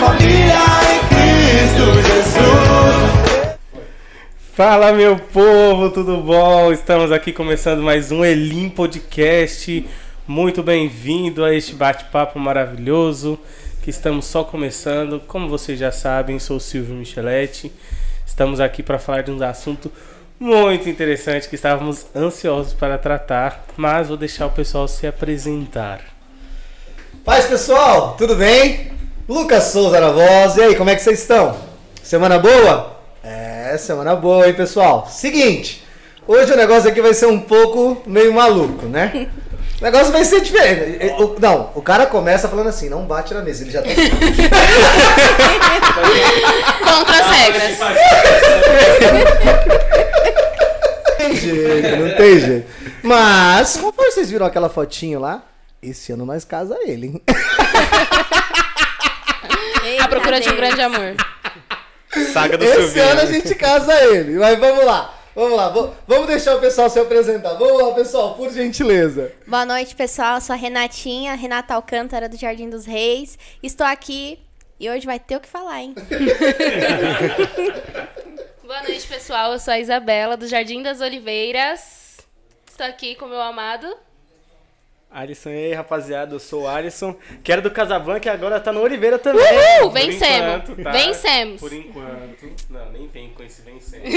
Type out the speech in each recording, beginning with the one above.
Família Cristo Jesus. Fala meu povo, tudo bom? Estamos aqui começando mais um Elim Podcast. Muito bem-vindo a este bate-papo maravilhoso que estamos só começando. Como vocês já sabem, sou o Silvio Micheletti. Estamos aqui para falar de um assunto muito interessante que estávamos ansiosos para tratar, mas vou deixar o pessoal se apresentar. Paz pessoal, tudo bem? Lucas Souza na voz, e aí, como é que vocês estão? Semana boa? É, semana boa, hein pessoal? Seguinte, hoje o negócio aqui vai ser um pouco meio maluco, né? O negócio vai ser diferente. O- Não, o cara começa falando assim, não bate na mesa, ele já tá... Contra as regras. Não tem jeito, não tem jeito. Mas, conforme vocês viram aquela fotinho lá, esse ano nós casa ele, hein? A procura de um grande amor. Saga do Esse Silvinho. ano a gente casa ele. Mas vamos lá, vamos lá. Vamos deixar o pessoal se apresentar. Vamos lá, pessoal, por gentileza. Boa noite, pessoal. Eu sou a Renatinha, Renata Alcântara do Jardim dos Reis. Estou aqui e hoje vai ter o que falar, hein? Boa noite, pessoal. Eu sou a Isabela, do Jardim das Oliveiras. Estou aqui com o meu amado. Alisson, e aí, rapaziada, eu sou o Alisson, que era do Casablanca e agora tá no Oliveira também. Uhul! Por Vencemos! enquanto, tá? Vencemos! Por enquanto. Não, nem vem com esse vencendo.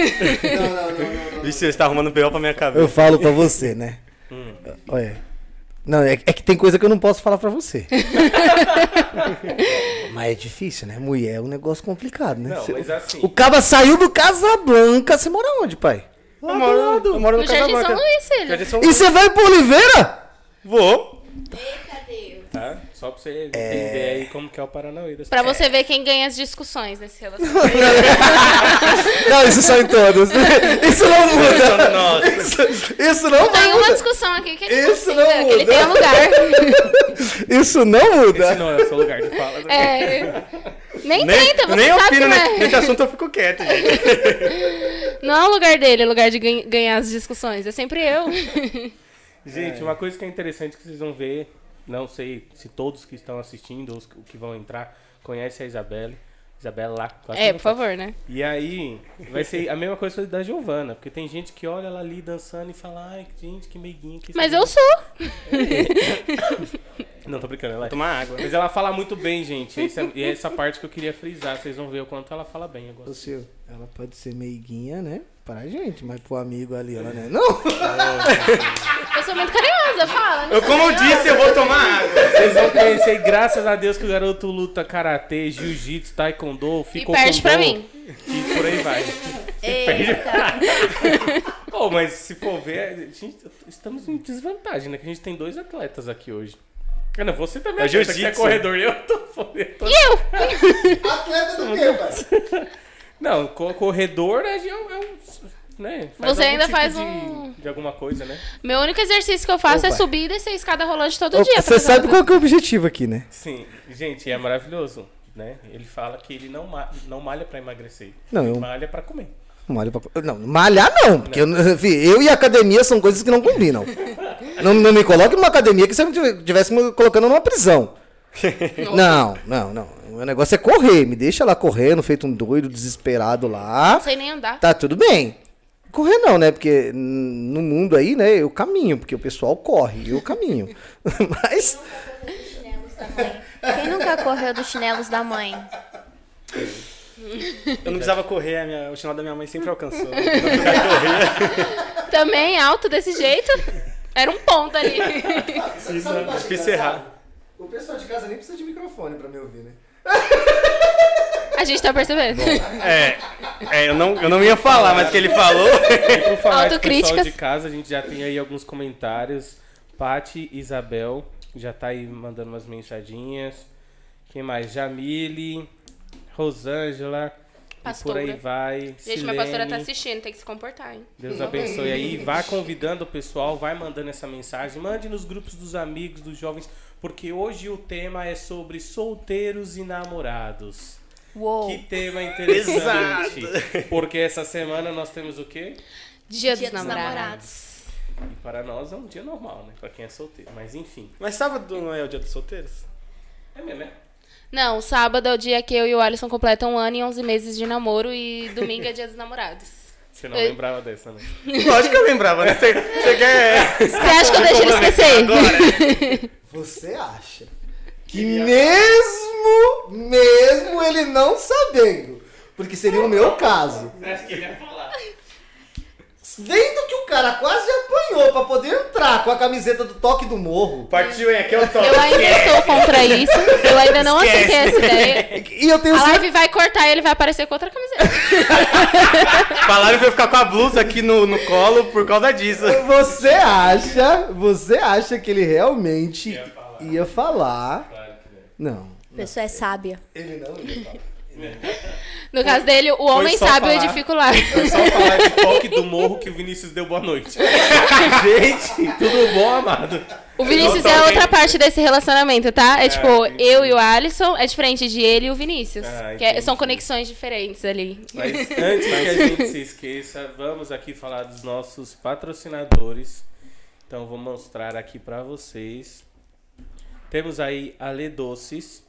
Não, não, não, não. Vixe, você tá arrumando pior pra minha Eu cabeça. falo pra você, né? Olha. Não, é, é que tem coisa que eu não posso falar pra você. mas é difícil, né? Mulher é um negócio complicado, né? Não, mas assim- O caba saiu do Casablanca. Você mora onde, pai? Eu moro, eu moro no No Jardim São Casablanca. Luís. Jardim São E você vai pro Oliveira? Vou. Tá? Só pra você entender aí como que é o Paranauê. Pra pessoas. você ver quem ganha as discussões nesse relacionamento. Não, isso só em todos. Isso não muda. Isso, isso não Tem uma muda. discussão aqui que ele Isso consiga, não que ele muda. tenha lugar. Isso não muda. Esse não é o seu lugar de fala. né? É. Nem, Nem, tenta, você nem sabe opino que né? é. nesse assunto, eu fico quieto, gente. Não é o lugar dele, é o lugar de ganha- ganhar as discussões. É sempre eu. Gente, uma coisa que é interessante que vocês vão ver, não sei se todos que estão assistindo ou os que vão entrar conhecem a Isabelle. Isabela lá. quase É, por favor, né? E aí, vai ser a mesma coisa da Giovana, porque tem gente que olha ela ali dançando e fala, ai, gente, que meiguinha. Que Mas eu sou. Não, tô brincando, ela é. Tomar água. Mas ela fala muito bem, gente. Essa, e é essa parte que eu queria frisar. Vocês vão ver o quanto ela fala bem agora. Ô, Sil, ela pode ser meiguinha, né? Pra gente, mas pro amigo ali, ela né? Não! Eu sou muito carinhosa, fala. não Eu, como eu disse, eu vou tomar água. Vocês vão conhecer, e graças a Deus, que o garoto luta karatê, jiu-jitsu, taekwondo, E ficou perde com pra mim. E por aí vai. Eita. Pô, mas se for ver, a gente, estamos em desvantagem, né? Que a gente tem dois atletas aqui hoje. Não, você também É atleta, que você é corredor. Eu tô, eu tô- E eu? Atleta do quê, pai? Não, co- corredor é, é um... é né? Você ainda tipo faz de, um- De alguma coisa, né? Meu único exercício que eu faço é Opa. subir e descer a escada rolante todo Ô, dia. Você sabe qual que é o objetivo aqui, né? Sim, gente, é maravilhoso, né? Ele fala que ele não, ma- não malha pra emagrecer. Não, ele eu- malha pra comer. Malha pra... Não, malhar não, porque eu, eu e academia são coisas que não combinam. não, não me coloque numa academia que você estivesse me colocando numa prisão. Não, não, não. O meu negócio é correr. Me deixa lá correndo, feito um doido, desesperado lá. Não sei nem andar. Tá tudo bem. Correr não, né? Porque no mundo aí, né, eu caminho, porque o pessoal corre, eu caminho. Mas Quem nunca correu dos chinelos da mãe? Eu não precisava correr, a minha- o sinal da minha mãe sempre alcançou. Também alto desse jeito. Era um ponto ali. Difícil errar. o pessoal de casa nem precisa de microfone pra me ouvir, né? A gente tá percebendo. É, é eu, não, eu não ia falar, mas que ele falou. E por falar de pessoal de casa, a gente já tem aí alguns comentários. Pati Isabel já tá aí mandando umas mensadinhas. Quem mais? Jamile, Rosângela. E por aí Pastora. vai. Gente, minha pastora tá Silene. assistindo, tem que se comportar, hein? Deus abençoe aí. Vai convidando o pessoal, vai mandando essa mensagem. Mande nos grupos dos amigos, dos jovens, porque hoje o tema é sobre solteiros e namorados. Uou. Que tema interessante. Porque essa semana nós temos o quê? Dia, Dia dos dos namorados. namorados. E para nós é um dia normal, né? Pra quem é solteiro. Mas enfim. Mas sábado não é o dia dos solteiros? É mesmo, é? Não, sábado é o dia que eu e o Alisson completam um ano e 11 meses de namoro e domingo é dia dos namorados. Você não Eu- lembrava dessa, né? Lógico que eu lembrava, né? Você, você quer... Você acha que eu deixo ele esquecer? Você acha que mesmo, mesmo ele não sabendo, porque seria o meu caso, Você acha que ele ia falar? Vendo que o cara quase apanhou pra poder entrar com a camiseta do toque do morro, Partiu, hein? Aqui é o top. Eu ainda estou contra isso. Eu ainda não Esquece. aceitei essa ideia. e eu tenho A certeza... live vai cortar e ele vai aparecer com outra camiseta. Falaram que eu ia ficar com a blusa aqui no, no colo por causa disso. Você acha, você acha que ele realmente ia falar? Claro que não. Não, A pessoa é sábia. ele não ia falar. No caso dele, o homem sábio falar. edifica o lar. Foi só falar de toque do morro que o Vinícius deu boa noite. Gente, tudo bom, amado? O Vinícius é outra parte desse relacionamento, tá? É tipo, entendi. eu e o Alisson é diferente de ele e o Vinícius. Ah, que é- são conexões diferentes ali. Mas antes que a gente se esqueça, vamos aqui falar dos nossos patrocinadores. Então vou mostrar aqui pra vocês. Temos aí a Lê Doces,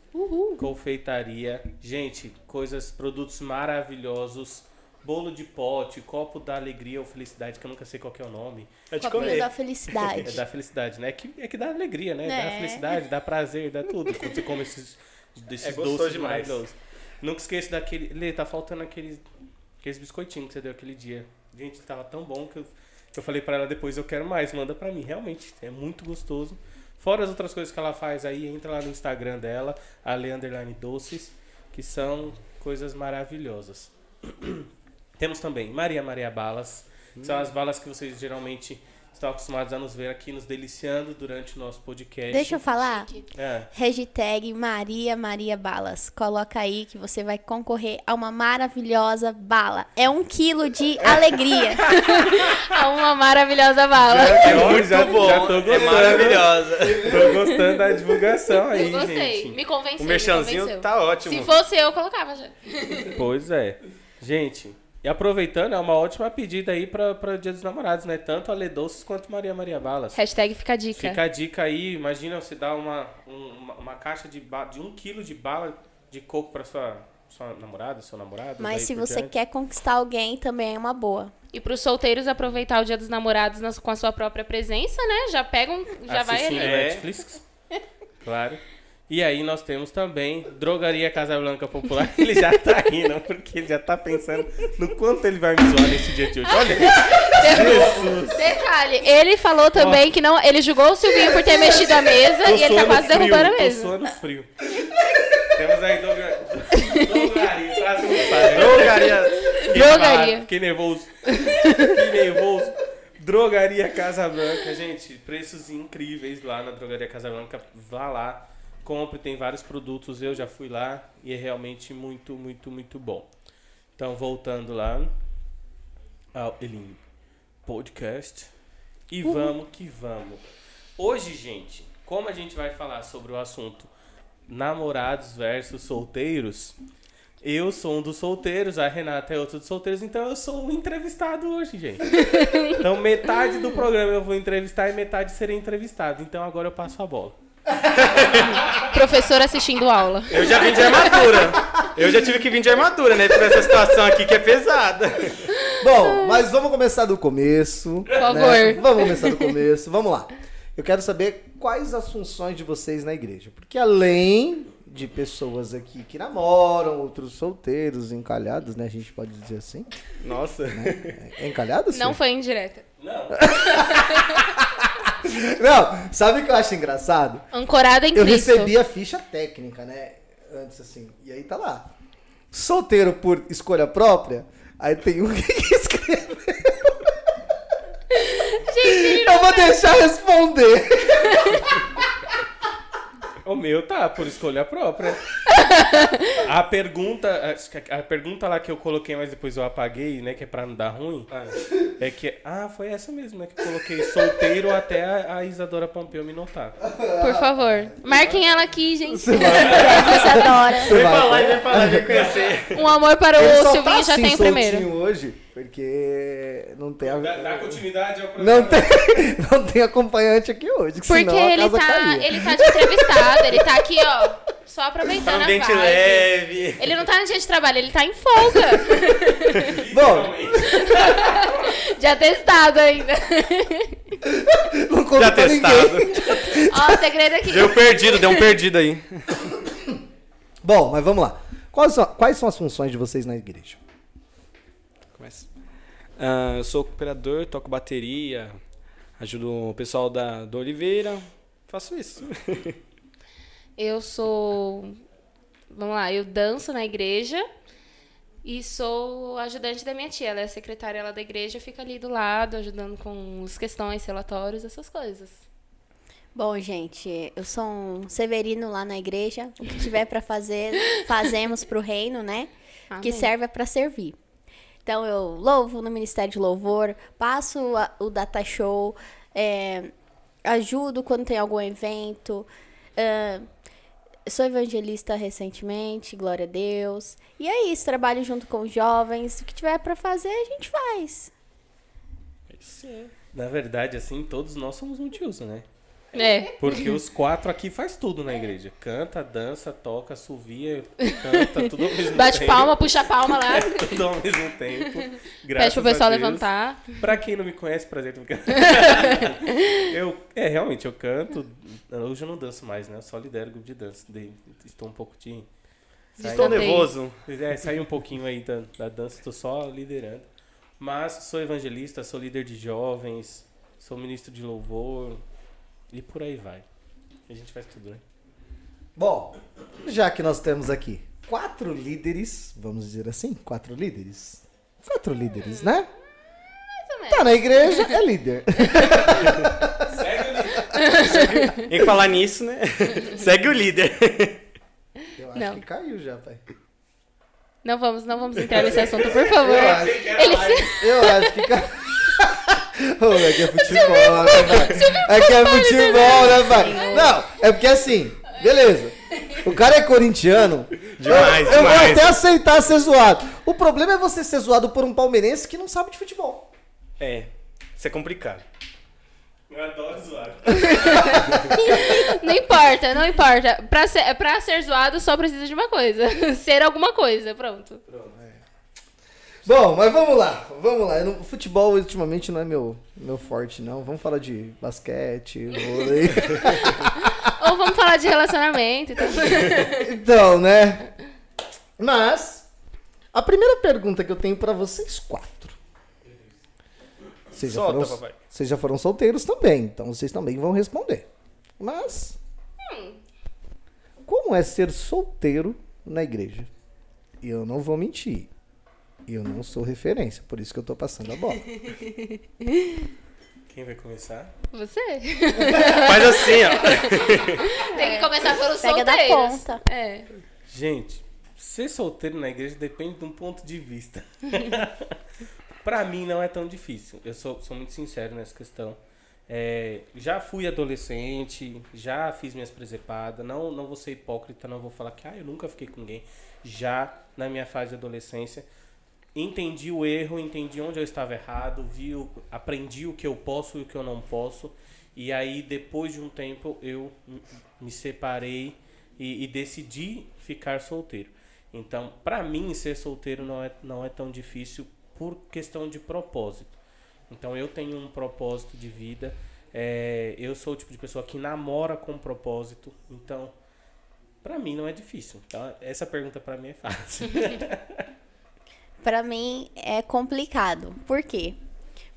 confeitaria. Gente, coisas, produtos maravilhosos. Bolo de pote, copo da alegria ou felicidade, que eu nunca sei qual que é o nome. É de Copinho comer. da É felicidade. da felicidade, né? É que, é que dá alegria, né? Dá É. felicidade, dá prazer, dá tudo. Quando você come esses, desses É doces demais. maravilhosos. Nunca esqueça daquele. Lê, tá faltando aqueles, aqueles biscoitinhos que você deu aquele dia. Gente, tava tão bom que eu, que eu falei pra ela depois, eu quero mais, manda pra mim. Realmente, é muito gostoso. Fora as outras coisas que ela faz aí, entra lá no Instagram dela, a Lê Underline Doces, que são coisas maravilhosas. Temos também Maria Maria Balas. que São as balas que vocês geralmente estão acostumados a nos ver aqui, nos deliciando durante o nosso podcast. Deixa eu falar. É, Hashtag Maria Maria Balas. Coloca aí que você vai concorrer a uma maravilhosa bala. É um quilo de alegria. É uma maravilhosa bala. É muito já, bom. Já tô é gostando. maravilhosa. Tô gostando da divulgação aí, Eu gostei. gente. Me convenceu. O me merchanzinho convenceu. tá ótimo. Se fosse eu, eu colocava já. Pois é. Gente, e aproveitando, é uma ótima pedida aí pra, pra Dia dos Namorados, né? Tanto a Lê Doces quanto Maria Maria Balas. Hashtag fica a dica. Fica a dica aí, imagina você dar uma, um- uma, uma caixa de, ba- de um quilo de bala de coco pra sua, sua namorada, seu namorado. Mas se você diante. quer conquistar alguém, também é uma boa. E pros solteiros aproveitar o dia dos namorados nas- com a sua própria presença, né? Já pegam, já vai Assistindo ali. É. Netflix. Claro. E aí nós temos também Drogaria Casablanca Popular. Ele já tá rindo, porque ele já tá pensando no quanto ele vai me zoar nesse dia de hoje. Olha, Jesus! Detalhe, ele falou também que não. Ele julgou o Silvinho por ter mexido a mesa Tô e ele tá quase frio, derrubando a tô mesa. suando frio. Temos aí droga... Drogaria, quase não sai. Drogaria. Fiquei Drogaria. Fiquei nervoso. Fiquei nervoso. Drogaria Casablanca, gente, preços incríveis lá na Drogaria Casablanca. Vá lá, compre, tem vários produtos. Eu já fui lá e é realmente muito, muito, muito bom. Então, voltando lá ao Elim Podcast. E vamos que vamos. Hoje, gente, como a gente vai falar sobre o assunto namorados versus solteiros, eu sou um dos solteiros, a Renata é outro dos solteiros, então eu sou um entrevistado hoje, gente. Então metade do programa eu vou entrevistar e metade serei entrevistado. Então agora eu passo a bola. Professor assistindo aula. Eu já vim de armadura. Eu já tive que vir de armadura, né? Por essa situação aqui que é pesada. Bom, mas vamos começar do começo. Por favor. Vamos começar do começo. Vamos lá. Eu quero saber quais as funções de vocês na igreja. Porque além de pessoas aqui que namoram, outros solteiros, encalhados, né? A gente pode dizer assim. Nossa. É encalhado? sim? Não foi indireta. Não. Não, sabe o que eu acho engraçado? Ancorada em Eu Cristo. recebi a ficha técnica, né? Antes assim. E aí tá lá. Solteiro por escolha própria. Aí tem um que escreveu. eu vou deixar responder. O meu tá, por escolha própria. A pergunta, a, a pergunta lá que eu coloquei, mas depois eu apaguei, né, que é pra não dar ruim, Ah, é que, ah, foi essa mesmo, né, que eu coloquei solteiro até a, a Isadora Pompeu me notar. Por favor. Marquem ela aqui, gente. Você adora. Você Vem pra lá, vem pra lá, vem conhecer. Um amor para Ele o Silvinho tá já assim, tem o primeiro. hoje, porque não tem a... Dá, dá continuidade ao Não tem, não tem acompanhante aqui hoje, que Porque senão a ele casa tá, caía. ele tá de entrevistado, ele tá aqui, ó, só aproveitando a Ambiente vibe. leve. Ele não tá no dia de trabalho, ele tá em folga. Bom, de atestado ainda. não conta Já testado. ninguém. Ó, o segredo aqui. Deu perdido, deu um perdido aí. Bom, mas vamos lá. Quais são, quais são as funções de vocês na igreja? Ah, eu sou cooperador, toco bateria, ajudo o pessoal da, do Oliveira. Faço isso. Eu sou. Vamos lá, eu danço na igreja e sou ajudante da minha tia. Ela é secretária lá da igreja, fica ali do lado, ajudando com as questões, relatórios, essas coisas. Bom, gente, eu sou um severino lá na igreja. O que tiver pra fazer, fazemos pro reino, né? Que Amém. serve é pra servir. Então, eu louvo no Ministério de Louvor, passo o data show, é, ajudo quando tem algum evento. ah, sou evangelista recentemente, glória a Deus. E é isso, trabalho junto com os jovens. O que tiver pra fazer, a gente faz. Na verdade, assim, todos nós somos multiuso, né? É. Porque os quatro aqui faz tudo na igreja. Canta, dança, toca, assovia, canta, tudo ao mesmo Bate tempo. palma, puxa a palma lá. Tudo ao mesmo tempo. Pede Graças pro pessoal a Deus. levantar. Pra quem não me conhece, prazer. eu, é, realmente, eu canto. Hoje eu não danço mais, né? Eu só lidero grupo de dança. Estou um pouco de. Estou nervoso. É, saí um pouquinho aí da, da dança, estou só liderando. Mas sou evangelista, sou líder de jovens, sou ministro de louvor e por aí vai. A gente faz tudo, né? Bom, já que nós temos aqui quatro líderes, vamos dizer assim, quatro líderes. Quatro líderes, né? Tá na igreja, é líder. Tem que falar nisso, né? Segue o líder. Eu acho Não. que caiu já, pai. Não vamos, não vamos entrar nesse assunto, por favor. Eu acho, Ele eu acho que caiu. Ô, é que é futebol, né, pai? É que é futebol, né, pai? Não, é porque assim, beleza. O cara é corintiano. Demais, eu, eu vou demais. até aceitar ser zoado. O problema é você ser zoado por um palmeirense que não sabe de futebol. É, isso é complicado. Eu adoro zoar. Não importa, não importa. Pra ser, pra ser zoado, só precisa de uma coisa. Ser alguma coisa, pronto. Bom, mas vamos lá, vamos lá. Eu não- futebol ultimamente não é meu, meu forte, não. Vamos falar de basquete, vôlei. Ou vamos falar de relacionamento e tudo. então, né? Mas, a primeira pergunta que eu tenho pra vocês quatro. Vocês já, Solta, foram, papai. vocês já foram solteiros também, então vocês também vão responder. Mas, como é ser solteiro na igreja? E eu não vou mentir. Eu não sou referência, por isso que eu tô passando a bola. Quem vai começar? Você? Faz assim, ó. Tem que começar pelos Pega da ponta. É. Gente, ser solteiro na igreja depende de um ponto de vista. pra mim não é tão difícil. Eu sou, sou muito sincero nessa questão. É, já fui adolescente, já fiz minhas presepadas. Não, não vou ser hipócrita, não vou falar que ah, eu nunca fiquei com ninguém. Já na minha fase de adolescência, entendi o erro, entendi onde eu estava errado, vi, o- aprendi o que eu posso e o que eu não posso. E aí, depois de um tempo, eu me separei e, e decidi ficar solteiro. Então, pra mim, ser solteiro não é, não é tão difícil por questão de propósito. Então, eu tenho um propósito de vida. é, eu sou o tipo de pessoa que namora com propósito. Então, pra mim não é difícil. Então, essa pergunta pra mim é fácil. Pra mim é complicado. Por quê?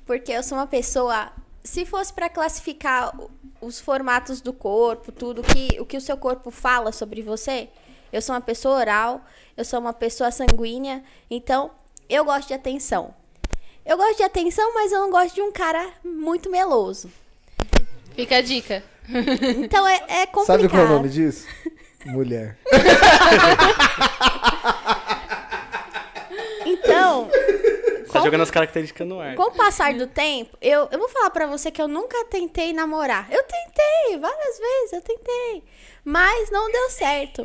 Porque eu sou uma pessoa. Se fosse pra classificar os formatos do corpo, tudo que o que o seu corpo fala sobre você, eu sou uma pessoa oral, eu sou uma pessoa sanguínea, então eu gosto de atenção. Eu gosto de atenção, mas eu não gosto de um cara muito meloso. Fica a dica. Então é, é complicado. Sabe qual é o nome disso? Mulher. Então, Tá com, jogando as características no ar. com o passar do tempo, eu, eu vou falar pra você que eu nunca tentei namorar. Eu tentei, várias vezes eu tentei. Mas não deu certo.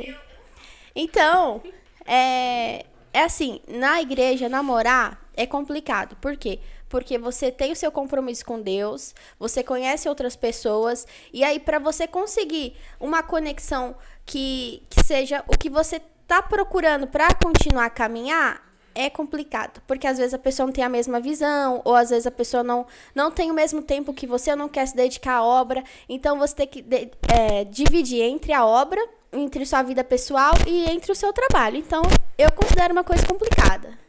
Então, é, é assim, na igreja, namorar é complicado. Por quê? Porque você tem o seu compromisso com Deus, você conhece outras pessoas, e aí para você conseguir uma conexão que, que seja o que você tá procurando para continuar a caminhar, é complicado, porque às vezes a pessoa não tem a mesma visão, ou às vezes a pessoa não, não tem o mesmo tempo que você, ou não quer se dedicar à obra. Então você tem que de- é, dividir entre a obra, entre sua vida pessoal e entre o seu trabalho. Então eu considero uma coisa complicada.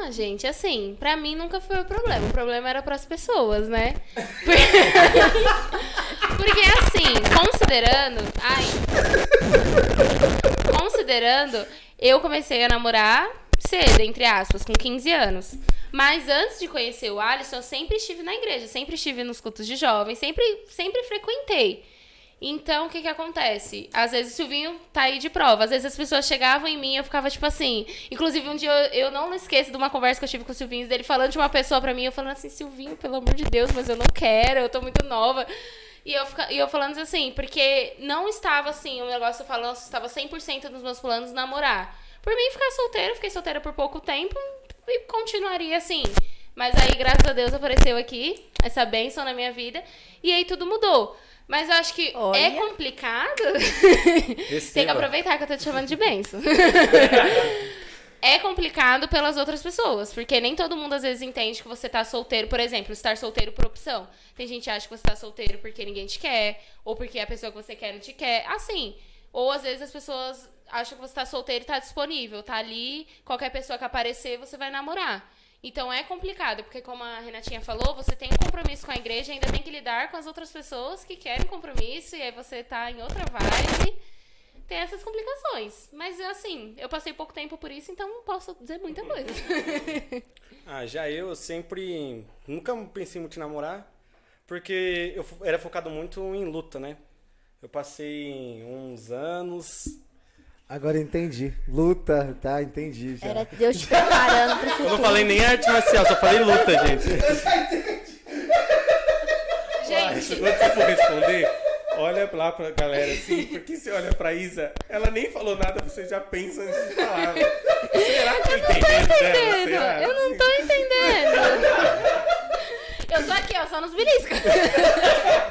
Ah, gente, assim, pra mim nunca foi o problema. O problema era pras pessoas, né? Porque assim, considerando. Ai. Considerando, eu comecei a namorar cedo, entre aspas, com 15 anos. Mas antes de conhecer o Alisson, eu sempre estive na igreja, sempre estive nos cultos de jovens, sempre, sempre frequentei. Então, o que que acontece? Às vezes o Silvinho tá aí de prova. Às vezes as pessoas chegavam em mim e eu ficava tipo assim. Inclusive, um dia eu, eu não esqueço de uma conversa que eu tive com o Silvinho, dele falando de uma pessoa pra mim, eu falando assim, Silvinho, pelo amor de Deus, mas eu não quero, eu tô muito nova. E eu, fica- e eu falando assim, porque não estava assim, o negócio falando, estava 100% nos meus planos namorar. Por mim, ficar solteira, fiquei solteira por pouco tempo e continuaria assim. Mas aí, graças a Deus, apareceu aqui essa bênção na minha vida. E aí tudo mudou. Mas eu acho que é Olha. complicado. Tem que aproveitar que eu tô te chamando de bênção. é complicado pelas outras pessoas, porque nem todo mundo às vezes entende que você tá solteiro, por exemplo, estar solteiro por opção. Tem gente que acha que você tá solteiro porque ninguém te quer, ou porque a pessoa que você quer não te quer. Assim. Ou às vezes as pessoas acham que você tá solteiro e tá disponível, tá ali, qualquer pessoa que aparecer, você vai namorar. Então é complicado, porque como a Renatinha falou, você tem um compromisso com a igreja, ainda tem que lidar com as outras pessoas que querem compromisso, e aí você tá em outra vibe tem essas complicações. Mas assim, eu passei pouco tempo por isso, então não posso dizer muita coisa. Ah, já eu sempre. Nunca pensei muito em namorar, porque eu era focado muito em luta, né? Eu passei uns anos. Agora entendi. Luta, tá? Entendi já. Era Deus te preparando pro Eu não falei nem arte marcial, só falei luta, gente. Gente, Quando você for responder, olha lá pra galera assim, porque você olha pra Isa, ela nem falou nada, você já pensa antes de falar. Será que eu tô entendendo, eu não tô entendendo. Eu tô aqui, ó, só nos beliscos.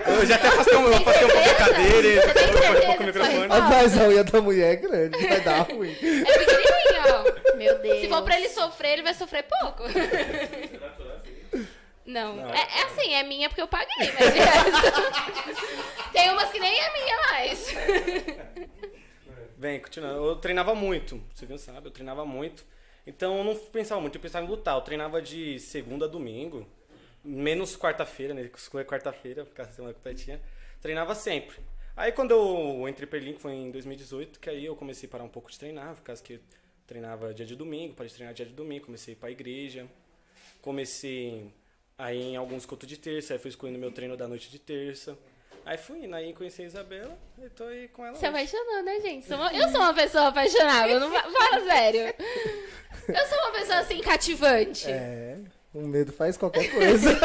Eu já até afastei um, eu afastei um pouco a cadeira, Você tem um pouco o que microfone. a unha da mulher é grande, vai dar ruim. É pequenininho, ó. Meu Deus. Se for pra ele sofrer, ele vai sofrer pouco. Não, É, é assim, é minha porque eu paguei, mas resto- Tem umas que nem é minha mais. Bem, continuando. Eu treinava muito, você viu, sabe? Eu treinava muito. Então eu não pensava muito, eu pensava em lutar. Eu treinava de segunda a domingo, menos quarta-feira, né? Escolher quarta-feira, ficar semana completinha. Treinava sempre. Aí quando eu entrei pra Link foi em 2018, que aí eu comecei a parar um pouco de treinar, por causa que eu treinava dia de domingo, parei de treinar dia de domingo, comecei a ir pra igreja. Comecei aí em alguns cultos de terça, aí fui escolhendo meu treino da noite de terça. Aí fui indo, aí conheci a Isabela e tô aí com ela. Se hoje. apaixonou, né, gente? Sou uma- Eu sou uma pessoa apaixonada, não fa- fala sério. Eu sou uma pessoa assim, cativante. É, o medo faz qualquer coisa.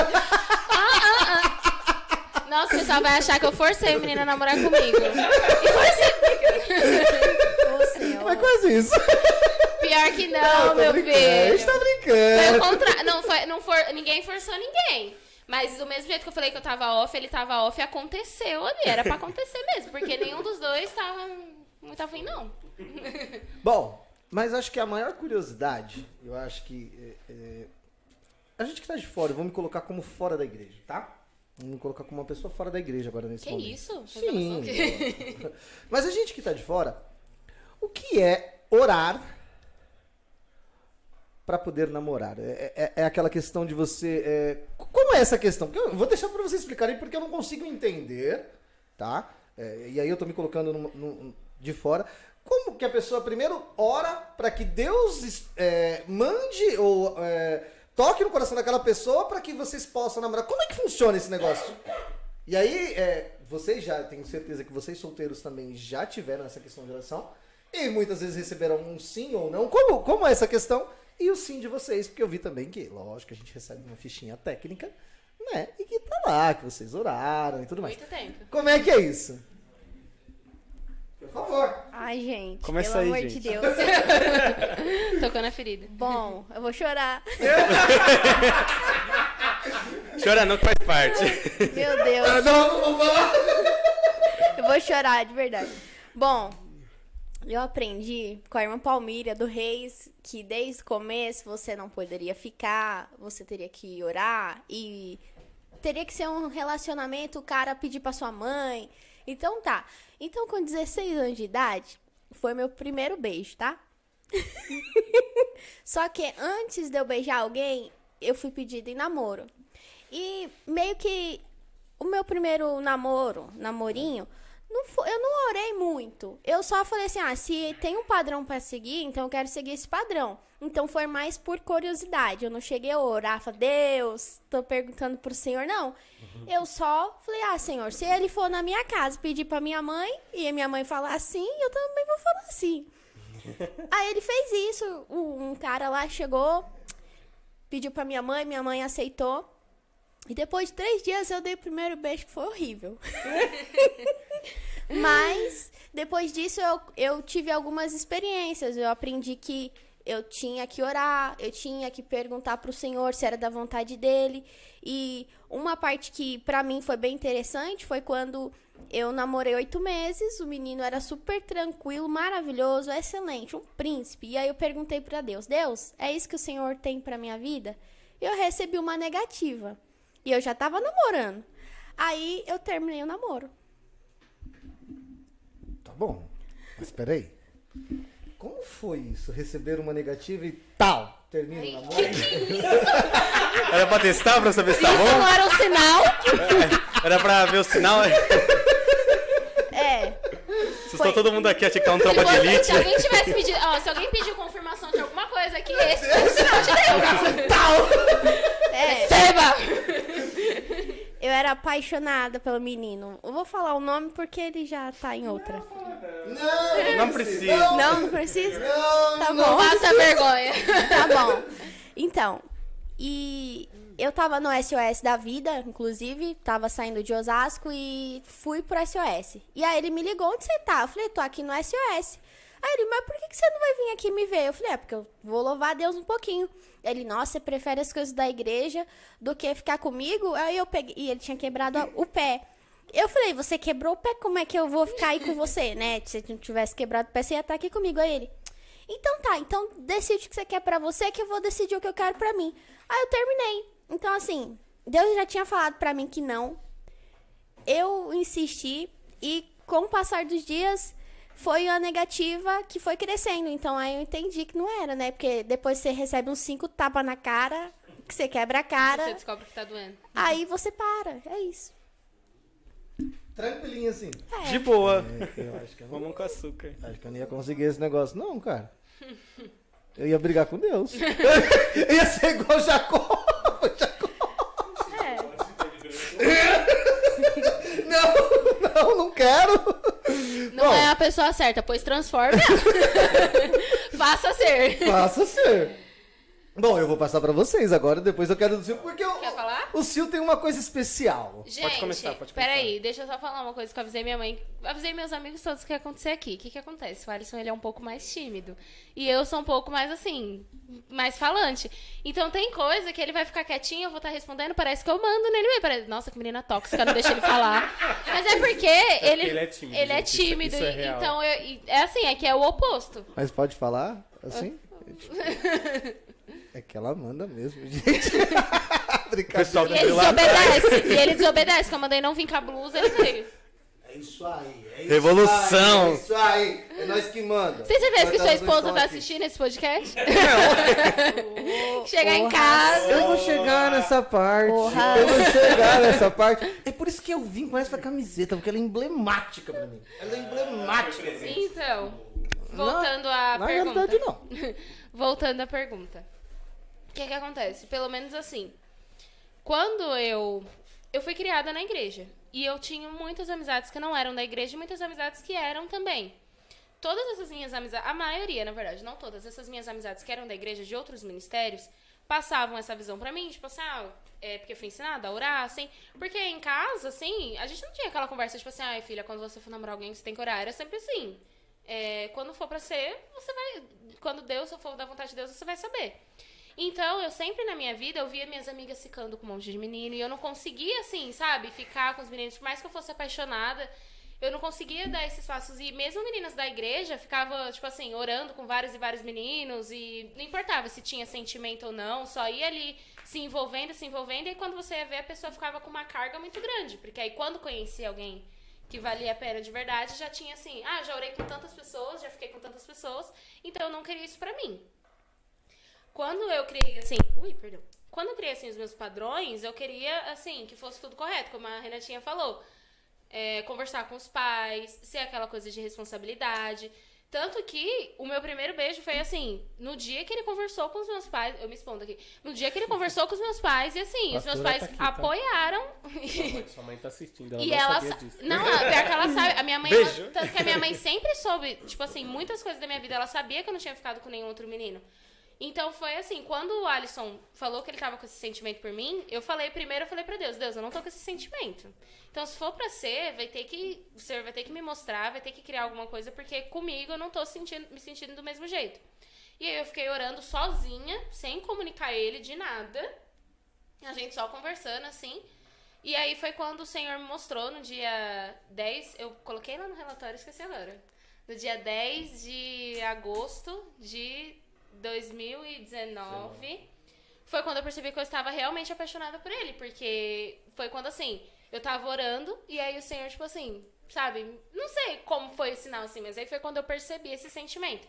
Nossa, o pessoal vai achar que eu forcei a menina a namorar comigo. E forcei. Senhor. É quase isso. Pior que não, Tô meu A gente filho. tá Foi brincando. o contrário. Não, foi, não for, ninguém forçou ninguém. Mas do mesmo jeito que eu falei que eu tava off, ele tava off, aconteceu ali. Era pra acontecer mesmo, porque nenhum dos dois tava muito afim, não. Bom, mas acho que a maior curiosidade, eu acho que. é, é, a gente que tá de fora, eu vou me colocar como fora da igreja, tá? Vou me colocar como uma pessoa fora da igreja agora nesse Que momento. isso? Sim. Mas a gente que tá de fora, o que é orar para poder namorar? É, é- é aquela questão de você. é, como é essa questão? Eu vou deixar para vocês explicarem porque eu não consigo entender, tá? É, e aí eu tô me colocando no- no- de fora. Como que a pessoa primeiro ora para que Deus é, mande ou é, toque no coração daquela pessoa para que vocês possam namorar? Como é que funciona esse negócio? E aí, vocês já, tenho certeza que vocês solteiros também já tiveram essa questão de oração. E muitas vezes receberam um sim ou não. Como, como é essa questão? E o sim de vocês, porque eu vi também que, lógico, a gente recebe uma fichinha técnica, né? E que tá lá, que vocês oraram e tudo mais. Muito tempo. Como é que é isso? Por favor. Ai, gente, Começa pelo aí, amor gente. de Deus. Tocou na ferida. Bom, eu vou chorar. Chora não que faz parte. Meu Deus. Não, não vou falar. Eu vou chorar, de verdade. Bom, eu aprendi com a irmã Palmíria do Reis que desde o começo você não poderia ficar, você teria que orar e teria que ser um relacionamento, o cara pedir pra sua mãe. Então tá. Então com 16 anos de idade, foi meu primeiro beijo, tá? Só que antes de eu beijar alguém, eu fui pedida em namoro. E meio que o meu primeiro namoro, namorinho, não foi, eu não orei muito. Eu só falei assim: ah, se tem um padrão pra seguir, então eu quero seguir esse padrão. Então foi mais por curiosidade. Eu não cheguei a orar, falei, Deus, tô perguntando pro Senhor, não. Eu só falei: ah, Senhor, se ele for na minha casa pedir pra minha mãe e a minha mãe falar assim, eu também vou falar assim. Aí ele fez isso. Um, um cara lá chegou, pediu pra minha mãe, minha mãe aceitou. E depois de três dias eu dei o primeiro beijo que foi horrível. Mas depois disso eu, eu tive algumas experiências. Eu aprendi que eu tinha que orar, eu tinha que perguntar pro Senhor se era da vontade dele. E uma parte que pra mim foi bem interessante foi quando eu namorei oito meses. O menino era super tranquilo, maravilhoso, excelente, um príncipe. E aí eu perguntei pra Deus: Deus, é isso que o Senhor tem pra minha vida? E eu recebi uma negativa. E eu já tava namorando. Aí eu terminei o namoro. Tá bom. Mas peraí. Como foi isso? Receber uma negativa e tal. Termina o namoro? Era pra testar pra saber se tá Isso não bom? era um sinal. Era pra ver o sinal. É. Assustou todo mundo aqui, achei que tá um tropa de elite. se alguém tivesse pedido. Ó, se alguém pediu confirmação de alguma coisa aqui, esse foi o sinal de Deus. É. Receba! Eu era apaixonada pelo menino. Eu vou falar o nome porque ele já tá em outra. Não, Não precisa. Não, não precisa? Não, Tá não. bom. Passa vergonha. Tá bom. Então, e eu tava no SOS da vida, inclusive, tava saindo de Osasco e fui pro SOS. E aí ele me ligou, onde você tá? Eu falei, tô aqui no SOS. Aí ele, mas por que que você não vai vir aqui me ver? Eu falei, é porque eu vou louvar a Deus um pouquinho. Ele, nossa, prefere as coisas da igreja do que ficar comigo? Aí eu peguei, e ele tinha quebrado o pé. Eu falei, você quebrou o pé, como é que eu vou ficar aí com você, né? Se não tivesse quebrado o pé, você ia estar aqui comigo. Aí ele, então tá, então decide o que você quer pra você que eu vou decidir o que eu quero pra mim. Aí eu terminei. Então assim, Deus já tinha falado pra mim que não. Eu insisti e com o passar dos dias foi a negativa que foi crescendo. Então aí eu entendi que não era, né? Porque depois você recebe uns cinco tapas na cara, que você quebra a Você cara, descobre que tá doendo. aí você para. É isso. Tranquilinho assim. De boa. Eu acho que eu não, Mamão com açúcar. acho que eu não ia conseguir esse negócio, não, cara. Eu ia brigar com Deus. Eu ia ser igual Jacó. Jacó. É. Não, não, não quero. Não Bom. é a pessoa certa, pois transforma. Faça ser. Faça ser. Bom, eu vou passar pra vocês agora, depois eu quero do Sil, porque o, Quer falar? o Sil tem uma coisa especial. Gente, começar, pode começar. peraí, deixa eu só falar uma coisa que eu avisei minha mãe. Avisei meus amigos todos o que ia acontecer aqui. O que que acontece? O Alisson, ele é um pouco mais tímido. E eu sou um pouco mais, assim, mais falante. Então tem coisa que ele vai ficar quietinho, eu vou estar respondendo, parece que eu mando nele mesmo. Parece, Nossa, que menina tóxica, não deixa ele falar. Mas é porque ele, ele é tímido, Ele é gente, isso- tímido. isso é e- real. então, eu- e- é assim, é que é o oposto. Mas pode falar assim? É que ela manda mesmo, gente. Brincadeira. E tá ele desobedece. e ele desobedece. Quando eu mandei não vir com a blusa, ele veio. É isso aí. É isso Revolução. aí, É isso aí. É nós que manda. Tem certeza que sua esposa tá assistindo esse podcast? Chegar em casa. Eu vou chegar nessa parte. Porra. Eu vou chegar nessa parte. É por isso que eu vim com essa camiseta, porque ela é emblemática pra mim. Ela é emblemática. pra mim. Então, voltando à Na pergunta. verdade, não. voltando à pergunta. O que que acontece? Pelo menos assim, quando eu eu fui criada na igreja. E eu tinha muitas amizades que não eram da igreja e muitas amizades que eram também. Todas essas minhas amizades, a maioria, na verdade, não todas, essas minhas amizades que eram da igreja de outros ministérios, passavam essa visão pra mim, tipo assim, ah, é porque eu fui ensinada a orar, assim. Porque em casa, assim, a gente não tinha aquela conversa, tipo assim, ai, filha, quando você for namorar alguém, você tem que orar. Era sempre assim. É, quando for pra ser, você vai. Quando Deus for da vontade de Deus, você vai saber. Então, eu sempre na minha vida, eu via minhas amigas ficando com um monte de menino e eu não conseguia, assim, sabe, ficar com os meninos. Por mais que eu fosse apaixonada, eu não conseguia dar esses passos. E mesmo meninas da igreja ficava, tipo assim, orando com vários e vários meninos e não importava se tinha sentimento ou não, só ia ali se envolvendo, se envolvendo. E quando você ia ver, a pessoa ficava com uma carga muito grande. Porque aí quando conhecia alguém que valia a pena de verdade, já tinha assim, ah, já orei com tantas pessoas, já fiquei com tantas pessoas, então eu não queria isso pra mim. Quando eu criei, assim, ui, perdão. Quando eu criei, assim, os meus padrões, eu queria, assim, que fosse tudo correto, como a Renatinha falou. É, conversar com os pais, ser aquela coisa de responsabilidade. Tanto que o meu primeiro beijo foi assim, no dia que ele conversou com os meus pais, eu me expondo aqui, no dia que ele conversou com os meus pais, e assim, os meus pais tá aqui, tá? apoiaram. Sua mãe, sua mãe tá assistindo, ela E não ela. sabia sa- disso. Não, a- pior que ela sabe. A minha mãe. Beijo. ela- tanto que a minha mãe sempre soube, tipo assim, muitas coisas da minha vida. Ela sabia que eu não tinha ficado com nenhum outro menino. Então foi assim, quando o Alisson falou que ele tava com esse sentimento por mim, eu falei primeiro, eu falei pra Deus, Deus, eu não tô com esse sentimento. Então se for pra ser, vai ter que, o Senhor vai ter que me mostrar, vai ter que criar alguma coisa, porque comigo eu não tô sentindo, me sentindo do mesmo jeito. E aí eu fiquei orando sozinha, sem comunicar ele de nada. A gente só conversando assim. E aí foi quando o Senhor me mostrou no dia 10, eu coloquei lá no relatório, esqueci agora. No dia 10 de agosto de 2019, foi quando eu percebi que eu estava realmente apaixonada por ele, porque foi quando assim, eu tava orando e aí o Senhor tipo assim, sabe? Não sei como foi o sinal assim, mas aí foi quando eu percebi esse sentimento.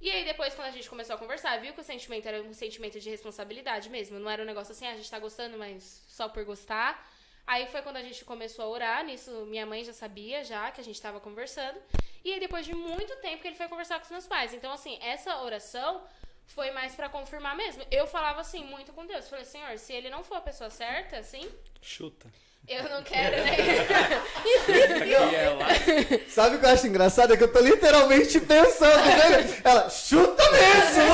E aí depois, quando a gente começou a conversar, viu que o sentimento era um sentimento de responsabilidade mesmo. Não era um negócio assim, ah, a gente tá gostando, mas só por gostar. Aí foi quando a gente começou a orar, nisso minha mãe já sabia já que a gente tava conversando. E aí depois de muito tempo que ele foi conversar com os meus pais. Então assim, essa oração foi mais pra confirmar mesmo. Eu falava assim muito com Deus. Falei, Senhor, se ele não for a pessoa certa, assim, Chuta. eu não quero, né? Ela. Sabe o que eu acho engraçado? É que eu tô literalmente pensando, né? Ela, chuta mesmo!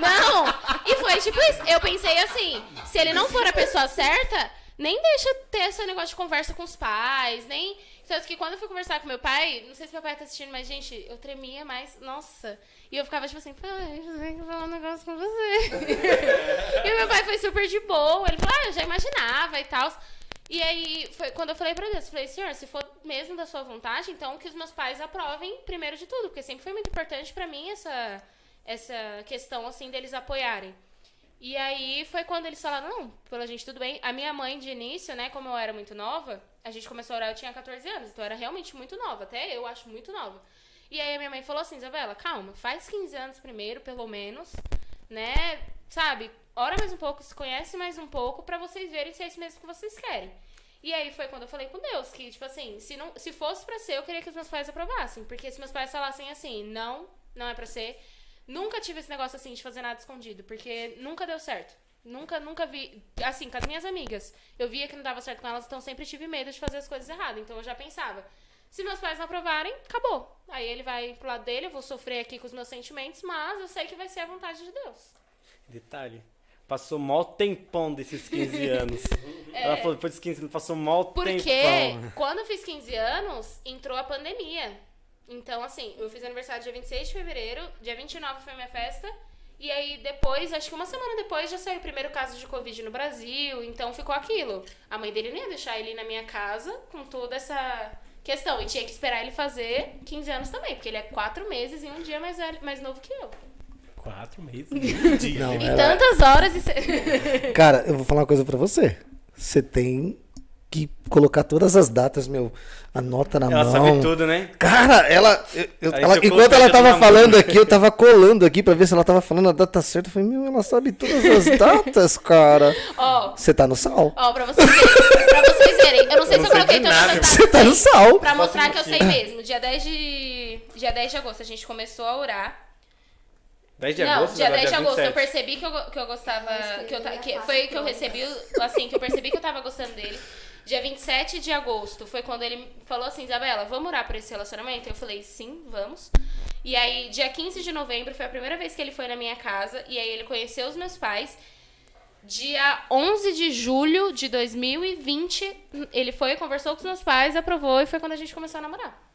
Não! E foi tipo isso. Eu pensei assim: se ele não for a pessoa certa, nem deixa ter esse negócio de conversa com os pais, nem. Tanto que quando eu fui conversar com meu pai, não sei se meu pai tá assistindo, mas, gente, eu tremia mais. Nossa! E eu ficava tipo assim, pai, eu tenho que falar um negócio com você. e meu pai foi super de boa. Ele falou, ah, eu já imaginava e tal. E aí, foi quando eu falei pra Deus, eu falei, senhor, se for mesmo da sua vontade, então que os meus pais aprovem primeiro de tudo, porque sempre foi muito importante pra mim essa, essa questão, assim, deles apoiarem. E aí foi quando eles falaram, não, pela gente tudo bem. A minha mãe, de início, né, como eu era muito nova, a gente começou a orar, eu tinha 14 anos, então eu era realmente muito nova, até eu acho muito nova. E aí a minha mãe falou assim, Isabela, calma, faz 15 anos primeiro, pelo menos, né, sabe, ora mais um pouco, se conhece mais um pouco, pra vocês verem se é isso mesmo que vocês querem. E aí foi quando eu falei com Deus, que, tipo assim, se, não, se fosse pra ser, eu queria que os meus pais aprovassem. Porque se meus pais falassem assim, não, não é pra ser, nunca tive esse negócio assim de fazer nada escondido, porque nunca deu certo. Nunca, nunca vi. Assim, com as minhas amigas, eu via que não dava certo com elas, então sempre tive medo de fazer as coisas erradas. Então eu já pensava, se meus pais não aprovarem, acabou. Aí ele vai pro lado dele, eu vou sofrer aqui com os meus sentimentos, mas eu sei que vai ser a vontade de Deus. Detalhe. Passou mó tempão desses 15 anos. Ela falou, depois dos 15 anos, passou Porque tempão. quando eu fiz 15 anos, entrou a pandemia. Então, assim, eu fiz aniversário dia 26 de fevereiro, dia 29 foi minha festa. E aí depois, acho que uma semana depois, já saiu o primeiro caso de Covid no Brasil. Então ficou aquilo. A mãe dele não ia deixar ele ir na minha casa com toda essa questão. E tinha que esperar ele fazer 15 anos também, porque ele é 4 meses e um dia mais, velho, mais novo que eu. Quatro meses. Um dia. Não, E ela- tantas horas e. Cara, eu vou falar uma coisa pra você. Você tem que colocar todas as datas, meu. Anota na Ela mão. sabe tudo, né? Cara, ela. eu- eu- ela- enquanto ela tava falando mão. aqui, eu tava colando aqui pra ver se ela tava falando a data certa. Eu falei, meu, ela sabe todas as datas, cara. Ó, Você tá no sal. ó, pra vocês verem. pra vocês verem. Eu não sei Eu se não eu sei coloquei todas as nada. datas. Você tá no sal. Pra mostrar Posso que eu sei mesmo. Dia 10 de. Dia 10 de agosto a gente começou a orar. 10 de não, agosto? dia Isabela, 10 de agosto. Eu 27. percebi que eu, que eu gostava. Que eu, que foi que eu recebi, assim, que eu percebi que eu tava gostando dele. Dia 27 de agosto foi quando ele falou assim: Isabela, vamos orar por esse relacionamento? Eu falei: sim, vamos. E aí, dia 15 de novembro foi a primeira vez que ele foi na minha casa. E aí, ele conheceu os meus pais. Dia 11 de julho de 2020, ele foi, conversou com os meus pais, aprovou e foi quando a gente começou a namorar.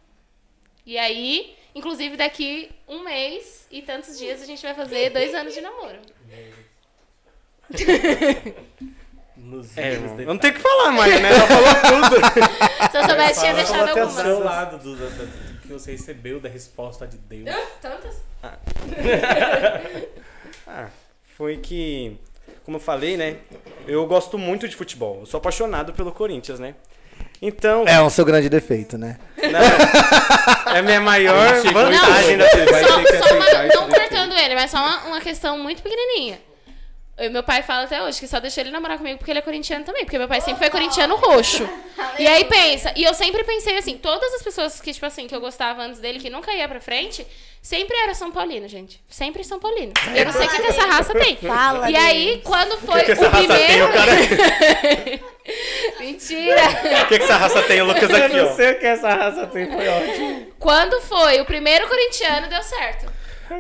E aí, inclusive daqui um mês e tantos dias a gente vai fazer dois anos de namoro. Nos É, eu não tenho o que falar mais, né? Ela falou tudo. Se eu soubesse, tinha deixado até do algumas. seu lado do, do- do que você recebeu da resposta de Deus. Tantas? Ah, foi que, como eu falei, né? Eu gosto muito de futebol. Eu sou apaixonado pelo Corinthians, né? Então, É um seu grande defeito, né? não, é a minha maior vantagem da TV. vai Só, uma, não cortando ele, mas só uma, uma questão muito pequenininha. Eu- meu pai fala até hoje que só deixou ele namorar comigo porque ele é corintiano também. Porque meu pai sempre foi corintiano roxo. E aí pensa, e eu sempre pensei assim, todas as pessoas que, tipo assim, que eu gostava antes dele, que nunca ia pra frente, sempre era São Paulino, gente. Sempre São Paulino. Eu não sei o que, que essa raça tem. Fala E aí, quando foi que essa o raça tem, primeiro. o cara? Mentira! O que, que essa raça tem, o Lucas Eu aqui, não ó? sei o que essa raça tem, foi ótimo. Quando foi o primeiro corintiano, deu certo.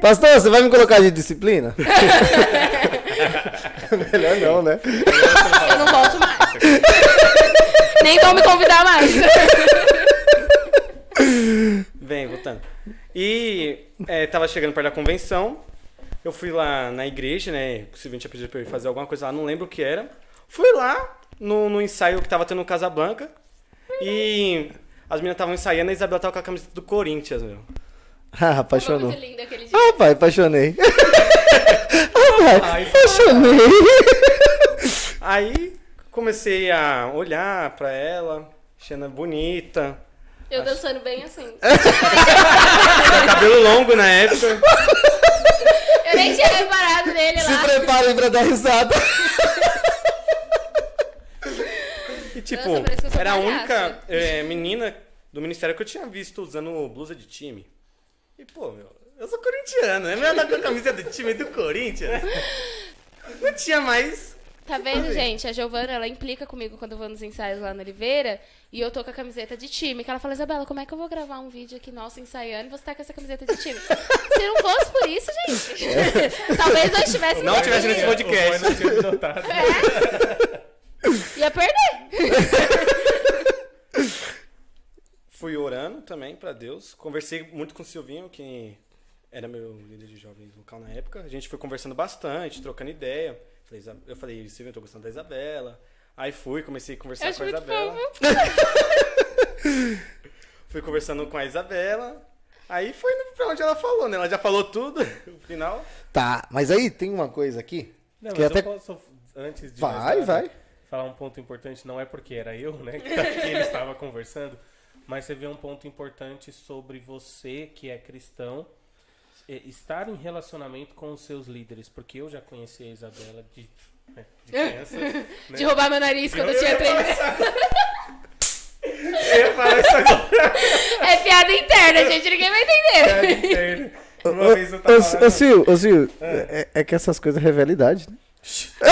Pastor, você vai me colocar de disciplina? Melhor não, né? Eu não volto mais. Nem vão me convidar mais. Vem, voltando. E é, tava chegando perto da convenção. Eu fui lá na igreja, né? O Silvinho tinha pedido pra eu ir fazer alguma coisa lá, não lembro o que era. Fui lá no, no ensaio que tava tendo no Casablanca. E as meninas estavam ensaiando e a Isabela tava com a camiseta do Corinthians, meu. Ah, Foi apaixonou. muito lindo aquele dia. Ah, pai, apaixonei. ah, pai, apaixonei. Aí comecei a olhar pra ela, achando bonita. Eu dançando bem assim. Cabelo longo na época. Eu nem tinha reparado nele Se lá. preparem pra dar risada. E tipo, Nossa, era a única é, menina do ministério que eu tinha visto usando blusa de time. E pô, meu, eu sou corintiano, né? Melhor andar com a camisa do time do Corinthians. Não tinha mais. Tá vendo, gente? A Giovana, ela implica comigo quando eu vou nos ensaios lá no Oliveira e eu tô com a camiseta de time. Que ela fala, Isabela, como é que eu vou gravar um vídeo aqui nosso ensaiando e você tá com essa camiseta de time? Se não fosse por isso, gente, talvez eu estivesse Não tivesse nesse podcast. Não tinha notado. Ia perder. Fui orando também pra Deus. Conversei muito com o Silvinho, que era meu líder de jovens local na época. A gente foi conversando bastante, trocando ideia. Eu falei, Silvinho, eu tô gostando da Isabela. Aí fui, comecei a conversar com a Isabela. Fui conversando com a Isabela. Aí foi pra onde ela falou, né? Ela já falou tudo, no final. Tá, mas aí tem uma coisa aqui. Não, que mas até... eu posso, antes de Vai, mais nada, vai. falar um ponto importante, não é porque era eu, né, que, ele estava conversando, mas você vê um ponto importante sobre você, que é cristão, estar em relacionamento com os seus líderes, porque eu já conheci a Isabela de, né, de criança. né? De roubar meu nariz quando eu Eu tinha três. Eu ia falar isso agora. É piada interna, gente. Ninguém vai entender. Uma vez eu tava lá Ô, Sil, ô, Sil, é, é que essas coisas revelam idade, né?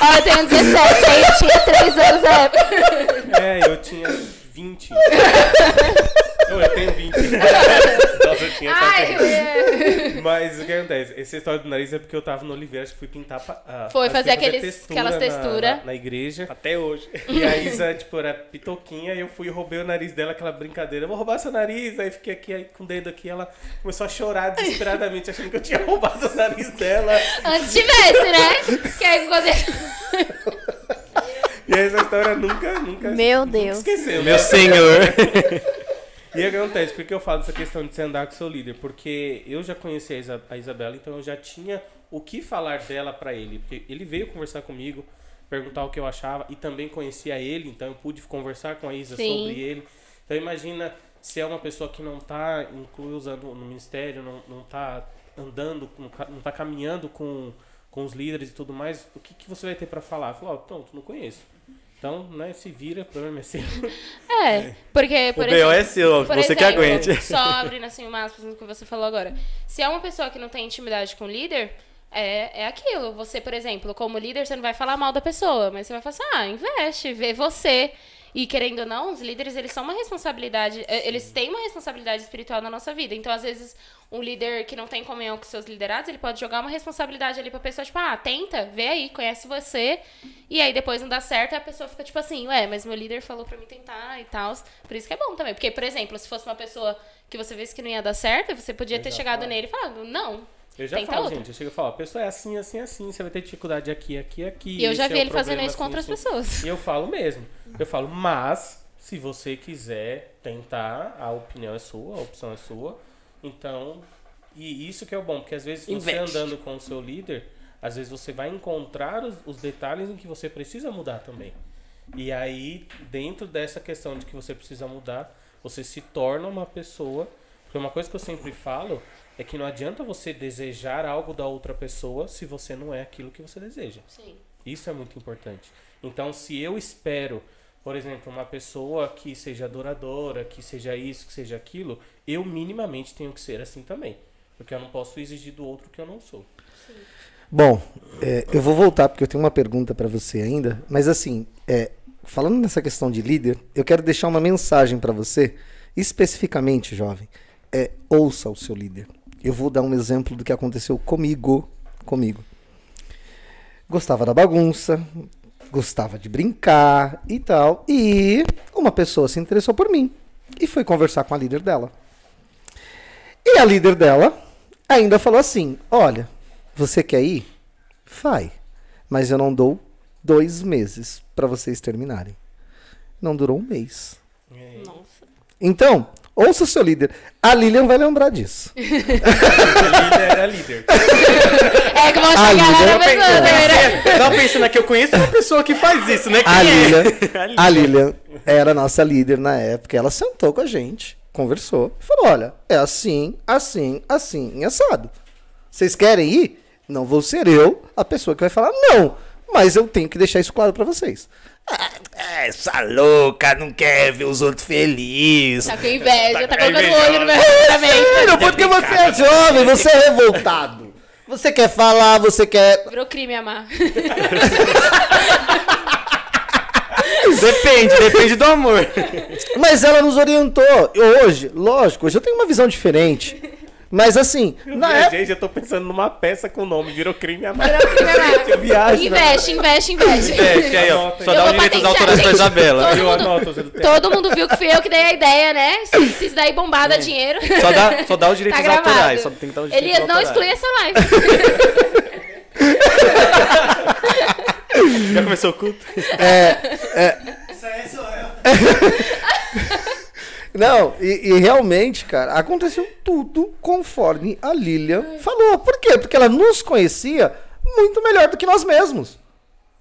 Ó, eu tenho 17, aí eu tinha 3 anos na época. É, eu tinha 20. Não, eu tenho 20. Nossa, eu tinha Ai, só é. Mas o que acontece? Essa história do nariz é porque eu tava no Oliveira, acho que fui pintar. ah, Foi que fazer aqueles- aquelas na- textura. Na, na igreja. Até hoje. E a Isa, tipo, era pitoquinha e eu fui e roubei o nariz dela, aquela brincadeira. Eu vou roubar seu nariz. Aí fiquei aqui aí, com o dedo aqui. Ela começou a chorar desesperadamente, achando que eu tinha roubado o nariz dela. Antes tivesse, né? Que aí quando... E essa história nunca, nunca Meu Deus. esqueceu. Meu senhor. E o que acontece? Por que eu falo dessa questão de você andar com seu líder? Porque eu já conheci a, Isa- a Isabela, então eu já tinha o que falar dela pra ele. Porque ele veio conversar comigo, perguntar o que eu achava, e também conhecia ele, então eu pude conversar com a Isa Sim. sobre ele. Então imagina se é uma pessoa que não tá inclusa no, no ministério, não, não tá andando, não tá caminhando com, com os líderes e tudo mais, o que, que você vai ter pra falar? Falar, ó, pronto, não conheço. Então, né, se vira, o problema é seu. É, porque, O por BO exemplo, é seu, você que exemplo, aguente. Só abrindo assim uma aspas no que você falou agora. Se é uma pessoa que não tem intimidade com o líder, é, é aquilo. Você, por exemplo, como líder, você não vai falar mal da pessoa, mas você vai falar assim, ah, investe, vê você. E querendo ou não, os líderes, eles são uma responsabilidade, eh, eles têm uma responsabilidade espiritual na nossa vida. Então, às vezes, um líder que não tem comunhão com seus liderados, ele pode jogar uma responsabilidade ali pra pessoa, tipo, ah, tenta, vê aí, conhece você. E aí depois não dá certo, a pessoa fica tipo assim, ué, mas meu líder falou pra mim tentar e tal. Por isso que é bom também. Porque, por exemplo, se fosse uma pessoa que você visse que não ia dar certo, você podia ter já chegado falo. nele e falado, não. Eu já Tenta falo, outra. gente, eu chego e falo, a pessoa é assim, assim, assim, você vai ter dificuldade aqui, aqui, aqui. E eu já esse vi é ele fazendo isso com assim, outras assim. pessoas. E eu falo mesmo. Eu falo, mas, se você quiser tentar, a opinião é sua, a opção é sua. Então, e isso que é o bom, porque às vezes você Investe. andando com o seu líder, às vezes você vai encontrar os, os detalhes em que você precisa mudar também. E aí, dentro dessa questão de que você precisa mudar, você se torna uma pessoa. Porque uma coisa que eu sempre falo é que não adianta você desejar algo da outra pessoa se você não é aquilo que você deseja. Sim. Isso é muito importante. Então, se eu espero, por exemplo, uma pessoa que seja adoradora, que seja isso, que seja aquilo, eu minimamente tenho que ser assim também. Porque eu não posso exigir do outro que eu não sou. Bom, é, eu vou voltar porque eu tenho uma pergunta para você ainda, mas assim, é, falando nessa questão de líder, eu quero deixar uma mensagem para você, especificamente, jovem. É, ouça o seu líder. Eu vou dar um exemplo do que aconteceu comigo, comigo. Gostava da bagunça, gostava de brincar e tal, e uma pessoa se interessou por mim e foi conversar com a líder dela. E a líder dela ainda falou assim: Olha, você quer ir? Vai. Mas eu não dou dois meses para vocês terminarem. Não durou um mês. Nossa. Então, ouça o seu líder. A Lilian vai lembrar disso. O líder era líder. É que vão chegar lá na pessoa, né? Eu tava pensando aqui, eu conheço uma pessoa que faz isso, né? Quem A é? Lilian, a Lilian era nossa líder na época. Ela sentou com a gente, conversou e falou: Olha, é assim, assim, assim, assado. Vocês querem ir? Não vou ser eu a pessoa que vai falar não. Mas eu tenho que deixar isso claro pra vocês. Ah, essa louca não quer ver os outros felizes. Tá com inveja, tá colocando o olho no meu relacionamento. Filho, porque você é jovem, você é revoltado. Você quer falar, você quer. Virou crime amar. Depende, depende do amor. Mas ela nos orientou. Hoje, lógico, hoje eu tenho uma visão diferente. Mas assim, na Minha época. eu tô pensando numa peça com o nome, virou crime a mais. Virou crime amar. Eu viajo, Investe, investe, investe. É, aí, ó, só Eu dá os direitos autorais pra. Isabela. Todo Eu mundo- anoto. Todo mundo viu que fui eu que dei a ideia, né? Se, se isso daí bombar, dá dinheiro. Só dá, só dá os direitos Tá autorais. Só tem que dar os direitos Elias, não exclui essa live. Já começou o culto? Isso aí sou eu. Não, e, e realmente, cara, aconteceu tudo conforme a Lilian falou. Por quê? Porque ela nos conhecia muito melhor do que nós mesmos.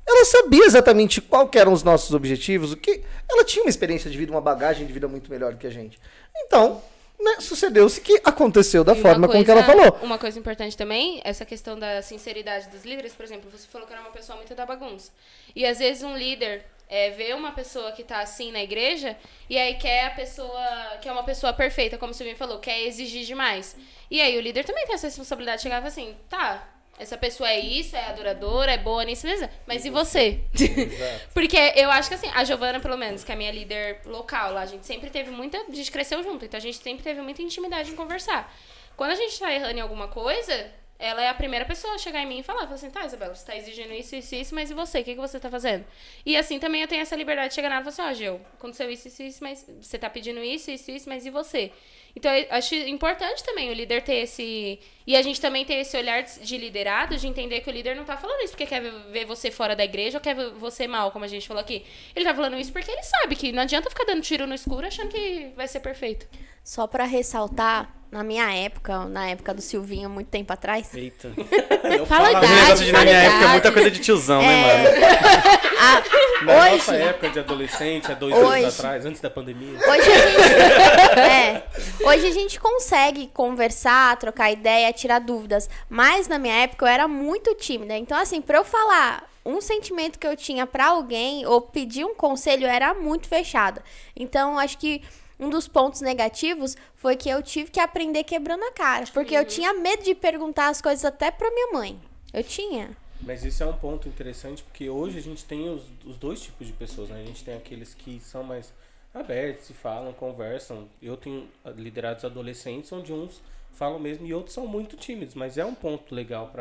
Ela sabia exatamente qual eram os nossos objetivos, o que. Ela tinha uma experiência de vida, uma bagagem de vida muito melhor do que a gente. Então, né, sucedeu-se que aconteceu da E forma com que ela coisa- falou. Uma coisa importante também, essa questão da sinceridade dos líderes, por exemplo, você falou que era uma pessoa muito da bagunça. E às vezes um líder é, vê uma pessoa que tá assim na igreja e aí quer a pessoa, que é uma pessoa perfeita, como o Silvinho falou, quer exigir demais. E aí o líder também tem essa responsabilidade de chegar e falar assim, tá, essa pessoa é isso, é adoradora, é boa nisso mesmo, mas e você? Porque eu acho que assim, a Giovana, pelo menos, que é a minha líder local lá, a gente sempre teve muita. A gente cresceu junto, então a gente sempre teve muita intimidade em conversar. Quando a gente tá errando em alguma coisa, ela é a primeira pessoa a chegar em mim e falar, falar assim, tá, Isabela, você tá exigindo isso, isso, isso, mas e você? O que, que você tá fazendo? E assim também eu tenho essa liberdade de chegar nela e falar assim, ó, Gil, aconteceu isso, isso, isso, mas você tá pedindo isso, isso, isso, mas e você? Então, eu acho importante também o líder ter esse. E a gente também ter esse olhar de liderado, de entender que o líder não tá falando isso porque quer ver você fora da igreja ou quer ver você mal, como a gente falou aqui. Ele tá falando isso porque ele sabe que não adianta ficar dando tiro no escuro achando que vai ser perfeito. Só pra ressaltar, na minha época, na época do Silvinho, muito tempo atrás, Eita. Fala a Esse idade, negócio de na fala minha a época é muita coisa de tiozão, né, É. mano? Ah, Na hoje, nossa época de adolescente, há dois Hoje. anos atrás, antes da pandemia. Hoje a gente, é, hoje a gente consegue conversar, trocar ideia, tirar dúvidas. Mas na minha época eu era muito tímida. Então, assim, pra eu falar um sentimento que eu tinha pra alguém ou pedir um conselho, era muito fechada. Então, acho que um dos pontos negativos foi que eu tive que aprender quebrando a cara. Porque eu tinha medo de perguntar as coisas até pra minha mãe. Eu tinha. Mas isso é um ponto interessante, porque hoje a gente tem os, os dois tipos de pessoas, né? A gente tem aqueles que são mais abertos, se falam, conversam. Eu tenho liderados adolescentes, onde uns falam mesmo e outros são muito tímidos. Mas é um ponto legal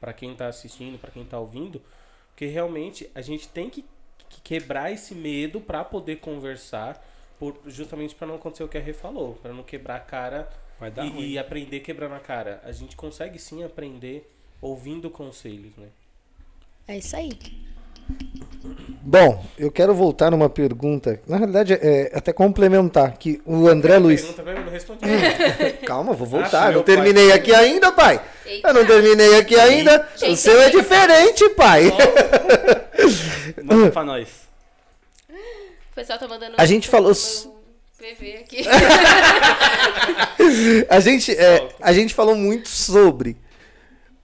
para quem tá assistindo, para quem tá ouvindo, porque realmente a gente tem que, que quebrar esse medo para poder conversar, por, justamente para não acontecer o que a Rê falou, para não quebrar a cara Vai dar e, ruim. e aprender quebrando a cara. A gente consegue sim aprender ouvindo conselhos, né? É isso aí. Bom, eu quero voltar numa pergunta. Na realidade, é até complementar que o André Luiz. Pergunta não respondi. Calma, vou voltar. meu não terminei pai. aqui ainda, pai. Eita. Eu não terminei aqui ainda. O Gente, seu é diferente, pai. Manda pra nós. O pessoal tá mandando A gente falou- PV aqui. A gente, é, a gente falou muito sobre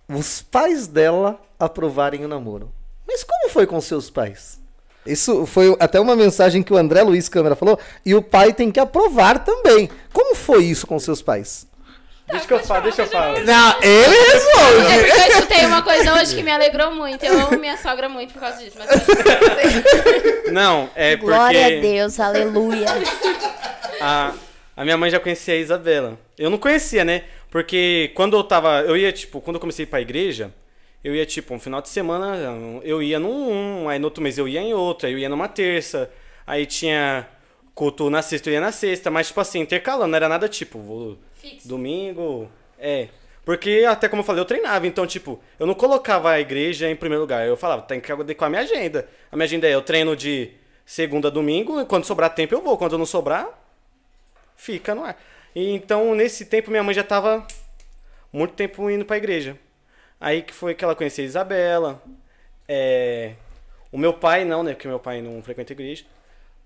os pais dela aprovarem o namoro. Mas como foi com seus pais? Isso foi até uma mensagem que o André Luiz Câmara falou. E o pai tem que aprovar também. Como foi isso com seus pais? Deixa que eu falo, deixa eu falar. Não, ele É responde. porque eu escutei uma coisa hoje que me alegrou muito. Eu amo minha sogra muito por causa disso. Mas Não, é porque. Glória a Deus, aleluia. A, a minha mãe já conhecia a Isabela. Eu não conhecia, né? Porque quando eu tava. Eu ia, tipo, quando eu comecei a ir pra igreja, eu ia, tipo, um final de semana, eu ia num um, aí no outro mês eu ia em outro, aí eu ia numa terça, aí tinha culto na sexta, eu ia na sexta, mas, tipo assim, intercalando, não era nada tipo, vou Fixo. domingo. É. Porque, até como eu falei, eu treinava, então, tipo, eu não colocava a igreja em primeiro lugar. Eu falava, tem que adequar a minha agenda. A minha agenda é, eu treino de segunda a domingo, e quando sobrar tempo eu vou, quando não sobrar, fica no ar. E então, nesse tempo, minha mãe já tava muito tempo indo pra igreja. Aí que foi que ela conhecia a Isabela. É... O meu pai não, né? Porque meu pai não frequenta igreja.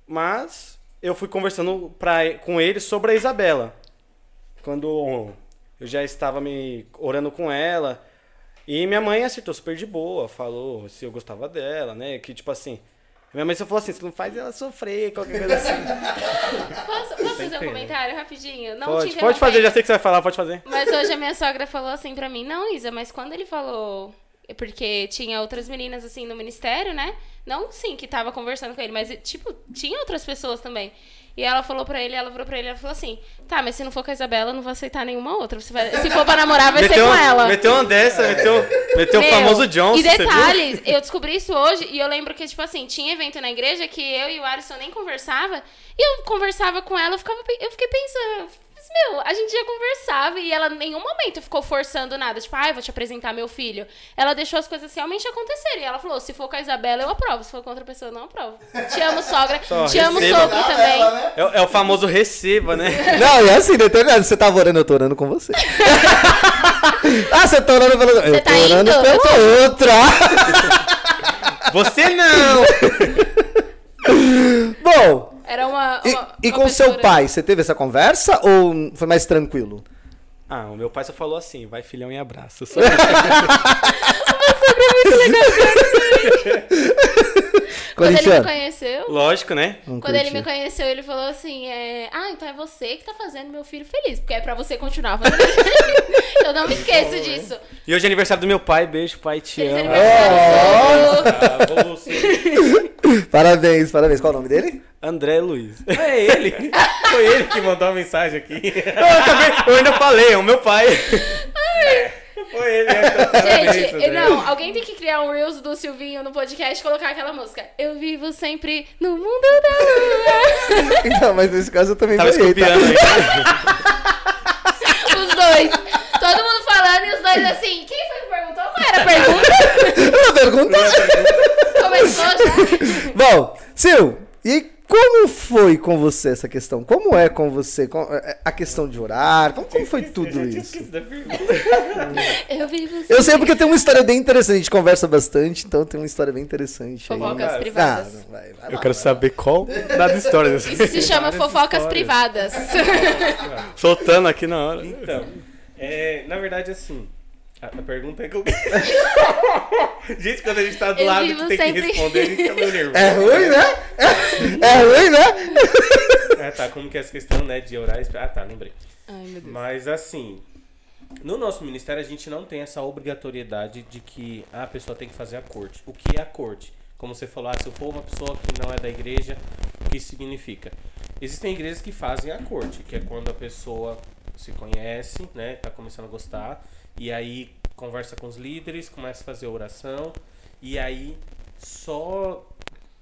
Mas eu fui conversando pra, com ele sobre a Isabela. Quando eu já estava me orando com ela. E minha mãe acertou super de boa, falou se eu gostava dela, né? Que tipo assim. Minha mãe só falou assim: você não faz ela sofrer, qualquer coisa assim. Posso, posso fazer um comentário rapidinho? Não pode, pode fazer, já sei que você vai falar, pode fazer. Mas hoje a minha sogra falou assim pra mim, não, Isa, mas quando ele falou. Porque tinha outras meninas assim no ministério, né? Não sim que tava conversando com ele, mas tipo, tinha outras pessoas também. E ela falou pra ele, ela virou pra ele, ela falou assim: "Tá, mas se não for com a Isabela, eu não vou aceitar nenhuma outra. Você vai- se for pra namorar, vai ser com ela." meteu uma dessa, meteu, meteu o Meu, famoso Johnson. E detalhes, eu descobri isso hoje e eu lembro que, tipo assim, tinha evento na igreja que eu e o Alisson nem conversava. E eu conversava com ela, eu, ficava, eu fiquei pensando, mas, meu, a gente já conversava e ela em nenhum momento ficou forçando nada. Tipo, ai, vou te apresentar meu filho. Ela deixou as coisas realmente acontecerem. E ela falou: se for com a Isabela, eu aprovo. Se for com outra pessoa, eu não aprovo. Te amo, sogra. Só Te amo, receba. sogro também. É, o- é o famoso receba, né? Não, é assim, determinado. Você tava orando, eu tô orando com você. ah, você tá orando pela. Eu tá tô orando indo? pela outra. Você não! Bom, Era uma. e, uma- e uma com seu pai, você teve essa conversa ou foi mais tranquilo? Ah, o meu pai só falou assim: vai filhão e abraça. Só- Quando ele me conheceu. Lógico, né? Quando ele me conheceu, ele falou assim: é, Ah, então é você que tá fazendo meu filho feliz, porque é pra você continuar fazendo. Eu não me esqueço disso. E hoje é aniversário do meu pai, beijo, pai, te Feliz amo. sogro. Ah, você- Parabéns, parabéns. Qual o nome dele? André Luiz. É ele. Foi ele que mandou a mensagem aqui. Eu, acabei, eu ainda falei, é o meu pai. Foi ele. é, então, Gente, André. não, alguém tem que criar um Reels do Silvinho no podcast e colocar aquela música. Eu vivo sempre no mundo da lua. Então, mas nesse caso eu também Tava ganhei, tá? aí. Os dois. Todo mundo falando e os dois assim. Quem foi que perguntou? Qual era a pergunta? Uma pergunta. Começou já. Bom, Sil, e como foi com você essa questão? Como é com você? É, A questão de orar? Como, como foi tudo isso? Eu vi você. Eu sei porque tem uma história bem interessante. A gente conversa bastante, então tem uma história bem interessante. aí. Fofocas Ah, privadas. não, vai, vai Eu lá, quero vai saber qual das histórias. Isso se chama fofocas histórias. privadas. Soltando aqui na hora. Então, é, na verdade, assim, a, a pergunta é que eu... gente, quando a gente tá do Eu lado que tem sempre- que responder, a gente fica meio nervoso. É ruim, né? É, é ruim, né? Ah, tá, como que é essa questão, né, de orar e esperar. Ah, tá, lembrei. Ai, meu Deus. Mas, assim, no nosso ministério a gente não tem essa obrigatoriedade de que ah, a pessoa tem que fazer a corte. O que é a corte? Como você falou, ah, se eu for uma pessoa que não é da igreja, o que isso significa? Existem igrejas que fazem a corte, que é quando a pessoa se conhece, né, tá começando a gostar, e aí conversa com os líderes, começa a fazer oração, e aí só,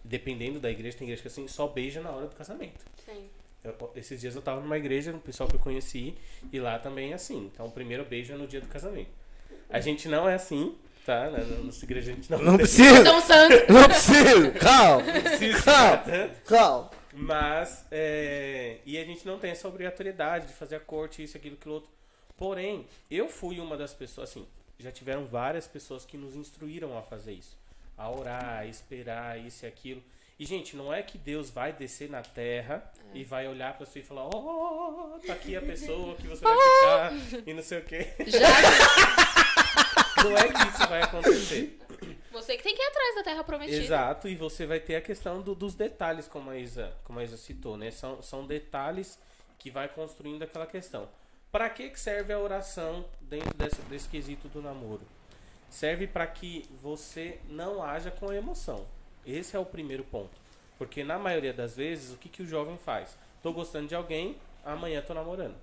dependendo da igreja, tem igreja que assim, só beija na hora do casamento. Sim. Eu- esses dias eu tava numa igreja, um pessoal que eu conheci, e lá também é assim. Então o primeiro beijo é no dia do casamento. A gente não é assim, tá? Na na nossa igreja a gente não, Não precisa. Santo. Não precisa. Calma. precisa Calma. Calma. Mas, é, e a gente não tem essa obrigatoriedade de fazer a corte, isso, aquilo, aquilo outro. Porém, eu fui uma das pessoas, assim, já tiveram várias pessoas que nos instruíram a fazer isso. A orar, a esperar, isso e aquilo. E, gente, não é que Deus vai descer na terra e vai olhar pra você e falar, ó, tá aqui a pessoa que você vai ficar e não sei o quê. Já Não é que isso vai acontecer. você que tem que ir atrás da terra prometida. Exato, e você vai ter a questão do- dos detalhes, como a Isa, como a Isa citou, né? São, são detalhes que vai construindo aquela questão. Para que, serve a oração dentro desse, quesito do namoro? Serve para que você não haja com emoção. Esse é o primeiro ponto. Porque na maioria das vezes, o que, que o jovem faz? Tô gostando de alguém, amanhã tô namorando.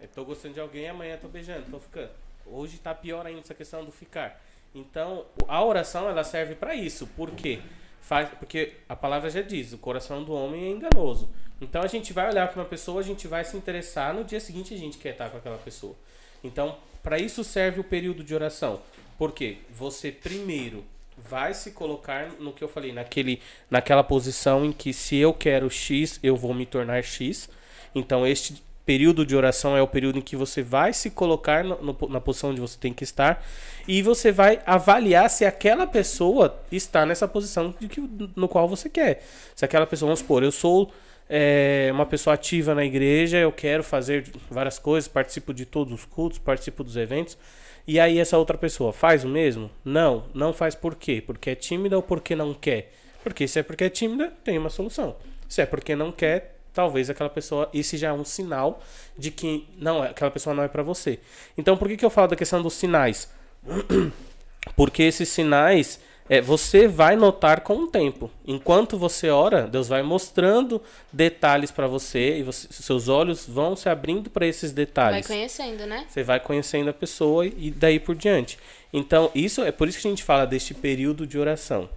Eu tô gostando de alguém, amanhã tô beijando, tô ficando. Hoje tá pior ainda essa questão do ficar. Então, a oração ela serve para isso. Por quê? Faz, porque a palavra já diz, o coração do homem é enganoso. Então a gente vai olhar para uma pessoa, a gente vai se interessar, no dia seguinte a gente quer estar com aquela pessoa. Então, para isso serve o período de oração. Porque você primeiro vai se colocar no que eu falei, naquele, naquela posição em que se eu quero X, eu vou me tornar X. Então, este período de oração é o período em que você vai se colocar no- no- na posição onde você tem que estar e você vai avaliar se aquela pessoa está nessa posição de que, no qual você quer. Se aquela pessoa, vamos supor, eu sou é, uma pessoa ativa na igreja, eu quero fazer várias coisas, participo de todos os cultos, participo dos eventos. E aí essa outra pessoa faz o mesmo? Não, não faz por quê? Porque é tímida ou porque não quer? Porque se é porque é tímida, tem uma solução. Se é porque não quer, talvez aquela pessoa, esse já é um sinal de que não, é- aquela pessoa não é pra você. Então, por que, que eu falo da questão dos sinais? Porque esses sinais é, você vai notar com o tempo. Enquanto você ora, Deus vai mostrando detalhes pra você e você- seus olhos vão se abrindo para esses Vai detalhes. conhecendo, né? Você vai conhecendo a pessoa e daí por diante. Então, isso é por isso que a gente fala deste período de oração.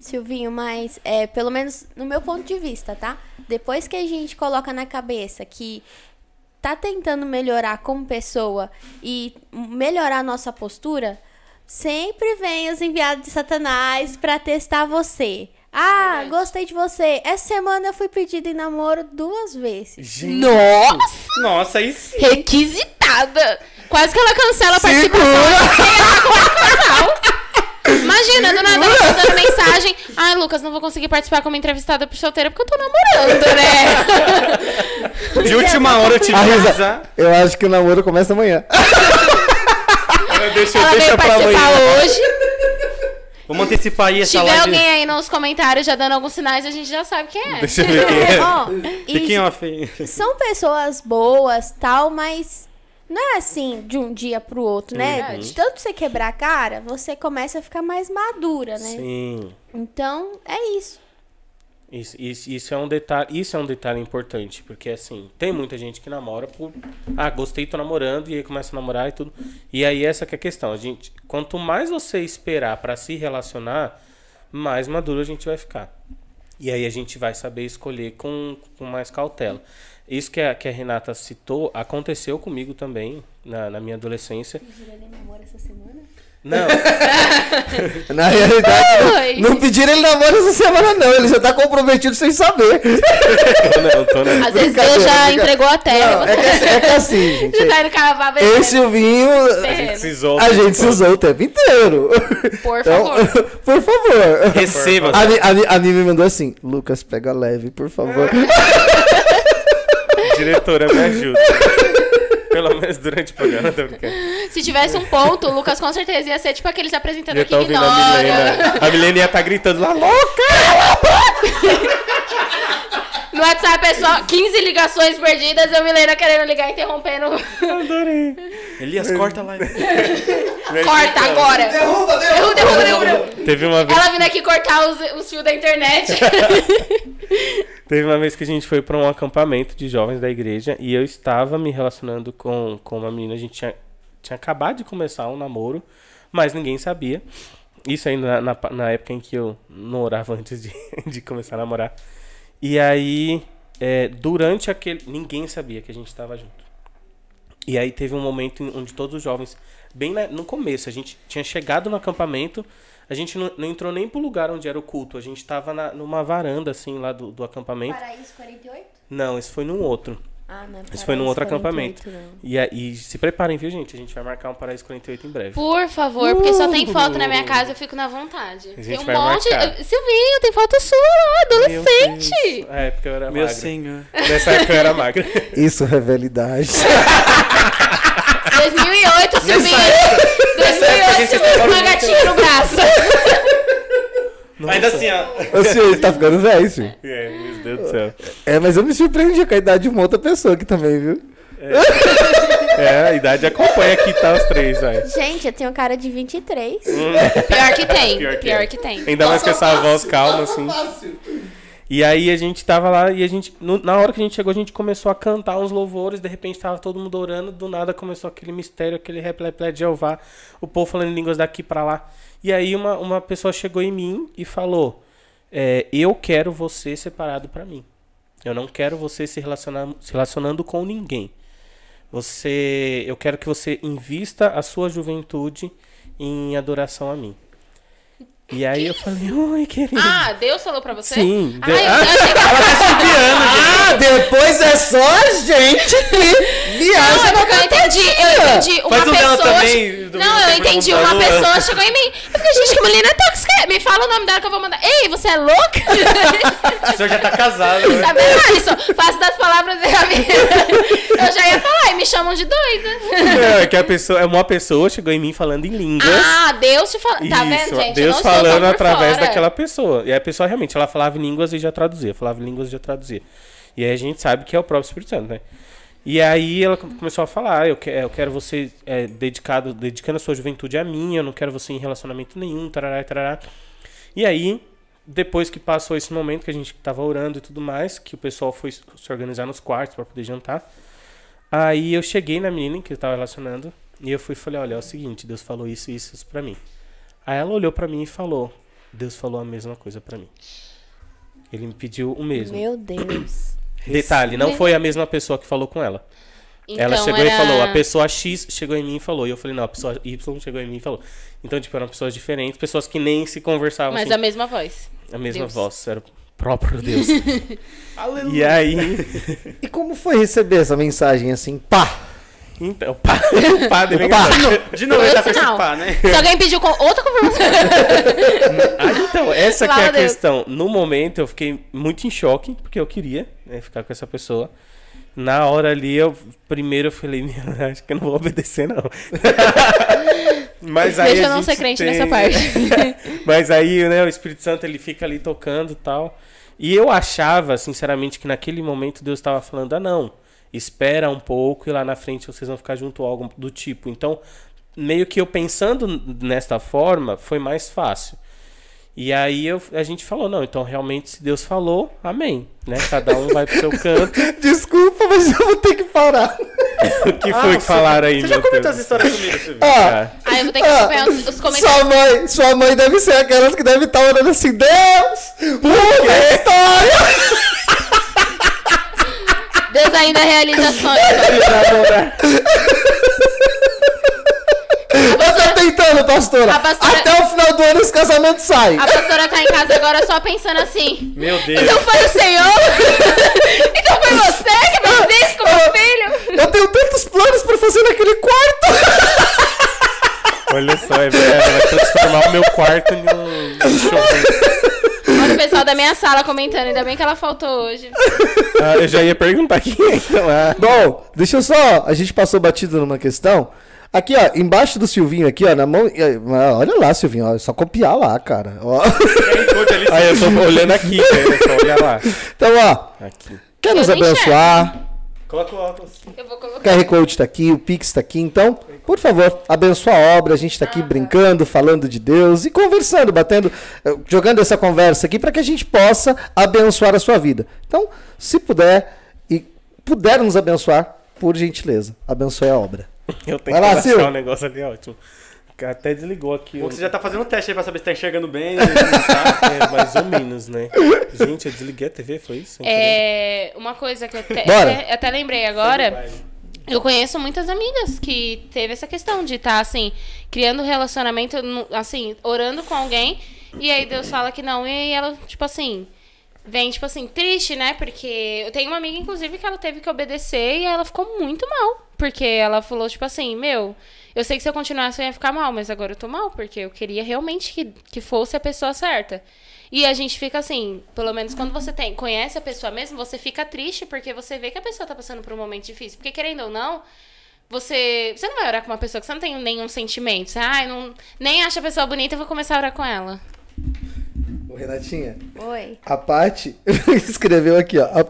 Silvinho, mas é, pelo menos no meu ponto de vista, tá? Depois que a gente coloca na cabeça que tá tentando melhorar como pessoa e melhorar a nossa postura, sempre vem os enviados de Satanás pra testar você. Ah, gostei de você. Essa semana eu fui pedida em namoro duas vezes. Nossa! Nossa, isso. Requisitada! Quase que ela cancela a participação. Ela com o casal. Imagina, do nada ela mandando mensagem. Ai, Lucas, não vou conseguir participar como entrevistada por solteira porque eu tô namorando, né? De última hora eu tive A que risa- avisar. Eu acho que o namoro começa amanhã. Deixa, Ela veio participar hoje. Vamos antecipar aí Se essa tiver live. alguém aí nos comentários já dando alguns sinais, a gente já sabe quem é. Deixa eu ver quem é. Ó, e Fiquem off são pessoas boas, tal, mas não é assim de um dia pro outro, né? Verdade. De tanto você quebrar a cara, você começa a ficar mais madura, né? Sim. Então, é isso. Isso, isso, isso é um detalhe, isso é um detalhe importante, porque assim, tem muita gente que namora por ah, gostei, tô namorando e aí começa a namorar e tudo. E aí essa que é a questão, a gente, quanto mais você esperar pra se relacionar, mais maduro a gente vai ficar. E aí a gente vai saber escolher com, com mais cautela. Isso que a, que a Renata citou aconteceu comigo também na, na minha adolescência. Ele namora essa semana? Não, Na realidade, Oi. não pediram ele namoro essa semana, não. Ele já tá comprometido sem saber. tô não, tô não. Às vezes Deus já brincadeira. entregou a terra. Não, é que, assim- é que assim, gente. Você tá indo cavar bem. Eu e Silvinho, A gente se zoou. a gente se usou o tempo inteiro. Por Então, favor. por favor. Receba. A, a, a mandou assim: Lucas, pega leve, por favor. Diretora, me ajuda. Pelo menos durante o programa, tô brincando. Se tivesse um ponto, o Lucas com certeza ia ser tipo aqueles aqui tá ouvindo a ignora. Milena. A Milena ia estar gritando lá, louca! No WhatsApp é só 15 ligações perdidas, eu Milena querendo ligar, interrompendo. Adorei. Elias, corta lá. Corta agora! Derruba, Derruba, derruba, derruba. Teve uma vez, Ela vindo aqui cortar os, os fios da internet. teve uma vez que a gente foi para um acampamento de jovens da igreja e eu estava me relacionando com, com uma menina. A gente tinha, tinha acabado de começar um namoro, mas ninguém sabia. Isso ainda na, na, na época em que eu não orava antes de, de começar a namorar. E aí, é, durante aquele. Ninguém sabia que a gente estava junto. E aí teve um momento onde todos os jovens, bem na- no começo, a gente tinha chegado no acampamento, a gente não, não entrou nem pro lugar onde era o culto, a gente tava na- numa varanda, assim, lá do, do acampamento. Paraíso 48? Não, esse foi num outro. Ah, não. Esse foi num outro Paraíso acampamento. 48 não. E aí, se preparem, viu, gente? A gente vai marcar um Paraíso 48 em breve. Por favor, porque só tem foto na minha casa, eu fico na vontade. A gente Tem um vai monte. marcar. Silvinho, tem foto sua lá, adolescente. É, porque eu era Meu magra. senhor. Nessa época eu era magra. Isso, rivalidade. 2008, Silvinho. nessa época a 2008, gente Silvinho com uma gatinha no braço. Ainda assim, ó. Senhor, ele tá ficando velho, senhor. É, meu Deus do céu. É, mas eu me surpreendi com a idade de uma outra pessoa aqui também, viu? É, a idade acompanha aqui, tá? Os três, vai. Gente, eu tenho cara de 23. Pior que tem. Pior que Pior é. que tem. Ainda mais com essa voz calma, assim. E aí a gente tava lá e a gente, no- na hora que a gente chegou, a gente começou a cantar uns louvores, de repente tava todo mundo orando, do nada começou aquele mistério, aquele repleplé de Jeová, o povo falando em línguas daqui pra lá. E aí uma, uma pessoa chegou em mim e falou: é, Eu quero você separado pra mim. Eu não quero você se, relacionar, se relacionando com ninguém. Você, eu quero que você invista a sua juventude em adoração a mim. E aí eu falei, oi, querido. Ah, Deus falou pra você? Sim, Ah, Deus- eu, eu achei que Ah, depois é só a gente que Não, viaja é porque eu entendi, eu entendi uma Faz um dela pessoa. também, do não, eu entendi uma pessoa chegou em mim. Eu falei, gente, que mulher é tóxica. Me fala o nome dela que eu vou mandar. Ei, você é louca? O senhor já tá casado, né? tá vendo, Alisson? Faço das palavras da minha. Eu já ia falar, e me chamam de doida. Não, é que a pessoa, é uma pessoa chegou em mim falando em línguas. Ah, Deus te fala. Tá vendo, gente? Eu Deus não estou falando através fora. daquela pessoa. E a pessoa realmente, ela falava em línguas e já traduzia. Falava em línguas e já traduzia. E aí a gente sabe que é o próprio Espírito Santo, né? E aí ela começou a falar, eu, que- eu quero você é, dedicado, dedicando a sua juventude a mim, eu não quero você em relacionamento nenhum, tarará, tarará. E aí, depois que passou esse momento que a gente tava orando e tudo mais, que o pessoal foi se organizar nos quartos para poder jantar, aí eu cheguei na menina que eu tava relacionando, e eu fui e falei, olha, é o seguinte, Deus falou isso e isso, isso pra mim. Aí ela olhou pra mim e falou, Deus falou a mesma coisa pra mim. Ele me pediu o mesmo. Meu Deus. Detalhe, não foi a mesma pessoa que falou com ela. ela Então, chegou e era- falou, a pessoa X chegou em mim e falou. E eu falei, não, a pessoa Y chegou em mim e falou. Então, tipo, eram pessoas diferentes, pessoas que nem se conversavam Mas assim. a mesma voz. A mesma Deus. voz, era o próprio Deus. e aí, E como foi receber essa mensagem assim, pá? Então, pá, pá, dele Pá. De novo, ele tá com esse Sinal. pá, né? Se alguém pediu com outra confirmação. Ah, então, essa que é a Deus. questão. No momento eu fiquei muito em choque, porque eu queria né, ficar com essa pessoa. Na hora ali, eu primeiro eu falei, "Meu, acho que eu não vou obedecer, não. Mas aí Deixa eu não ser crente tem- nessa parte. Mas aí, né, o Espírito Santo ele fica ali tocando e tal. E eu achava, sinceramente, que naquele momento Deus estava falando: ah, não, espera um pouco e lá na frente vocês vão ficar junto ou algo do tipo. Então, meio que eu pensando nesta forma, foi mais fácil. E aí eu, a gente falou: não, então realmente, se Deus falou, amém. Né? Cada um vai pro seu canto. Desculpa, mas eu vou ter que parar. o que foi que falaram aí, Você já comentou Deus? essa história comigo, Silvio? Ah, Ah, Aí eu vou ter que ah, acompanhar os, os comentários. sua mãe, sua mãe deve ser aquelas que deve estar orando assim, Deus, muda a história. Deus ainda realiza sonhos. Eu tô tentando, pastora. Pastora- Até o final do ano esse casamento sai. A pastora tá em casa agora só pensando assim. Meu Deus. Então foi o Senhor? então foi você que fez isso com meu filho? Eu tenho tantos planos pra fazer naquele quarto. Olha só, é verdade, vai transformar o meu quarto em um show. Pessoal da minha sala comentando, ainda bem que ela faltou hoje. Ah, eu já ia perguntar quem é, então. Ah, Bom, deixa eu só. A gente passou batido numa questão. Aqui, ó, embaixo do Silvinho, aqui, ó, na mão. ah, Olha lá, Silvinho, ó, é só copiar lá, cara. Ó. aí eu tô olhando aqui, né? É só olhar lá. Então, ó, Aqui. quer nos abençoar? Coloca o óculos. Eu vou O colocar. QR Code tá aqui, o Pix tá aqui, então, por favor, abençoa a obra. A gente tá aqui brincando, falando de Deus e conversando, batendo, eh, jogando essa conversa aqui para que a gente possa abençoar a sua vida. Então, se puder e puder nos abençoar, por gentileza, abençoe a obra. Eu tenho Vai lá, que Sil. achar o negócio ali, ótimo. Até desligou aqui. Bom o- que Você já tá fazendo um teste aí pra saber se tá enxergando bem. É, mais ou menos, né? Gente, eu desliguei a TV, foi isso? É, uma coisa que eu até, Bora. até, até lembrei agora. Eu conheço muitas amigas que teve essa questão de estar, assim, criando um relacionamento, assim, orando com alguém, e aí Deus fala que não, e aí ela, tipo assim, vem, tipo assim, triste, né? Porque eu tenho uma amiga, inclusive, que ela teve que obedecer e ela ficou muito mal. Porque ela falou, tipo assim, meu, eu sei que se eu continuasse eu ia ficar mal, mas agora eu tô mal, porque eu queria realmente que, que fosse a pessoa certa. E a gente fica assim, pelo menos quando você tem, conhece a pessoa mesmo, você fica triste porque você vê que a pessoa tá passando por um momento difícil. Porque querendo ou não, você. Você não vai orar com uma pessoa que você não tem nenhum sentimento. Você, ah, não, nem acha a pessoa bonita, eu vou começar a orar com ela. Ô, Renatinha, Oi. a Paty escreveu aqui, ó. a-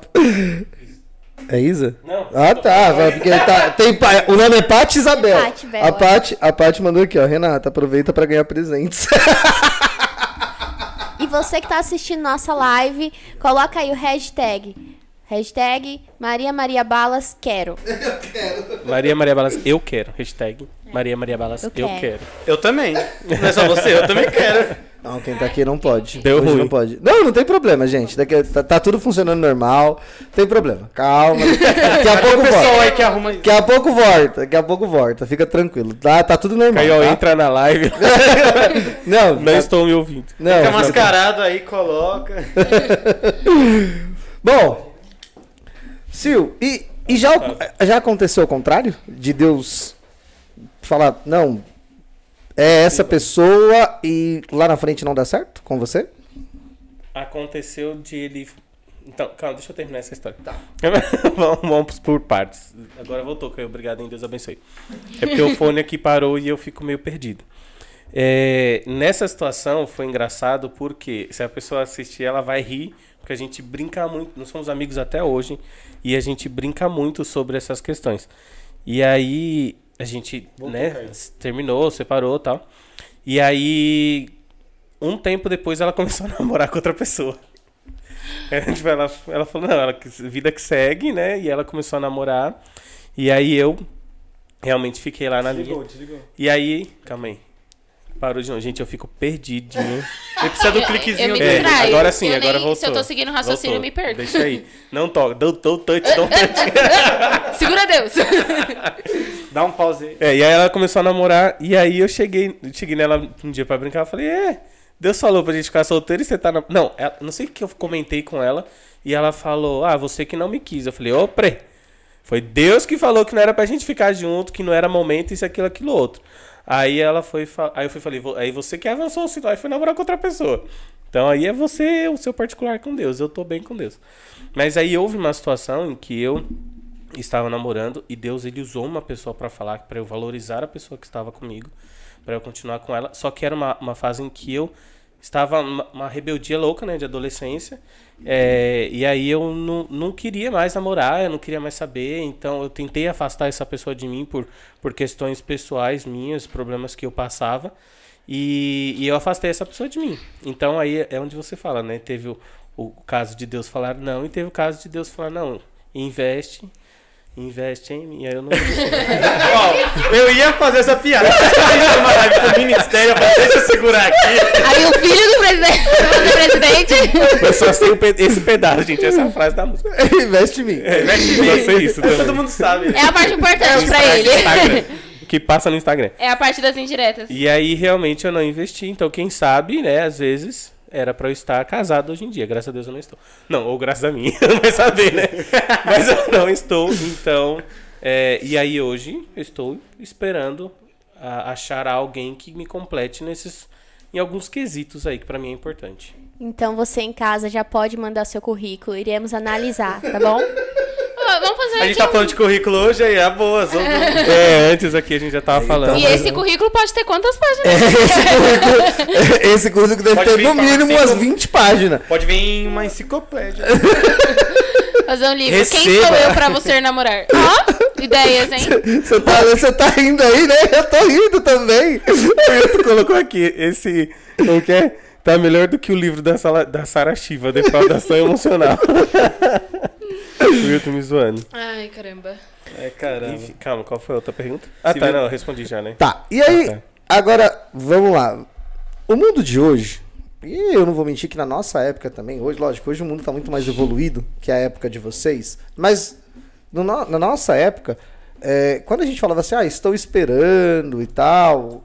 É Isa? Não. Ah, tá. Porque tá tem, o nome é Paty Isabel. Paty a é. Paty, a Paty mandou aqui, ó. Renata, aproveita pra ganhar presentes. E você que tá assistindo nossa live, coloca aí o hashtag. Hashtag Maria Maria Balas quero. Maria Maria Balas, eu quero. Hashtag Maria Maria Balas, Eu eu, quero. quero. Eu também. Não é só você, eu também quero. Não, quem tá aqui não pode. Deu Hoje ruim. Não pode. Não, não tem problema, gente. Daqui, tá, tá tudo funcionando normal. Tem problema. Calma. Daqui a pouco O pessoal volta. aí que arruma. Daqui a pouco volta. Daqui a pouco volta. Fica tranquilo. Tá, tá tudo normal. Ó, tá? entra na live. Não, Não tá- estou me ouvindo. não, Fica tá- mascarado aí, coloca. Bom, Sil, e, e já, já aconteceu o contrário? De Deus falar, não, é essa pessoa e lá na frente não dá certo com você? Aconteceu de ele. Então, calma, deixa eu terminar essa história. Tá. vamos, vamos por partes. Agora voltou, eu, obrigado em Deus abençoe. É porque o fone aqui parou e eu fico meio perdido. É, nessa situação foi engraçado porque se a pessoa assistir, ela vai rir, porque a gente brinca muito, nós somos amigos até hoje, e a gente brinca muito sobre essas questões. E aí a gente, né, terminou, separou e tal. E aí um tempo depois ela começou a namorar com outra pessoa. Tipo, ela, ela falou, não, ela, vida que segue, né? E ela começou a namorar. E aí eu realmente fiquei lá na linha. desligou. E aí, calma aí. Parou de novo. Gente, eu fico perdidinho. Ele precisa do Eu- cliquezinho eu me dele. É, agora sim, Eu agora nem- voltou. se eu tô seguindo o raciocínio, eu me perco. Deixa aí. Não toca. Don't, don't touch, don't touch. Segura Deus! Dá um pause aí. É, e aí ela começou a namorar. E aí eu cheguei, cheguei nela um dia pra brincar. Eu falei, é, Deus falou pra gente ficar solteiro e você tá na... Não, ela- não sei o que eu comentei com ela. E ela falou, ah, você que não me quis. Eu falei, ô, pre. Foi Deus que falou que não era pra gente ficar junto, que não era momento, isso, aquilo, aquilo, outro. Aí ela foi, aí eu fui falei, "Vo- aí você que avançou o sinal, aí foi namorar com outra pessoa. Então aí é você, o seu particular com Deus, eu tô bem com Deus. Mas aí houve uma situação em que eu estava namorando e Deus ele usou uma pessoa pra falar, pra eu valorizar a pessoa que estava comigo, pra eu continuar com ela. Só que era uma, uma fase em que eu estava uma, rebeldia louca, né, de adolescência. É, e aí eu não, não queria mais namorar, eu não queria mais saber. Então eu tentei afastar essa pessoa de mim por, por questões pessoais minhas, problemas que eu passava. E, e eu afastei essa pessoa de mim. Então aí é onde você fala, né? Teve o, o caso de Deus falar não e teve o caso de Deus falar não, investe, investe em mim. Aí eu não. Ó, eu ia fazer essa piada. Uma live pro ministério, eu falei, deixa eu segurar aqui. Aí o filho do presidente, do presidente eu só sei o pe- esse pedaço, gente. Essa é a frase da música. Investe em mim. É, só sei isso também. todo mundo sabe. é a parte importante pra Instagram, ele. Instagram. que passa no Instagram. É a parte das indiretas. E aí realmente eu não investi. Então, quem sabe, né, às vezes era pra eu estar casado hoje em dia. Graças a Deus eu não estou. Não, ou graças a mim, não vai saber, né? Mas eu não estou, então. é, e aí hoje eu estou esperando a- achar alguém que me complete nesses. Em alguns quesitos aí, que pra mim é importante. Então você em casa já pode mandar seu currículo, iremos analisar, tá bom? Vamos fazer A gente tá um- falando de currículo hoje aí, a boa. Só... É, antes aqui a gente já tava falando. E esse currículo pode ter quantas páginas? Esse currículo, esse currículo deve Pode ter vir no pra mínimo umas 20 páginas. Pode vir uma enciclopédia. Fazer um livro. Quem Receba. sou eu pra você namorar? Ó, ideias, hein? Você tá, você tá rindo aí, né? Eu tô rindo também. O Wilton colocou aqui, esse. Como que é? Tá melhor do que o livro da, Sala, da Sara Shiva, Defraudação Emocional. o Wilton me zoando. Ai, caramba. É, caramba. Enfim, calma, qual foi a outra pergunta? Ah, Se tá, viu- não, eu respondi já, né? Tá, e aí, Ah, tá. agora, vamos lá. O mundo de hoje, e eu não vou mentir que na nossa época também, hoje, lógico, hoje o mundo tá muito mais evoluído que a época de vocês, mas no no- na nossa época, é, quando a gente falava assim, ah, estou esperando e tal,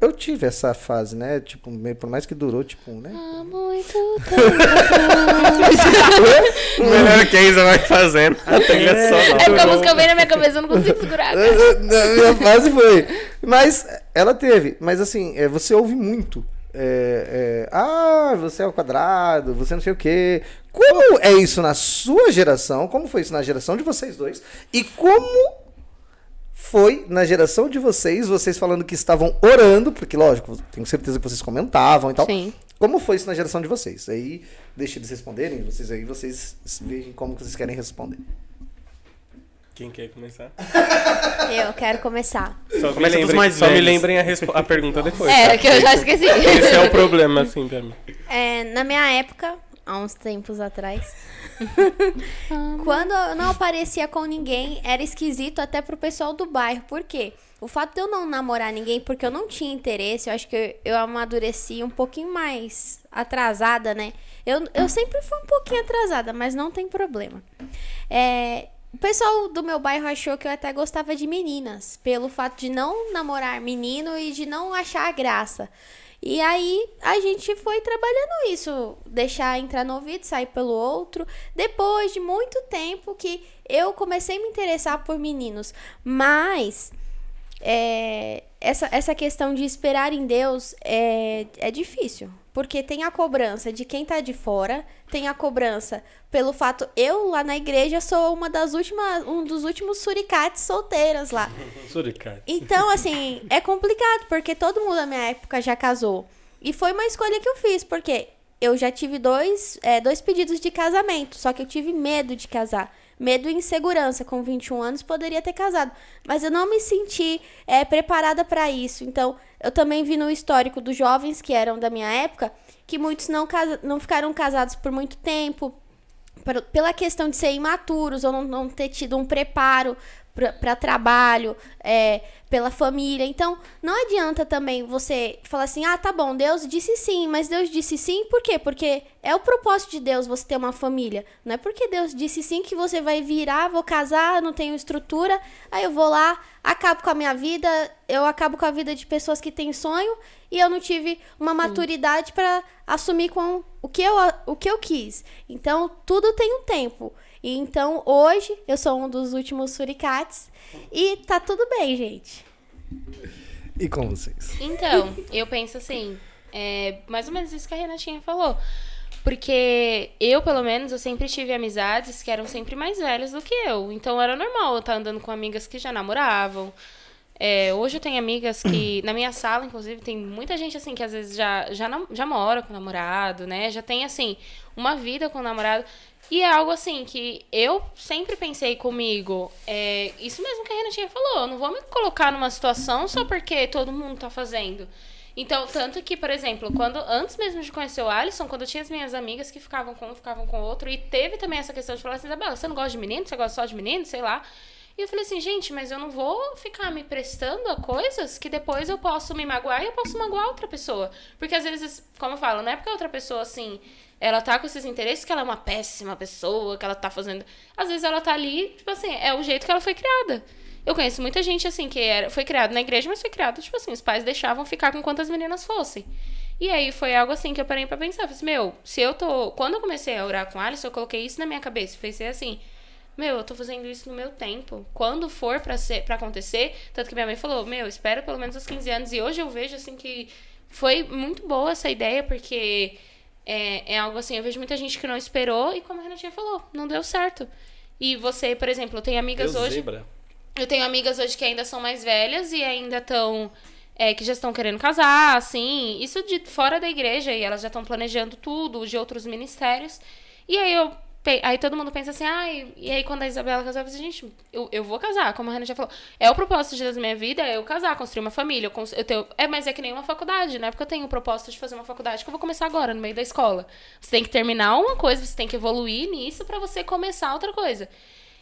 eu- tive essa fase, né? Tipo, meio- por mais que durou, tipo, né? Há muito tempo. O melhor que a Isa vai fazendo. A trilha sonora. É porque a música vem na minha cabeça, eu não consigo segurar. cara. Na minha fase foi. Mas ela teve. Mas assim, é, você ouve muito. é, é, ah, você é o quadrado, você não sei o quê. Como é isso na sua geração? Como foi isso na geração de vocês dois? E como foi na geração de vocês, vocês falando que estavam orando, porque lógico, tenho certeza que vocês comentavam e tal. Sim. Como foi isso na geração de vocês? Aí deixa eles responderem, vocês aí vocês vejam como que vocês querem responder. Quem quer começar? Eu quero começar. Só, me lembrem, mais só me lembrem a, a pergunta depois. Era tá? que eu já esqueci. Esse é o problema, assim, pra mim. É, na minha época, há uns tempos atrás, quando eu não aparecia com ninguém, era esquisito até pro pessoal do bairro. Por quê? O fato de eu não namorar ninguém porque eu não tinha interesse, eu acho que eu, eu amadureci um pouquinho mais atrasada, né? Eu, eu sempre fui um pouquinho atrasada, mas não tem problema. É, o pessoal do meu bairro achou que eu até gostava de meninas, pelo fato de não namorar menino e de não achar graça. E aí a gente foi trabalhando isso, deixar entrar no ouvido, sair pelo outro. Depois de muito tempo que eu comecei a me interessar por meninos, mas é, essa, essa questão de esperar em Deus é, é difícil. Porque tem a cobrança de quem tá de fora, tem a cobrança pelo fato. Eu lá na igreja sou uma das últimas, um dos últimos suricates solteiras lá. Suricate. Então, assim, é complicado, porque todo mundo na minha época já casou. E foi uma escolha que eu fiz, porque eu já tive dois, é, dois pedidos de casamento, só que eu tive medo de casar. Medo e insegurança. Com 21 anos poderia ter casado. Mas eu não me senti é, preparada para isso. Então, eu também vi no histórico dos jovens que eram da minha época que muitos não, casa- não ficaram casados por muito tempo pela questão de ser imaturos ou não, não ter tido um preparo para trabalho, é, pela família. Então, não adianta também você falar assim: ah, tá bom, Deus disse sim, mas Deus disse sim por quê? Porque é o propósito de Deus você ter uma família. Não é porque Deus disse sim que você vai virar, vou casar, não tenho estrutura, aí eu vou lá, acabo com a minha vida, eu acabo com a vida de pessoas que têm sonho e eu não tive uma maturidade para assumir com o que, eu, o que eu quis. Então, tudo tem um tempo. E então, hoje, eu sou um dos últimos suricates e tá tudo bem, gente. E com vocês? Então, eu penso assim, é mais ou menos isso que a Renatinha falou. Porque eu, pelo menos, eu sempre tive amizades que eram sempre mais velhas do que eu. Então era normal eu estar andando com amigas que já namoravam. É, hoje eu tenho amigas que, na minha sala, inclusive, tem muita gente assim que às vezes já, já, já mora com o namorado, né? Já tem, assim, uma vida com o namorado. E é algo assim que eu sempre pensei comigo. É, isso mesmo que a Renatinha falou. Eu não vou me colocar numa situação só porque todo mundo tá fazendo. Então, tanto que, por exemplo, quando antes mesmo de conhecer o Alisson, quando eu tinha as minhas amigas que ficavam com um, ficavam com outro, e teve também essa questão de falar assim, Isabela, você não gosta de menino? Você gosta só de menino? Sei lá. E eu falei assim, gente, mas eu não vou ficar me prestando a coisas que depois eu posso me magoar e eu posso magoar outra pessoa. Porque às vezes, como eu falo, não é porque outra pessoa, assim, ela tá com esses interesses que ela é uma péssima pessoa, que ela tá fazendo. Às vezes ela tá ali, tipo assim, é o jeito que ela foi criada. Eu conheço muita gente, assim, que era, foi criado na igreja, mas foi criado, tipo assim, os pais deixavam ficar com quantas meninas fossem. E aí foi algo assim que eu parei pra pensar. Falei assim, meu, se eu tô. Quando eu comecei a orar com Alisson, eu coloquei isso na minha cabeça. Pensei assim, meu, eu tô fazendo isso no meu tempo. Quando for pra, ser, pra acontecer, tanto que minha mãe falou, meu, espera pelo menos os 15 anos. E hoje eu vejo assim que foi muito boa essa ideia, porque é, é algo assim, eu vejo muita gente que não esperou e como a Renatinha falou, não deu certo. E você, por exemplo, eu tenho amigas Deus hoje. zebra. Eu tenho amigas hoje que ainda são mais velhas e ainda estão. É, que já estão querendo casar, assim. Isso de fora da igreja e elas já estão planejando tudo, de outros ministérios. E aí eu. Aí todo mundo pensa assim, ai, e aí quando a Isabela casar, eu falei, assim, gente, eu, eu vou casar, como a Renan já falou. É o propósito na minha vida, é eu casar, construir uma família. Eu, cons- eu tenho, é, mas é que nem uma faculdade, né? Porque eu tenho o propósito de fazer uma faculdade que eu vou começar agora, no meio da escola. Você tem que terminar uma coisa, você tem que evoluir nisso pra você começar outra coisa.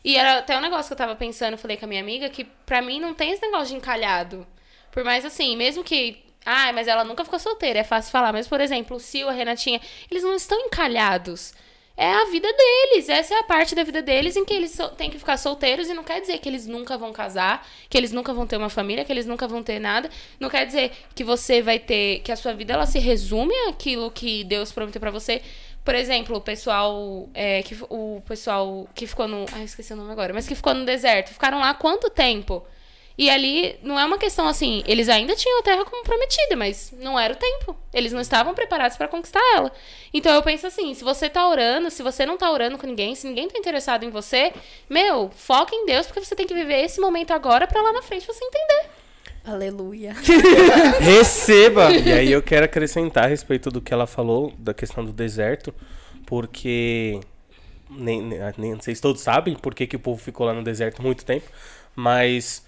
E era até um negócio que eu tava pensando, falei com a minha amiga, que pra mim não tem esse negócio de encalhado. Por mais assim, mesmo que. Ah, mas ela nunca ficou solteira, é fácil falar. Mas, por exemplo, o Sil, a Renatinha, eles não estão encalhados. É a vida deles, essa é a parte da vida deles em que eles têm que ficar solteiros e não quer dizer que eles nunca vão casar, que eles nunca vão ter uma família, que eles nunca vão ter nada. Não quer dizer que você vai ter, que a sua vida ela se resume àquilo que Deus prometeu pra você. Por exemplo, o pessoal é, que o pessoal que ficou no, ah, esqueci o nome agora, mas que ficou no deserto, ficaram lá quanto tempo? E ali não é uma questão assim, eles ainda tinham a terra como prometida, mas não era o tempo. Eles não estavam preparados para conquistar ela. Então eu penso assim, se você tá orando, se você não tá orando com ninguém, se ninguém tá interessado em você, meu, foca em Deus, porque você tem que viver esse momento agora para lá na frente você entender. Aleluia. Receba! E aí eu quero acrescentar a respeito do que ela falou, da questão do deserto, porque nem, nem, nem não sei se todos sabem por que, que o povo ficou lá no deserto muito tempo, mas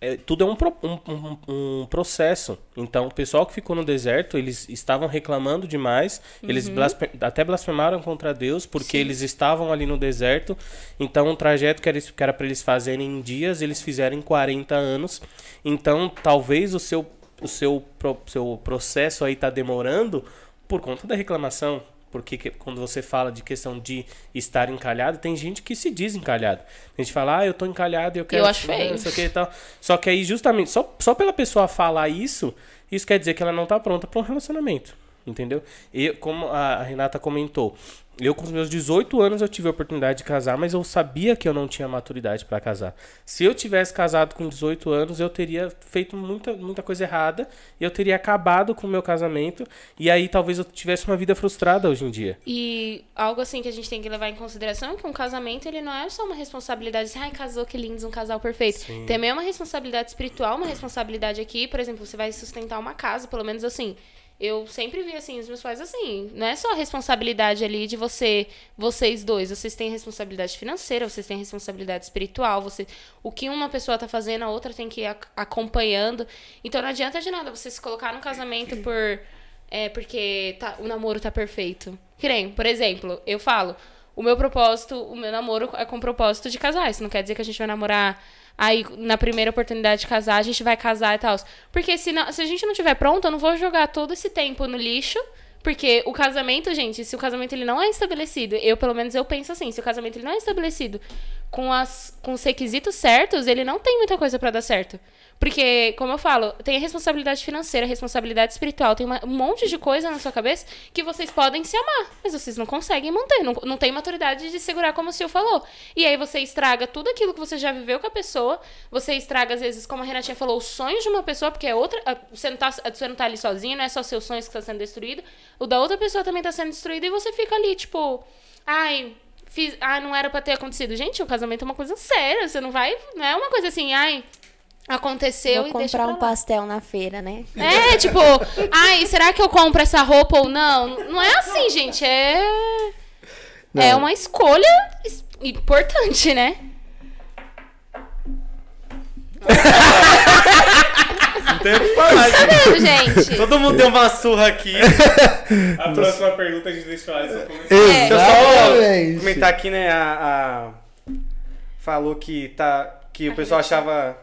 é, tudo é um, pro- um, um- um processo. Então, o pessoal que ficou no deserto, eles estavam reclamando demais, eles blasfe- até blasfemaram contra Deus, porque eles estavam ali no deserto. Então, um trajeto que era, que era para eles fazerem em dias, eles fizeram em 40 anos. Então, talvez o seu, o seu, pro- seu processo aí tá demorando por conta da reclamação. Porque que- quando você fala de questão de estar encalhado, tem gente que se diz encalhado. A gente fala, ah, eu tô encalhado e eu quero. acho feio. Não sei o que e tal. Só que aí, justamente, só, só pela pessoa falar isso, isso quer dizer que ela não tá pronta para um relacionamento. Entendeu? E como a Renata comentou, eu com os meus 18 anos eu tive a oportunidade de casar, mas eu sabia que eu não tinha maturidade para casar. Se eu tivesse casado com 18 anos, eu teria feito muita, muita coisa errada, e eu teria acabado com o meu casamento, e aí talvez eu tivesse uma vida frustrada hoje em dia. E algo assim que a gente tem que levar em consideração é que um casamento ele não é só uma responsabilidade assim, ai, casou, que lindo, um casal perfeito. Também é uma responsabilidade espiritual, uma responsabilidade aqui, por exemplo, você vai sustentar uma casa, pelo menos assim. Eu sempre vi assim, os meus pais assim, não é só a responsabilidade ali de você, vocês dois, vocês têm responsabilidade financeira, vocês têm responsabilidade espiritual, você, o que uma pessoa tá fazendo, a outra tem que ir ac- acompanhando. Então não adianta de nada você se colocar num casamento por é porque tá- o namoro tá perfeito. Que nem, por exemplo, eu falo, o meu propósito, o meu namoro é com o propósito de casar. Isso não quer dizer que a gente vai namorar aí na primeira oportunidade de casar, a gente vai casar e tal. Porque se, não, se a gente não tiver pronto, eu não vou jogar todo esse tempo no lixo. Porque o casamento, gente, se o casamento ele não é estabelecido, eu pelo menos eu penso assim, se o casamento ele não é estabelecido com, as, com os requisitos certos, ele não tem muita coisa pra dar certo. Porque, como eu falo, tem a responsabilidade financeira, a responsabilidade espiritual, tem uma- um monte de coisa na sua cabeça que vocês podem se amar, mas vocês não conseguem manter, não, não tem maturidade de segurar como o senhor falou. E aí você estraga tudo aquilo que você já viveu com a pessoa, você estraga, às vezes, como a Renatinha falou, os sonhos de uma pessoa, porque é outra. Você não tá, você não tá ali sozinho, não é só seus sonhos que estão sendo destruídos, o da outra pessoa também tá sendo destruído, e você fica ali, tipo, ai. Fiz, ah, não era pra ter acontecido. Gente, o casamento é uma coisa séria. Você não vai. Não é uma coisa assim, ai, aconteceu Vou e deixa comprar pra um lá. pastel na feira, né? É, tipo, ai, será que eu compro essa roupa ou não? Não é assim, gente. É. É uma escolha es- importante, né? Não tem o que falar, gente. Sério, gente. Todo mundo deu uma surra aqui. A próxima pergunta a gente deixa Alisson começar. Deixa eu só comentar aqui, né? A, a- falou que tá que o pessoal achava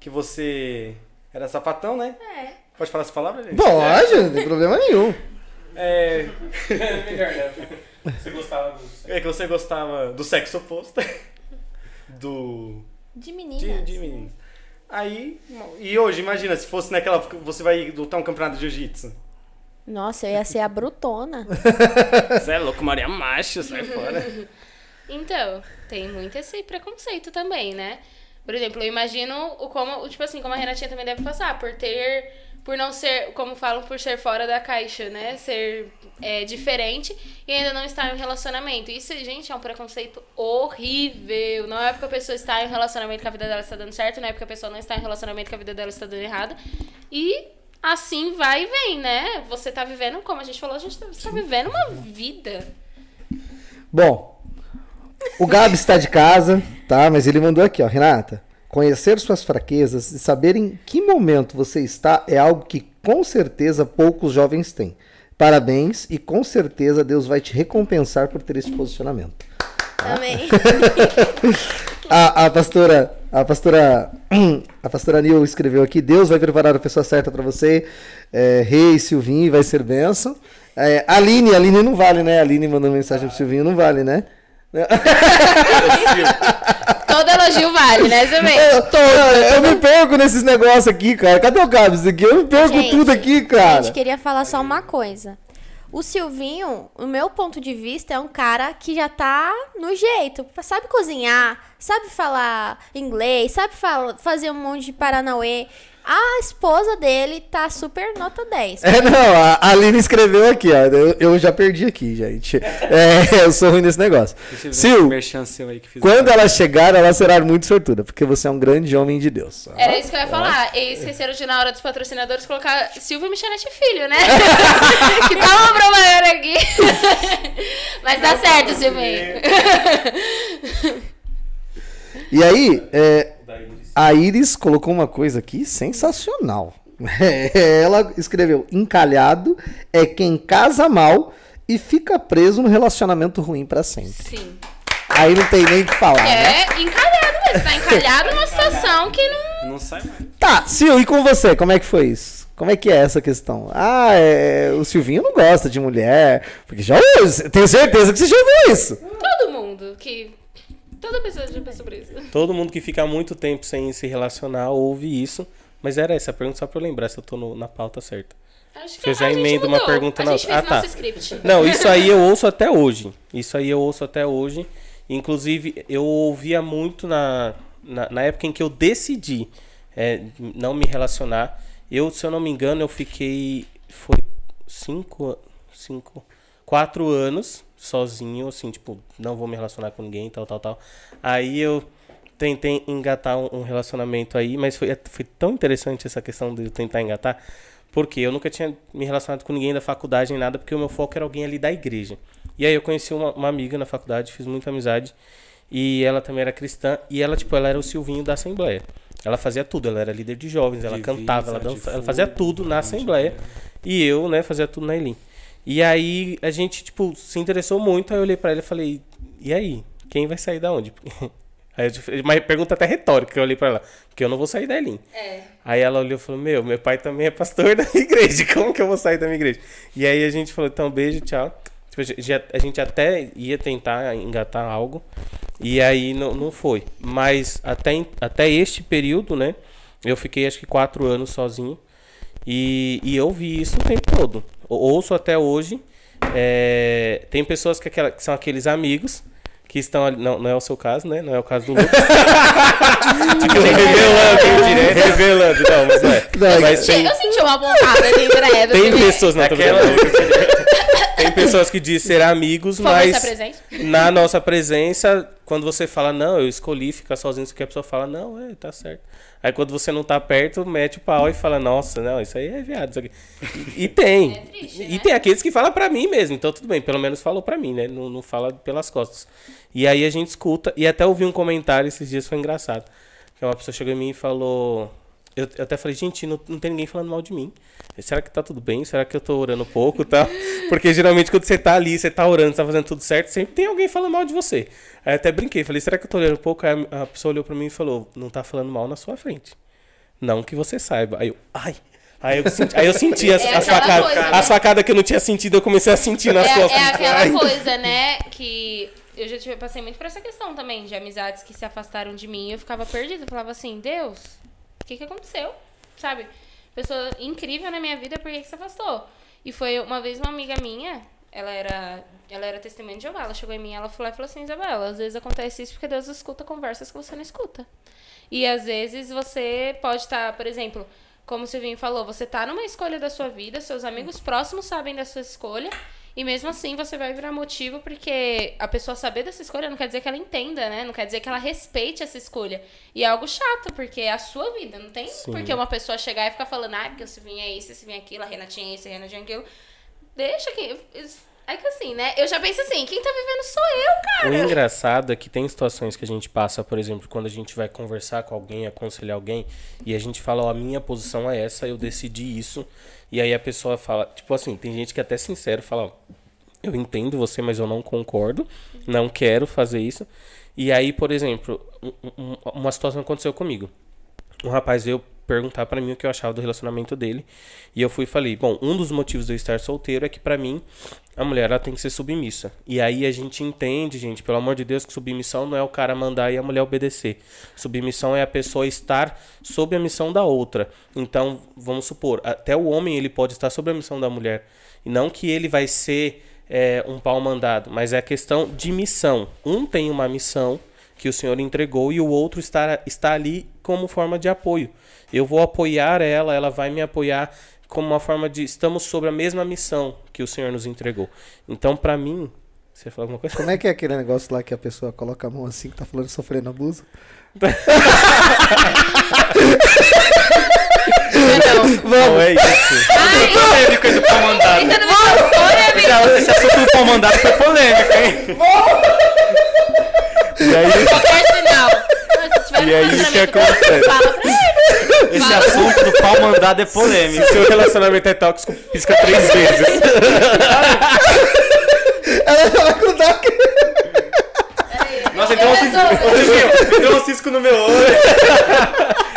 que você era sapatão, né? É. Pode falar essa palavra, gente? Pode, não tem problema nenhum. É, É melhor, né? Você gostava do é que você gostava do sexo oposto. Do De meninas. De, de meninas. Aí, e hoje, imagina, se fosse naquela. Você vai lutar um campeonato de jiu-jitsu. Nossa, eu ia ser a brutona. Você é louco, Maria Macho, sai fora. Então, tem muito esse preconceito também, né? Por exemplo, eu imagino o como, tipo assim, como a Renatinha também deve passar, por ter, por não ser, como falam, por ser fora da caixa, né? Ser é, diferente e ainda não estar em um relacionamento. Isso, gente, é um preconceito horrível. Não é porque a pessoa está em um relacionamento que a vida dela está dando certo, não é porque a pessoa não está em um relacionamento que a vida dela está dando errado. E assim vai e vem, né? Você tá vivendo, como a gente falou, a gente tá, tá vivendo uma vida. Bom, o Gabi está de casa, tá? Mas ele mandou aqui, ó, Renata. Conhecer suas fraquezas e saber em que momento você está é algo que com certeza poucos jovens têm. Parabéns e com certeza Deus vai te recompensar por ter esse posicionamento. Também. A, a pastora, a pastora, a pastora Nil escreveu aqui: Deus vai preparar a pessoa certa para você. É, Rei Silvinho vai ser benção. É, Aline, Aline não vale, né? Aline mandou mensagem pro Silvinho, não vale, né? Todo elogio vale, né, também? Eu, eu, eu me perco nesses negócios aqui, cara. Cadê o Gabs aqui? Eu me perco Gente, tudo aqui, cara. Gente, queria falar só uma coisa. O Silvinho, no meu ponto de vista, é um cara que já tá no jeito. Sabe cozinhar, sabe falar inglês, sabe fazer um monte de paranauê. A esposa dele tá super nota 10. É, não, a Aline escreveu aqui, ó. Eu, eu já perdi aqui, gente. É, eu sou ruim nesse negócio. Sil, quando ela chegar, ela será muito sortuda, porque você é um grande homem de Deus. Era isso que eu ia falar. E esqueceram de, na hora dos patrocinadores, colocar Silvio Michelete Filho, né? que tá uma propaganda aqui. Mas dá certo, Silvinho. E aí, é, a Iris colocou uma coisa aqui sensacional. Ela escreveu: encalhado é quem casa mal e fica preso no relacionamento ruim pra sempre. Sim. Aí não tem nem o que falar, né? É encalhado mesmo. Tá encalhado numa situação que não. Não sai mais. Tá, Sil, e com você, como é que foi isso? Como é que é essa questão? Ah, é, o Silvinho não gosta de mulher, porque já ouviu, tenho certeza que você já ouviu isso. Todo mundo que. Toda pessoa já isso. Todo mundo que fica muito tempo sem se relacionar ouve isso. Mas era essa a pergunta só pra eu lembrar se eu tô no- na pauta certa. Acho Você já a gente emenda uma pergunta na outra. Ah, tá. Não, isso aí eu ouço até hoje. Isso aí eu ouço até hoje. Inclusive, eu ouvia muito na, na, na época em que eu decidi é, não me relacionar. Eu, se eu não me engano, eu fiquei. Foi cinco. Cinco. Quatro anos sozinho, assim, tipo, não vou me relacionar com ninguém, tal, tal, tal. Aí eu tentei engatar um, relacionamento aí, mas foi, foi tão interessante essa questão de eu tentar engatar, porque eu nunca tinha me relacionado com ninguém da faculdade nem nada, porque o meu foco era alguém ali da igreja. E aí eu conheci uma, uma amiga na faculdade, fiz muita amizade, e ela também era cristã, e ela, tipo, ela era o Silvinho da Assembleia. Ela fazia tudo, ela era líder de jovens, ela Divisa, cantava, ela, dançava, ela fazia tudo na Assembleia. E eu, né, fazia tudo na Elim. E aí a gente, tipo, se interessou muito, aí eu olhei pra ela e falei, e aí? Quem vai sair da onde? Aí eu, uma pergunta até retórica eu olhei pra ela, porque eu não vou sair da Elim. É. Aí ela olhou e falou: Meu, meu pai também é pastor da minha igreja, como que eu vou sair da minha igreja? E aí a gente falou: Então, beijo, tchau. Tipo, a gente- já- a gente até ia tentar engatar algo, e aí não, não foi. Mas até, até este período, né? Eu fiquei acho que quatro anos sozinho, e, e eu vi isso o tempo todo. Ou- Ouço até hoje. é, tem pessoas que, aquela- que são aqueles amigos que estão ali. Não, não é o seu caso, né? Não é o caso do Lucas. tipo, revelando, direto, revelando. Não, mas não é. Não, Mas tem, Eu senti uma pontada de credo. tem assim, pessoas, não, tô Aquela-. Tem pessoas que dizem ser amigos, favor, mas na nossa presença, quando você fala, não, eu escolhi ficar sozinho, isso que a pessoa fala, não, é, tá certo. Aí quando você não tá perto, mete o pau e fala, nossa, não, isso aí é viado. Isso aqui. E, e tem. É triste, e né? tem aqueles que falam pra mim mesmo, então tudo bem, pelo menos falou pra mim, né? Não, não fala pelas costas. E aí a gente escuta, e até ouvi um comentário esses dias, foi engraçado. Que uma pessoa chegou em mim e falou. Eu, eu até falei, gente, não, não tem ninguém falando mal de mim. Será que tá tudo bem? Será que eu tô orando pouco e tal? Porque geralmente quando você tá ali, você tá orando, você tá fazendo tudo certo, sempre tem alguém falando mal de você. Aí eu até brinquei, falei, será que eu tô orando pouco? Aí a pessoa olhou pra mim e falou, não tá falando mal na sua frente. Não que você saiba. Aí eu, ai. Aí eu senti, aí eu senti as, É as facadas. coisa, né? As facadas que eu não tinha sentido, eu comecei a sentir nas É, costas. é aquela Ai. coisa, né? Que eu já tive, passei muito por essa questão também, de amizades que se afastaram de mim e eu ficava perdida. Eu falava assim, Deus, que que aconteceu? Sabe? Pessoa incrível na minha vida, por que, que se afastou? E foi uma vez uma amiga minha, ela era, ela era testemunha de Jeová, ela chegou em mim ela falou, ela falou assim, Isabela, às vezes acontece isso porque Deus escuta conversas que você não escuta. E às vezes você pode estar, por exemplo, como o Silvinho falou, você tá numa escolha da sua vida, seus amigos próximos sabem da sua escolha, e mesmo assim você vai virar motivo porque a pessoa saber dessa escolha não quer dizer que ela entenda, né? Não quer dizer que ela respeite essa escolha. E é algo chato, porque é a sua vida. Não tem Sim. porque uma pessoa chegar e ficar falando, ah, porque o Silvinho é isso, o Silvinho é aquilo, a Renatinha é isso, a Renatinha é aquilo. Deixa que. É que assim, né? Eu já penso assim, quem tá vivendo sou eu, O cara. engraçado é que tem situações que a gente passa, por exemplo, quando a gente vai conversar com alguém, aconselhar alguém, e a gente fala, ó, a minha posição é essa, eu decidi isso. E aí a pessoa fala, tipo assim, tem gente que é até sincero fala, ó, eu entendo você, mas eu não concordo, não quero fazer isso. E aí, por exemplo, um- um- uma situação aconteceu comigo. Um rapaz veio perguntar pra mim o que eu achava do relacionamento dele. E eu fui e falei: Bom, um dos motivos de eu estar solteiro é que pra mim a mulher ela tem que ser submissa. E aí a gente entende, gente, pelo amor de Deus, que submissão não é o cara mandar e a mulher obedecer. Submissão é a pessoa estar sob a missão da outra. Então, vamos supor, até o homem ele pode estar sob a missão da mulher. E não que ele vai ser é, um pau mandado, mas é a questão de missão. Um tem uma missão que o Senhor entregou e o outro está, está ali como forma de apoio. Eu vou apoiar ela, ela vai me apoiar como uma forma de estamos sobre a mesma missão que o Senhor nos entregou. Então, para mim, você falou alguma coisa? Como é que é aquele negócio lá que a pessoa coloca a mão assim, que tá falando sofrendo abuso? Não é isso. Polêmica do pau mandado. Ainda não amigo. Esse assunto do pau mandado foi polêmico, hein? E aí, Qualquer sinal. Mas se tiver E aí, um o que relacionamento, acontece? Fala. Esse assunto do pau mandado é polêmico. se seu relacionamento é tóxico, pisca três vezes. Ela vai contar que. Nossa, Eu então um cisco, deu um cisco no meu olho.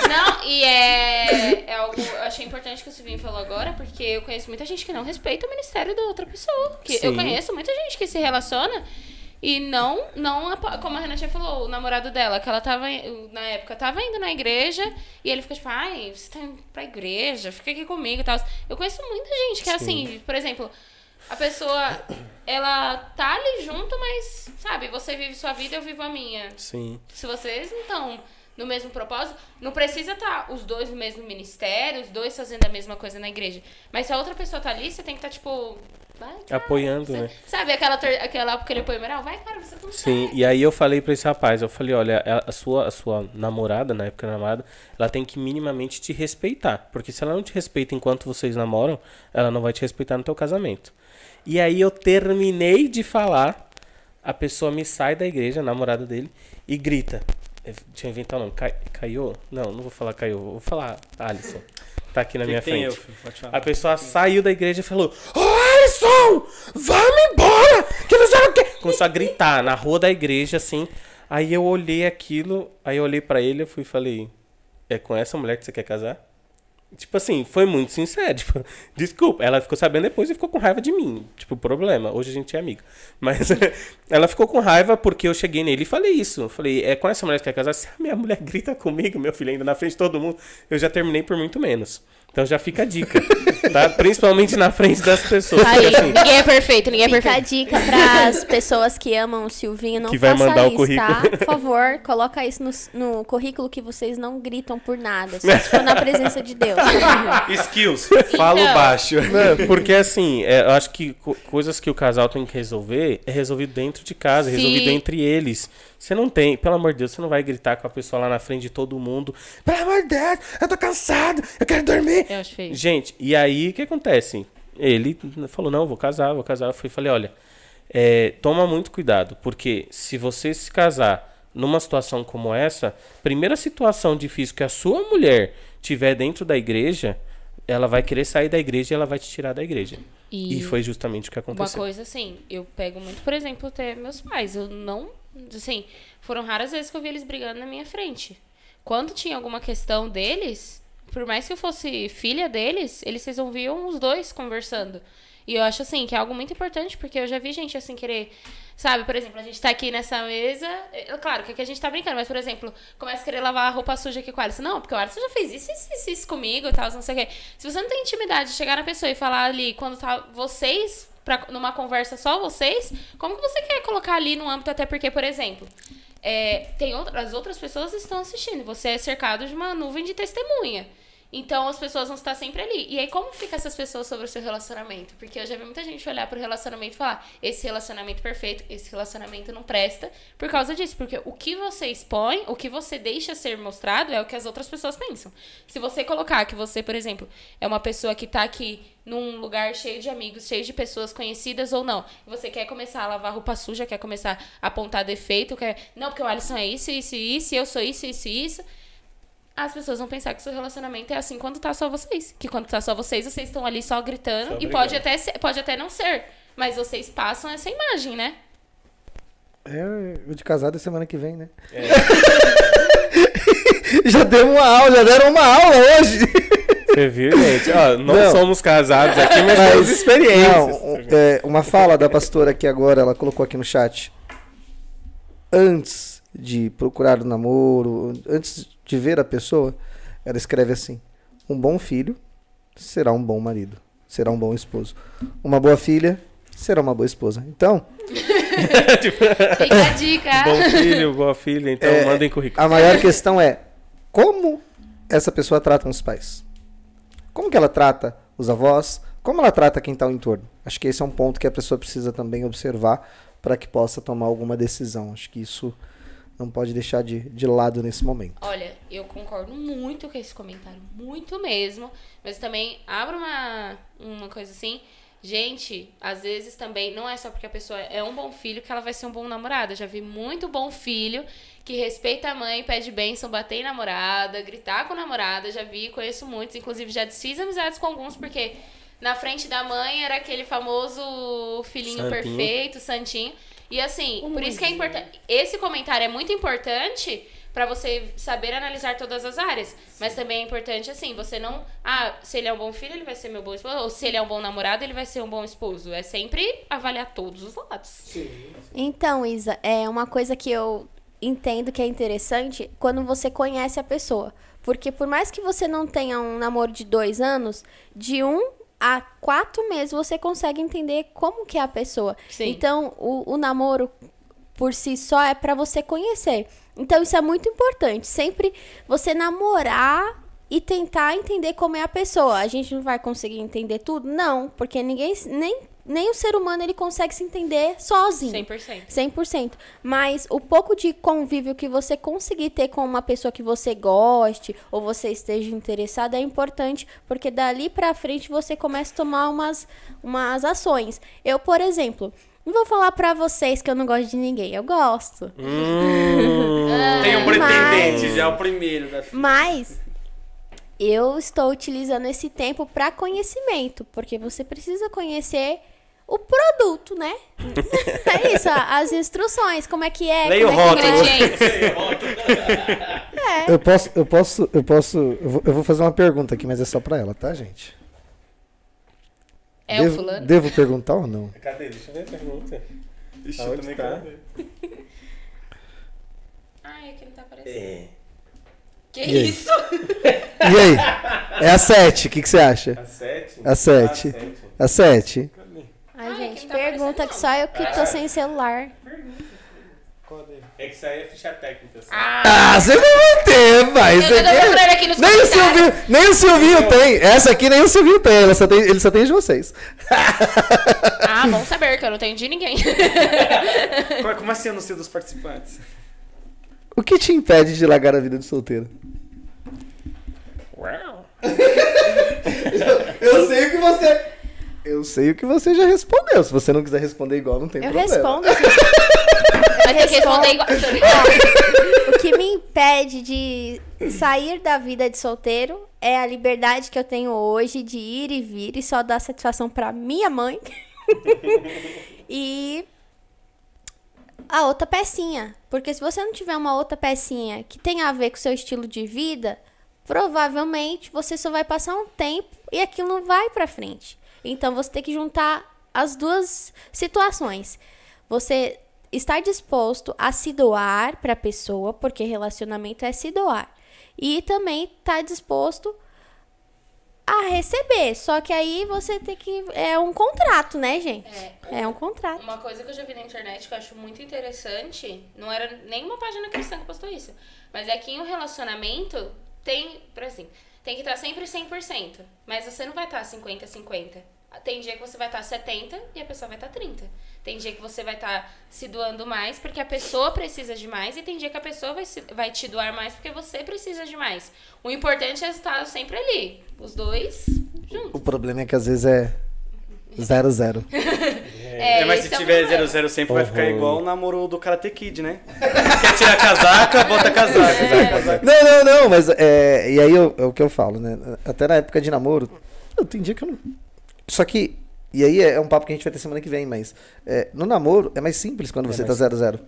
Não, e é, é algo. Eu achei importante que o Silvinho falou agora, porque eu conheço muita gente que não respeita o ministério da outra pessoa. Que eu Sim. conheço muita gente que se relaciona e não, não, como a Renatinha falou, o namorado dela, que ela tava, na época, tava indo na igreja e ele fica tipo, ai, você tá indo pra igreja, fica aqui comigo e tal. Eu conheço muita gente que é assim, por exemplo, a pessoa, ela tá ali junto, mas, sabe, você vive sua vida, eu vivo a minha. Sim. Se vocês não estão no mesmo propósito, não precisa estar os dois no mesmo ministério, os dois fazendo a mesma coisa na igreja. Mas se a outra pessoa tá ali, você tem que estar, tipo. Vai, cara, Apoiando, você- né? Sabe aquela, aquela aquele apoio moral? Vai, cara, você consegue. Sim, e aí eu falei pra esse rapaz, eu falei, olha, a- sua, a sua namorada, na época namorada, ela tem que minimamente te respeitar. Porque se ela não te respeita enquanto vocês namoram, ela não vai te respeitar no teu casamento. E aí eu terminei de falar, a pessoa me sai da igreja, a namorada dele, e grita. Deixa eu inventar o nome. Cai, Caiô? Não, não vou falar Caiô, vou falar Alisson. Tá aqui na minha tem frente. eu. A pessoa saiu da igreja e falou: Alisson, vamos embora! Que não sei o quê. Começou a gritar na rua da igreja, assim. Aí eu olhei aquilo, aí eu olhei pra ele e fui falei: É com essa mulher que você quer casar? Tipo assim, foi muito sincero. Tipo, desculpa. Ela ficou sabendo depois e ficou com raiva de mim. Tipo, problema. Hoje a gente é amigo. Mas ela ficou com raiva porque eu cheguei nele e falei isso. Falei, é com essa mulher que quer casar? Se a minha mulher grita comigo, meu filho, ainda na frente de todo mundo, eu já terminei por muito menos. Então já fica a dica. Tá? Principalmente na frente das pessoas. Aí, assim, ninguém é perfeito, ninguém é Fica a perfeito. dica para as pessoas que amam o Silvinho, não Que vai faça mandar o isso, currículo. tá? Por favor, coloca isso no, no currículo que vocês não gritam por nada, só se for na presença de Deus. Skills. Falo Então. baixo. Não, porque assim, é, eu acho que co- coisas que o casal tem que resolver é resolvido dentro de casa, é resolvido entre eles. Você não tem, pelo amor de Deus, você não vai gritar com a pessoa lá na frente de todo mundo. Pelo amor de Deus, eu tô cansado, eu quero dormir. Eu acho feio. Gente, e aí o que acontece? Ele falou: não, vou casar, vou casar. Eu fui falei: olha, é, toma muito cuidado, porque se você se casar numa situação como essa, primeira situação difícil que a sua mulher tiver dentro da igreja, ela vai querer sair da igreja e ela vai te tirar da igreja. E, E foi justamente o que Uma aconteceu. coisa assim, eu pego muito, por exemplo, até meus pais. Eu não. Assim, foram raras vezes que eu vi eles brigando na minha frente. Quando tinha alguma questão deles, por mais que eu fosse filha deles, eles resolviam os dois conversando. E eu acho assim que é algo muito importante, porque eu já vi gente assim querer. Sabe, por exemplo, a gente tá aqui nessa mesa. é, Claro que aqui a gente tá brincando, mas, por exemplo, começa a querer lavar a roupa suja aqui com o Alisson. Não, porque o Alisson já fez isso, isso, isso, isso comigo e tal, não sei o quê. Se você não tem intimidade de chegar na pessoa e falar ali, quando tá vocês, pra, numa conversa só vocês, como que você quer colocar ali no âmbito, até porque, por exemplo. é, tem outra, as outras pessoas estão assistindo. Você é cercado de uma nuvem de testemunha. Então as pessoas vão estar sempre ali. E aí, como fica essas pessoas sobre o seu relacionamento? Porque eu já vi muita gente olhar pro relacionamento e falar: esse relacionamento perfeito, esse relacionamento não presta, por causa disso. Porque o que você expõe, o que você deixa ser mostrado é o que as outras pessoas pensam. Se você colocar que você, por exemplo, é uma pessoa que tá aqui num lugar cheio de amigos, cheio de pessoas conhecidas ou não, você quer começar a lavar roupa suja, quer começar a apontar defeito, quer. Não, porque o Alisson é isso, isso isso, eu sou isso, isso isso as pessoas vão pensar que seu relacionamento é assim quando tá só vocês. Que quando tá só vocês, vocês estão ali só gritando. Só e pode até, ser, pode até não ser. Mas vocês passam essa imagem, né? É, o de casado é semana que vem, né? já deu uma aula, já deram uma aula hoje. Você viu, gente? Ó, não, Não. somos casados aqui, mas, Mas- temos experiências. Não, é, uma fala da pastora aqui agora, ela colocou aqui no chat. Antes de procurar o namoro, antes de ver a pessoa, ela escreve assim: Um bom filho será um bom marido, será um bom esposo. Uma boa filha será uma boa esposa. Então, Fica a dica. Bom filho, boa filha, então É, mandem currículo. a maior questão é como essa pessoa trata os pais. Como que ela trata os avós? Como ela trata quem está ao entorno? Acho que esse é um ponto que a pessoa precisa também observar para que possa tomar alguma decisão. Acho que isso não pode deixar de, de lado nesse momento. Olha, eu concordo muito com esse comentário, muito mesmo. Mas também abro uma, uma coisa assim. Gente, às vezes também não é só porque a pessoa é um bom filho que ela vai ser um bom namorado. Eu já vi muito bom filho que respeita a mãe, pede bênção, bater em namorada, gritar com a namorada. Já vi, conheço muitos. Inclusive, já desfiz amizades com alguns porque na frente da mãe era aquele famoso filhinho Santinho. perfeito, santinho. E assim, por isso que é importante. Esse comentário é muito importante pra você saber analisar todas as áreas. Mas também é importante, assim, você não. Ah, se ele é um bom filho, ele vai ser meu bom esposo. Ou se ele é um bom namorado, ele vai ser um bom esposo. É sempre avaliar todos os lados. Então, Isa, é uma coisa que eu entendo que é interessante quando você conhece a pessoa. Porque por mais que você não tenha um namoro de dois anos, de um a quatro meses você consegue entender como que é a pessoa. Sim. Então, o, o namoro por si só é pra você conhecer. Então, isso é muito importante. Sempre você namorar e tentar entender como é a pessoa. A gente não vai conseguir entender tudo? Não, porque ninguém, nem, nem o ser humano ele consegue se entender sozinho. 100%. 100%. Mas o pouco de convívio que você conseguir ter com uma pessoa que você goste ou você esteja interessado é importante, porque dali pra frente você começa a tomar umas, umas ações. Eu, por exemplo, não vou falar pra vocês que eu não gosto de ninguém, eu gosto. Hum, Tem um Mas- pretendente, já é o primeiro da fila. Mas eu estou utilizando esse tempo para conhecimento, porque você precisa conhecer o produto, né? é isso, as instruções, como é que é, Leia como o é que é. É. Eu posso, eu posso, eu posso. Eu vou, eu vou fazer uma pergunta aqui, mas é só pra ela, tá, gente? É o devo, fulano? devo perguntar ou não? Cadê? Deixa eu ver a pergunta. Ixi, Aonde eu também tá? quero ver. Ai, aqui não tá aparecendo. É. Que E aí? isso? E aí? É a 7, o que, que você acha? A sete? A sete. A sete. A 7. Ai, Ai, gente, aqui não tá pergunta que só eu que tô sem celular. É que isso aí é ficha técnica. assim. Ah, Ah, você não vai ter, vai. eu aqui- Nem o. Silvinho, nem o Silvinho tem. Essa aqui nem o Silvinho tem. Ele só tem, ele só tem de vocês. Ah, bom saber que eu não tenho de ninguém. Como- assim eu não sei dos participantes? O que te impede de largar a vida de solteiro? Eu sei o que você. Eu sei o que você já respondeu. Se você não quiser responder igual, não tem Eu problema. respondo, gente. Vai ter que responder igual. O que me impede de sair da vida de solteiro é a liberdade que eu tenho hoje de ir e vir e só dar satisfação pra minha mãe. e a outra pecinha. Porque se você não tiver uma outra pecinha que tenha a ver com o seu estilo de vida, provavelmente você só vai passar um tempo e aquilo não vai pra frente. Então você tem que juntar as duas situações. Você estar disposto a se doar para a pessoa, porque relacionamento é se doar. E também estar tá disposto a receber. Só que aí você tem que. É um contrato, né, gente? É, é um contrato. Uma coisa que eu já vi na internet que eu acho muito interessante, não era nenhuma página cristã que postou isso, mas é que em um relacionamento tem, por assim, tem que estar sempre 100%, mas você não vai estar 50-50. Tem dia que você vai estar 70 e a pessoa vai estar 30. Tem dia que você vai estar se doando mais porque a pessoa precisa de mais e tem dia que a pessoa vai, se, vai te doar mais porque você precisa de mais. O importante é estar sempre ali, os dois juntos. O problema é que às vezes é zero zero. É, é mas se é tiver zero zero sempre vai ficar igual o namoro do Karate Kid, né? Quer tirar casaca, bota casaca. É. Não, não, não, mas é, e aí eu, é o que eu falo, né? Até na época de namoro, eu, tem dia que eu não só que, e aí é um papo que a gente vai ter semana que vem, mas é, no namoro é mais simples quando é você tá 0-0.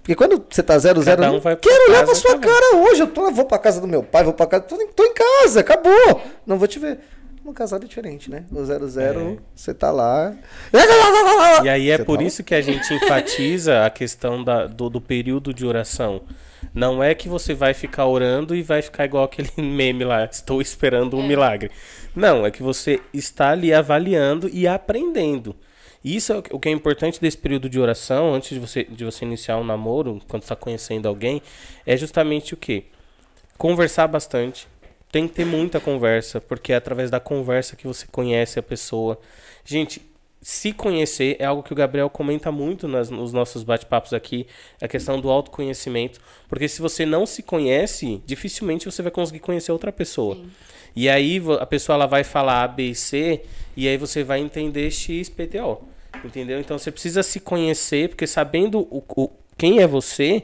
Porque quando você tá 0-0, zero, um não quero olhar pra sua também. cara hoje. Eu tô, vou pra casa do meu pai, vou pra casa. Tô, tô em casa, acabou. Não vou te ver. No casado é diferente, né? O 0-0, é. você tá lá. E aí é você por tá isso que a gente enfatiza a questão da, do, do período de oração. Não é que você vai ficar orando e vai ficar igual aquele meme lá, estou esperando um é. milagre. Não, é que você está ali avaliando e aprendendo. Isso é o que é importante desse período de oração, antes de você, de você iniciar um namoro, quando está conhecendo alguém, é justamente o que? Conversar bastante. Tem que ter muita conversa, porque é através da conversa que você conhece a pessoa. Gente, se conhecer é algo que o Gabriel comenta muito nas, nos nossos bate-papos aqui, a questão do autoconhecimento. Porque se você não se conhece, dificilmente você vai conseguir conhecer outra pessoa. Sim. E aí a pessoa ela vai falar A, B e C, e aí você vai entender X, P, T, O. Entendeu? Então você precisa se conhecer, porque sabendo o, o quem é você,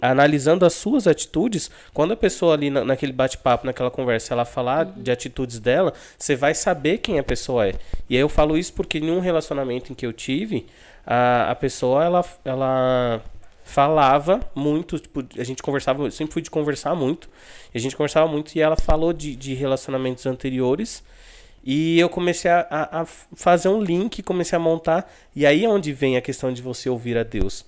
analisando as suas atitudes, quando a pessoa ali na, naquele bate-papo, naquela conversa, ela falar uhum. de atitudes dela, você vai saber quem a pessoa é. E aí eu falo isso porque em um relacionamento em que eu tive, a, a pessoa ela, ela falava muito, tipo, a gente conversava, eu sempre fui de conversar muito, a gente conversava muito e ela falou de, de relacionamentos anteriores. E eu comecei a, a, a, fazer um link, comecei a montar. E aí é onde vem a questão de você ouvir a Deus.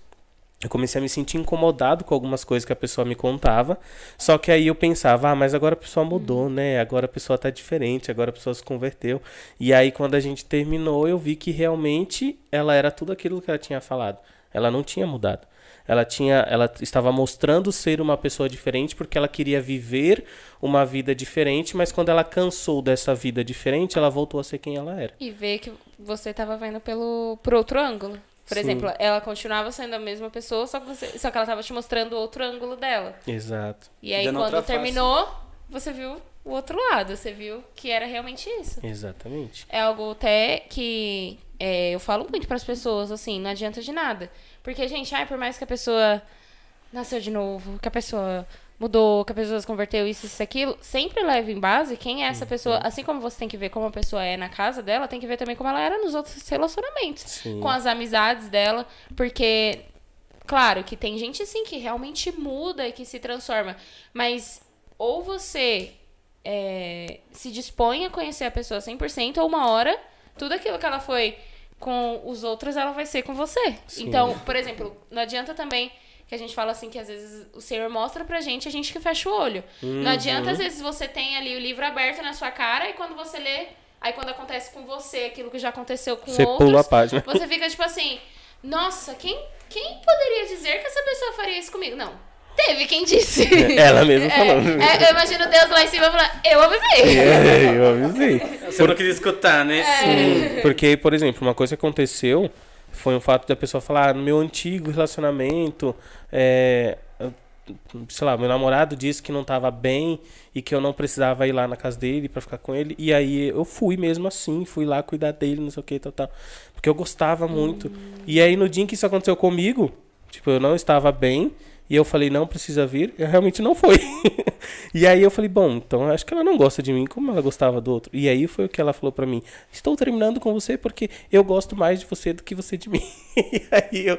Eu comecei a me sentir incomodado com algumas coisas que a pessoa me contava. Só que aí eu pensava, ah, mas agora a pessoa mudou, né? Agora a pessoa tá diferente, agora a pessoa se converteu. E aí quando a gente terminou, eu vi que realmente ela era tudo aquilo que ela tinha falado. Ela não tinha mudado ela tinha ela estava mostrando ser uma pessoa diferente porque ela queria viver uma vida diferente, mas quando ela cansou dessa vida diferente, ela voltou a ser quem ela era. E ver que você estava vendo pelo por outro ângulo. Por Sim. exemplo, ela continuava sendo a mesma pessoa, só que, você, só que ela estava te mostrando outro ângulo dela. Exato. E aí, Dando quando terminou, você viu o outro lado. Você viu que era realmente isso. Exatamente. É algo até que é, eu falo muito para as pessoas, assim, não adianta de nada. Porque, gente, ai, por mais que a pessoa nasceu de novo, que a pessoa mudou, que a pessoa se converteu, isso, isso, aquilo, sempre leva em base quem é essa uhum. pessoa. Assim como você tem que ver como a pessoa é na casa dela, tem que ver também como ela era nos outros relacionamentos. Sim. Com as amizades dela. Porque, claro, que tem gente, assim, que realmente muda e que se transforma. Mas, ou você é, se dispõe a conhecer a pessoa 100%, ou uma hora, tudo aquilo que ela foi com os outros, ela vai ser com você. Sim. Então, por exemplo, não adianta também que a gente fala assim que às vezes o Senhor mostra pra gente, a gente que fecha o olho. Uhum. Não adianta às vezes você tem ali o livro aberto na sua cara e quando você lê, aí quando acontece com você aquilo que já aconteceu com você outros, pula a página. você fica tipo assim, nossa, quem quem poderia dizer que essa pessoa faria isso comigo? Não. Teve quem disse. Ela mesma é, falou. É, eu imagino Deus lá em cima falando, eu avisei. É, eu avisei. Você não quis escutar, né? É. Sim. Porque, por exemplo, uma coisa que aconteceu foi o fato da pessoa falar, ah, no meu antigo relacionamento, é, sei lá, meu namorado disse que não estava bem e que eu não precisava ir lá na casa dele para ficar com ele. E aí eu fui mesmo assim, fui lá cuidar dele, não sei o que, tal, tal. Porque eu gostava muito. E aí no dia em que isso aconteceu comigo, tipo, eu não estava bem. E eu falei, não precisa vir. E realmente não foi. e aí eu falei, bom, então acho que ela não gosta de mim como ela gostava do outro. E aí foi o que ela falou para mim. Estou terminando com você porque eu gosto mais de você do que você de mim. e aí eu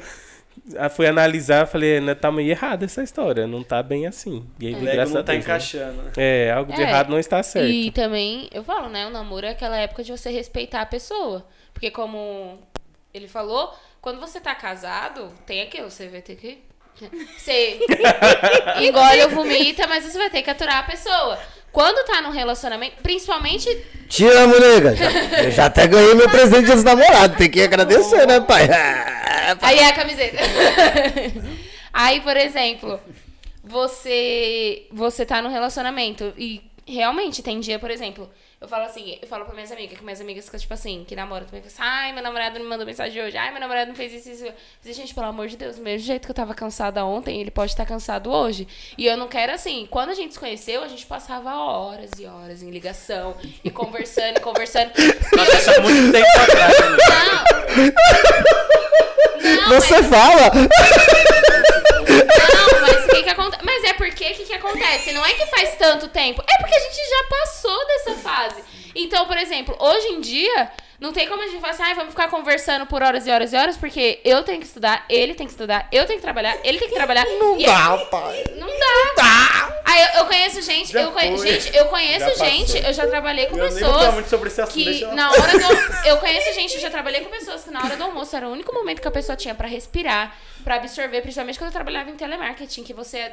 fui analisar, falei, né, tá meio errado essa história, não tá bem assim. E aí, O graças não tá Deus, né? encaixando. né? É, algo de É, errado não está certo. E também, eu falo, né? O namoro é aquela época de você respeitar a pessoa. Porque como ele falou, quando você tá casado, tem aquilo, você vai ter que. Você engole ou vomita, mas você vai ter que aturar a pessoa. Quando tá num relacionamento, principalmente. Te amo, nega. Já, eu já até ganhei meu presente dos namorados. Tem que agradecer, né, pai? Aí é a camiseta. Aí, por exemplo, você você tá num relacionamento e realmente tem dia, por exemplo, eu falo assim, eu falo pra minhas amigas, que minhas amigas ficam tipo assim, que namoram também, assim, ai, meu namorado não me mandou mensagem hoje, ai, meu namorado não fez isso, isso. Eu disse, gente, pelo amor de Deus, do mesmo jeito que eu tava cansada ontem, ele pode estar cansado hoje. E eu não quero assim, quando a gente se conheceu, a gente passava horas e horas em ligação, e conversando, e conversando. Nossa, isso é muito tempo atrás. né? Não! Não, Você mas- fala? Não, mas o que que acontece? O que que acontece? Não é que faz tanto tempo, é porque a gente já passou dessa fase. Então, por exemplo, hoje em dia, não tem como a gente falar assim, ah, vamos ficar conversando por horas e horas e horas, porque eu tenho que estudar, ele tem que estudar, eu tenho que trabalhar, ele tem que trabalhar. Não Dá, pai. Não dá. Aí eu, eu conheço gente, Já eu conhe- foi. gente, eu conheço Já passou. gente, eu já trabalhei com Eu nem vou falar pessoas muito sobre esse assunto, que eu- na hora do eu conheço gente, eu já trabalhei com pessoas que na hora do almoço era o único momento que a pessoa tinha pra respirar, pra absorver, principalmente quando eu trabalhava em telemarketing, que você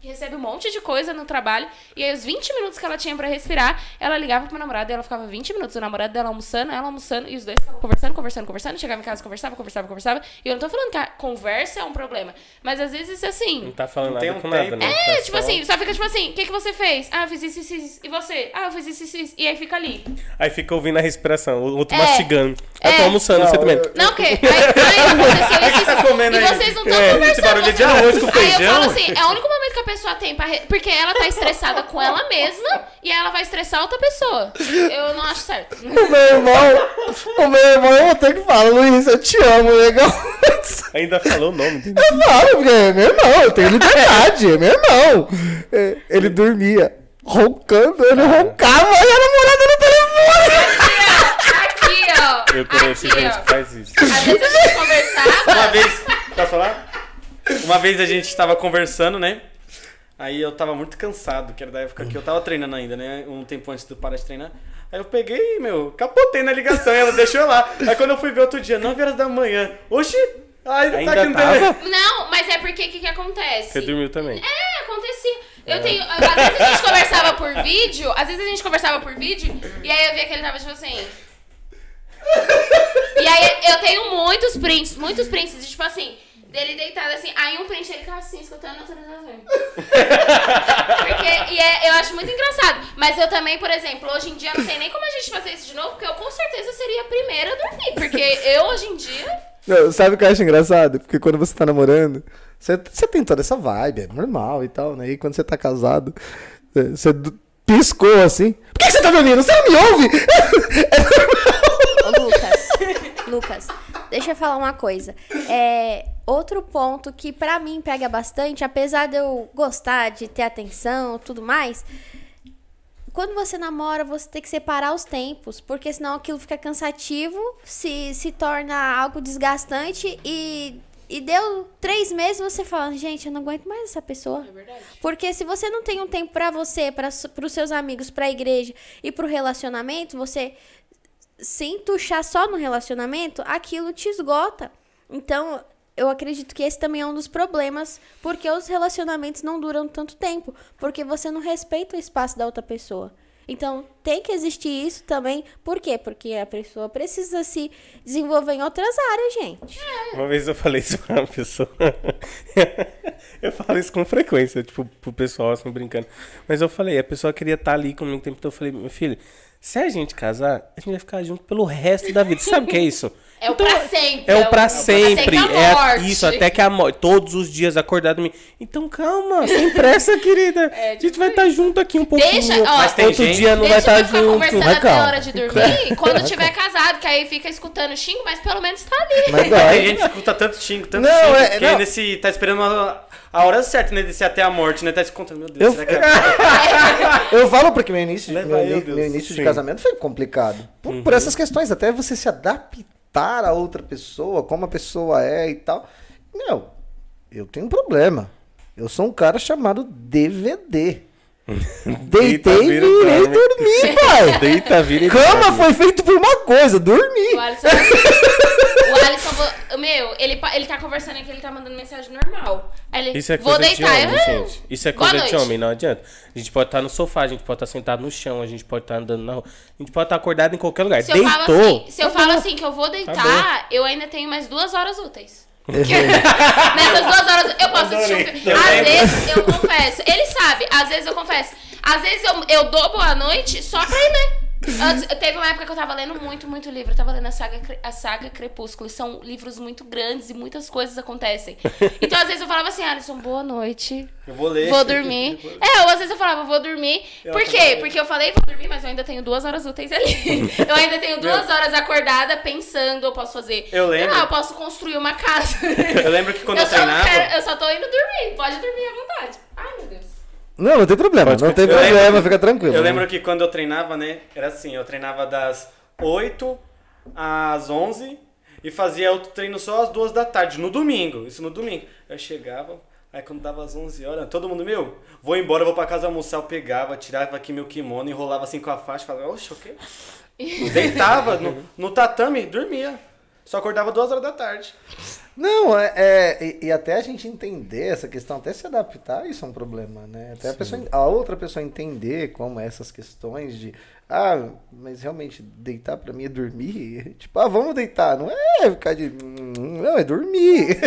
recebe um monte de coisa no trabalho e aí os 20 minutos que ela tinha pra respirar, ela ligava pro meu namorado e ela ficava 20 minutos, o namorado dela almoçando, ela almoçando e os dois ficavam conversando, conversando, conversando, chegava em casa, conversava, conversava, conversava. E eu não tô falando que a conversa é um problema, mas às vezes assim, Não tá falando Não tem nada um com nada, tempo. né? é, Tá tipo só- assim, só fica tipo assim, o que, que você fez? Ah, eu fiz isso, isso, isso. E você? Ah, eu fiz isso, isso, isso. E aí fica ali. Aí fica ouvindo a respiração, o outro É. mastigando. Aí eu tô É. almoçando, Não, você também. eu- Não, o quê? Aí, aí aconteceu isso, tá isso. comendo E aí? vocês não estão É, conversando. esse barulho de arroz com Aí eu feijão. falo assim, é o único momento que a pessoa tem pra... re- Porque ela tá estressada com ela mesma e ela vai estressar outra pessoa. Eu não acho certo. O meu irmão, o meu irmão, eu vou ter que falar, Luiz, eu te amo, legal. Ainda falou o nome dele. Eu falo, porque é meu irmão, eu tenho liberdade, é meu irmão. É, Ele dormia roncando, ele roncava e a namorada no telefone. Aqui, ó. Eu conheço aqui, gente ó. que faz isso. Às vezes a gente conversava... Uma vez. Posso falar? Uma vez a gente tava conversando, né? Aí eu tava muito cansado, que era da época que eu tava treinando ainda, né? Um tempo antes de eu parar de treinar. Aí eu peguei, meu, capotei na ligação e ela deixou lá. Aí quando eu fui ver outro dia, 9 horas da manhã, oxi, ainda, Ainda tá aqui no tava? Não, mas é porque o que, que acontece? Você dormiu também. É, acontecia. Eu tenho. Às vezes a gente conversava por vídeo, às vezes a gente conversava por vídeo, e aí eu via que ele tava tipo assim. E aí eu tenho muitos prints, muitos prints, de, tipo assim, dele deitado assim, aí um print ele tava assim, escutando, tava assim. Porque, e é, eu acho muito engraçado. Mas eu também, por exemplo, hoje em dia não tem nem como a gente fazer isso de novo, porque eu com certeza seria a primeira a dormir. Porque eu hoje em dia. Não, sabe o que eu acho engraçado? Porque quando você tá namorando, você, você tem toda essa vibe, é normal e tal, né? E quando você tá casado, você, você piscou assim. Por que, que você tá dormindo? Você não me ouve? É normal. Ô, Lucas, Lucas, deixa eu falar uma coisa. É, outro ponto que pra mim pega bastante, apesar de eu gostar de ter atenção tudo mais, quando você namora, você tem que separar os tempos, porque senão aquilo fica cansativo, se, se torna algo desgastante e, e deu três meses você falando, gente, eu não aguento mais essa pessoa. É verdade. Porque se você não tem um tempo pra você, para os seus amigos, pra igreja e pro relacionamento, você se entuchar só no relacionamento, aquilo te esgota. Então, eu acredito que esse também é um dos problemas, porque os relacionamentos não duram tanto tempo, porque você não respeita o espaço da outra pessoa. Então, tem que existir isso também. Por quê? Porque a pessoa precisa se desenvolver em outras áreas, gente. Uma vez eu falei isso pra uma pessoa. eu falo isso com frequência, tipo, pro pessoal, assim, brincando. Mas eu falei, a pessoa queria estar ali comigo o tempo todo. Eu falei, meu filho, se a gente casar, a gente vai ficar junto pelo resto da vida. Sabe o que é isso? É o pra sempre. É o pra sempre. Até que a É a- morte. isso, até que a morte. Todos os dias acordado dormir. Então calma, sem pressa, querida. a gente vai estar junto aqui um pouquinho. Deixa, ó, Mas tem Outro gente- dia não vai estar pra ficar junto. conversando Vai, até a calma. hora de dormir quando tiver casado, que aí fica escutando xingo, mas pelo menos tá ali. Mas Tem dói. gente escuta tanto xingo, tanto Não, xingo, é- que não. nesse, tá esperando uma- a hora certa, né? De ser até a morte, né? Tá se contando, meu Deus, Eu- será que é Eu falo porque meu início, Leva meu, meu início de casamento foi complicado. Por, por essas questões, até você se adaptar a outra pessoa, como a pessoa é e tal. Meu, eu tenho um problema. Eu sou um cara chamado DVD. Deitei e vira, virei dorme. dormir, pai. Deita, vira e Cama dorme. foi feito por uma coisa, dormir. O Alisson. O Alisson, meu, ele, ele tá conversando aqui, ele tá mandando mensagem normal. Aí ele, Isso é vou coisa deitar. de homem, eu, gente. Isso é Boa coisa de noite. homem, não adianta. A gente pode estar no sofá, a gente pode estar sentado no chão, a gente pode estar andando na rua, a gente pode estar acordado em qualquer lugar. Se eu falo Deitou. assim, se eu falo assim que eu vou deitar, Tá eu ainda tenho mais duas horas úteis. Nessas duas horas eu posso assistir um filme. Às vezes eu confesso, ele sabe, às vezes eu confesso. Às vezes eu, eu dou boa noite só pra ir, né? Antes, teve uma época que eu tava lendo muito, muito livro. Eu tava lendo a saga, a saga Crepúsculo. E são livros muito grandes e muitas coisas acontecem. Então, às vezes, eu falava assim, Alisson, boa noite. Eu vou ler. Vou dormir. É, ou às vezes eu falava, vou dormir. Por quê? Porque eu falei, vou dormir, mas eu ainda tenho duas horas úteis ali. Eu ainda tenho duas horas acordada pensando, eu posso fazer. Eu lembro. Ah, eu posso construir uma casa. Eu lembro que quando eu, eu, treinava. quero- eu só tô indo dormir. Pode dormir à vontade. Ai, meu Deus. Não, não tem problema, Pode não tem problema, lembro- fica tranquilo. Eu lembro que quando eu treinava, né? Era assim, eu treinava das 8 às 11 e fazia outro treino só às 2 da tarde, no domingo. Isso no domingo. Eu chegava, aí quando dava às 11 horas, todo mundo, meu, vou embora, vou pra casa almoçar. Eu pegava, tirava aqui meu kimono, enrolava assim com a faixa, falava, oxe, o quê? Deitava no, no tatame, dormia. Só acordava 2 horas da tarde. Não, é, é- e, e até a gente entender essa questão, até se adaptar, isso é um problema, né? Até a, pessoa, a outra pessoa entender como essas questões de, ah, mas realmente deitar pra mim é dormir? Tipo, ah, vamos deitar, não é ficar de, "Hum, não, é dormir.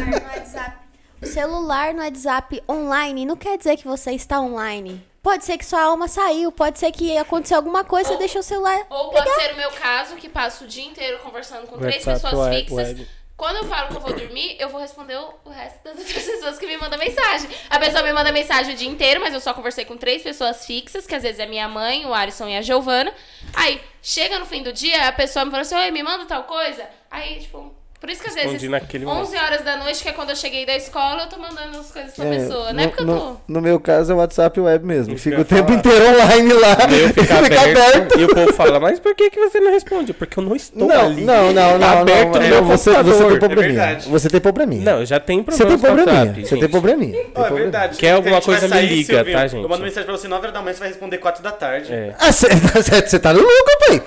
no WhatsApp. O celular no WhatsApp online não quer dizer que você está online. Pode ser que sua alma saiu, pode ser que aconteceu alguma coisa, você Ou- deixou o celular. Ou pode ser o meu caso, que passo o dia inteiro conversando com três pessoas fixas. Quando eu falo que eu vou dormir, eu vou responder o o resto das outras pessoas que me mandam mensagem. A pessoa me manda mensagem o dia inteiro, mas eu só conversei com três pessoas fixas, que às vezes é minha mãe, o Alisson e a Giovana. Aí, chega no fim do dia, a pessoa me fala assim, oi, me manda tal coisa. Aí, tipo, por isso que às vezes, Respondi naquele 11 horas da noite, que é quando eu cheguei da escola, eu tô mandando as coisas pra É, pessoa. Não é no, porque eu tô... no, no meu caso é o WhatsApp web mesmo. Fica o tempo falar. inteiro online lá. Eu fica aberto, E o povo fala, mas por que, que você não responde? Porque eu não estou Não, ali. não, não, Tá não, aberto não, não, você, você tem É probleminha. verdade. você tem probleminha. Não, eu já tenho você tem problema com o probleminha. WhatsApp, Você tem probleminha. Tem Ó, é verdade. Quer alguma coisa, me liga, tá, gente? Eu mando mensagem pra você 9 horas da manhã, você vai responder 4 da tarde. É. Ah, você tá no lucro, pai.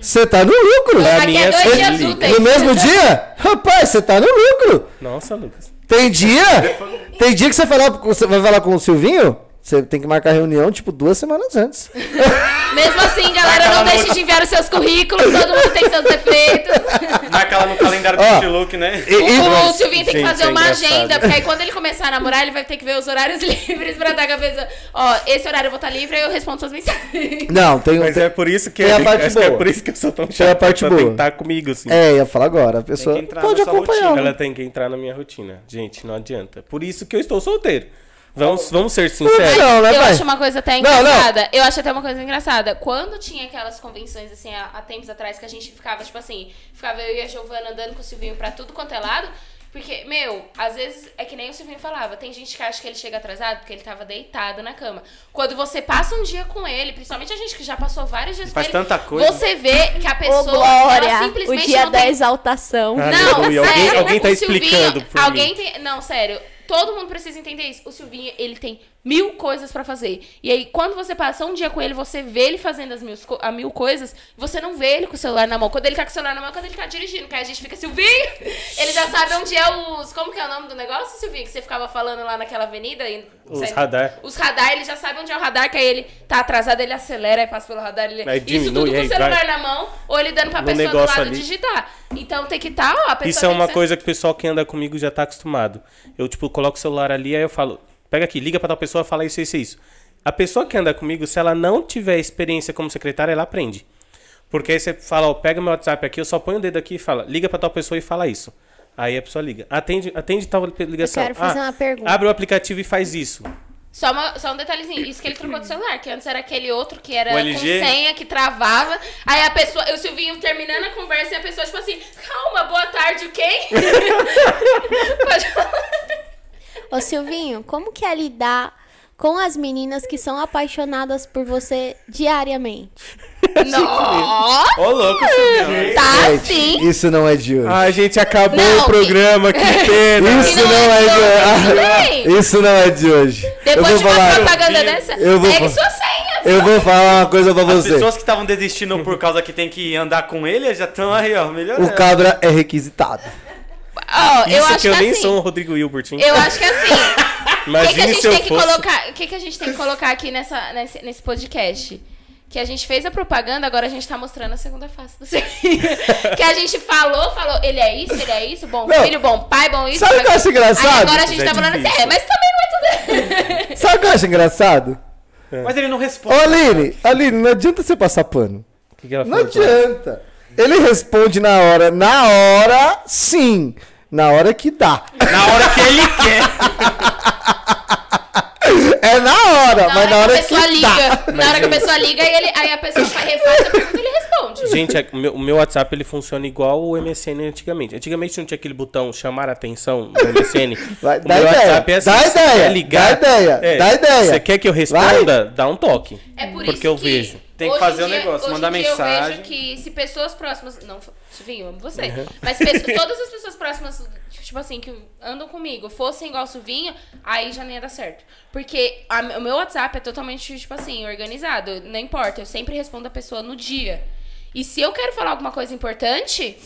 Você tá no lucro. A é dias liga. úteis. No mesmo dia? Rapaz, você tá no lucro. Nossa, Lucas. Tem dia? Tem dia que você, falar, você vai falar com o Silvinho? Você tem que marcar reunião, tipo, duas semanas antes. Mesmo assim, galera, não deixe de enviar os seus currículos, todo mundo tem seus defeitos. Marca lá no calendário do Ó. Outlook, né? E- O, e- o Silvinho tem que fazer é uma engraçado. agenda, porque aí quando ele começar a namorar, ele vai ter que ver os horários livres pra dar a cabeça. Ó, esse horário eu vou estar livre, aí eu respondo suas mensagens. Não, tem, Mas tem é por isso que, tem a é, parte que é boa. por isso que eu sou tão a chato. parte pra boa. tentar comigo, assim. É, ia falar agora. A pessoa entrar pode na sua acompanhar. rotina. Ela tem que entrar na minha rotina. Gente, não adianta. Por isso que eu estou solteiro. Vamos, vamos ser sinceros. Não, né, eu acho uma coisa até Não, não. engraçada. Eu acho até uma coisa engraçada. Quando tinha aquelas convenções, assim, há, há tempos atrás, que a gente ficava, tipo assim, ficava eu e a Giovana andando com o Silvinho pra tudo quanto é lado. Porque, meu, às vezes é que nem o Silvinho falava. Tem gente que acha que ele chega atrasado porque ele tava deitado na cama. Quando você passa um dia com ele, principalmente a gente que já passou vários dias Faz com ele, tanta coisa. você vê que a Ô, pessoa Glória, ela o simplesmente dia não da tem exaltação. Ah, não, aleluia. Alguém- sério, alguém tá o Silvinho- explicando por alguém mim. tem, não, sério, todo mundo precisa entender isso. O Silvinho, ele tem mil coisas pra fazer. E aí, quando você passa um dia com ele, você vê ele fazendo as mil, a mil coisas, você não vê ele com o celular na mão. Quando ele tá com o celular na mão, é quando ele tá dirigindo, que aí a gente fica, Silvinho! Ele já sabe onde é os... Como que é o nome do negócio, Silvinho? Que você ficava falando lá naquela avenida? e- Os sério, radar. Os radar, ele já sabe onde é o radar, que aí ele tá atrasado, ele acelera, aí passa pelo radar, ele... Aí Isso diminui, tudo com o celular vai. na mão, ou ele dando pra No pessoa do lado ali. digitar. Então tem que estar, ó, a pessoa Isso é uma que coisa que o pessoal que anda comigo já tá acostumado. Eu, tipo, coloco o celular ali, aí eu falo, pega aqui, liga pra tal pessoa, fala isso, isso, isso. A pessoa que anda comigo, se ela não tiver experiência como secretária, ela aprende. Porque aí você fala, ó, pega meu WhatsApp aqui, eu só ponho o dedo aqui e fala, liga pra tal pessoa e fala isso. Aí a pessoa liga. Atende, atende tal ligação. Eu quero fazer Ah, uma pergunta. Abre o aplicativo e faz isso. Só, uma- só um detalhezinho, isso que ele trocou de celular, que antes era aquele outro que era com senha, que travava. Aí a pessoa, o Silvinho terminando a conversa e a pessoa, tipo assim, calma, boa tarde, o quê? Pode falar. Ô Silvinho, como que é lidar com as meninas que são apaixonadas por você diariamente? Nossa, Ô, louco, Silvinho. tá Gente, sim. Isso não é de hoje. Ah, gente, acabou Não, o programa, que pena. Isso não não é é de hoje. Isso não é de hoje. Eu Depois vou de uma falar. propaganda dessa, eu vou pegue sua senha. Eu vou falar uma coisa pra As você. pessoas que estavam desistindo por causa que tem que andar com ele já estão aí, ó, melhorando. O cabra é requisitado. Eu Isso acho que eu nem assim, sou o Rodrigo Hilbert, hein? Eu acho que assim. O que, que a Imagine gente se eu tem que fosse. colocar? O que, que a gente tem que colocar aqui nessa, nesse, nesse podcast? Que a gente fez a propaganda, agora a gente tá mostrando a segunda face do que a gente falou, falou, ele é isso, ele é isso, bom Não. filho, bom pai, bom isso. Sabe o que eu acho engraçado? Aí agora a gente é tá falando assim, é, mas também não é tudo. Sabe o que eu acho engraçado? Mas ele não Ô, responde. Aline, Aline, não adianta você passar pano. O que, que ela Não adianta. Ele responde na hora. Na hora, sim. Na hora que dá. Na hora que ele quer. É na hora, mas na hora que a pessoa que liga. dá. Na hora que a pessoa liga, aí, ele, aí a pessoa fa- refaz a pergunta e ele responde. Gente, é- o meu, o meu WhatsApp ele funciona igual o MSN antigamente. Antigamente não tinha aquele botão chamar a atenção no MSN. Vai, o dá meu ideia, WhatsApp é assim. dá ideia, quer ligar, dá ideia, é, dá ideia. Você quer que eu responda? Dá um toque. É por porque isso eu vejo. Tem que fazer o dia- negócio, mandar em dia Eu mensagem. vejo que se pessoas próximas. Não, Silvinho, amo você. Mas pe- todas as pessoas próximas, tipo assim, que andam comigo, fossem igual o Silvinho, aí já nem ia dar certo. Porque a- o meu WhatsApp é totalmente, tipo assim, organizado. Não importa, eu sempre respondo a pessoa no dia. E se eu quero falar alguma coisa importante.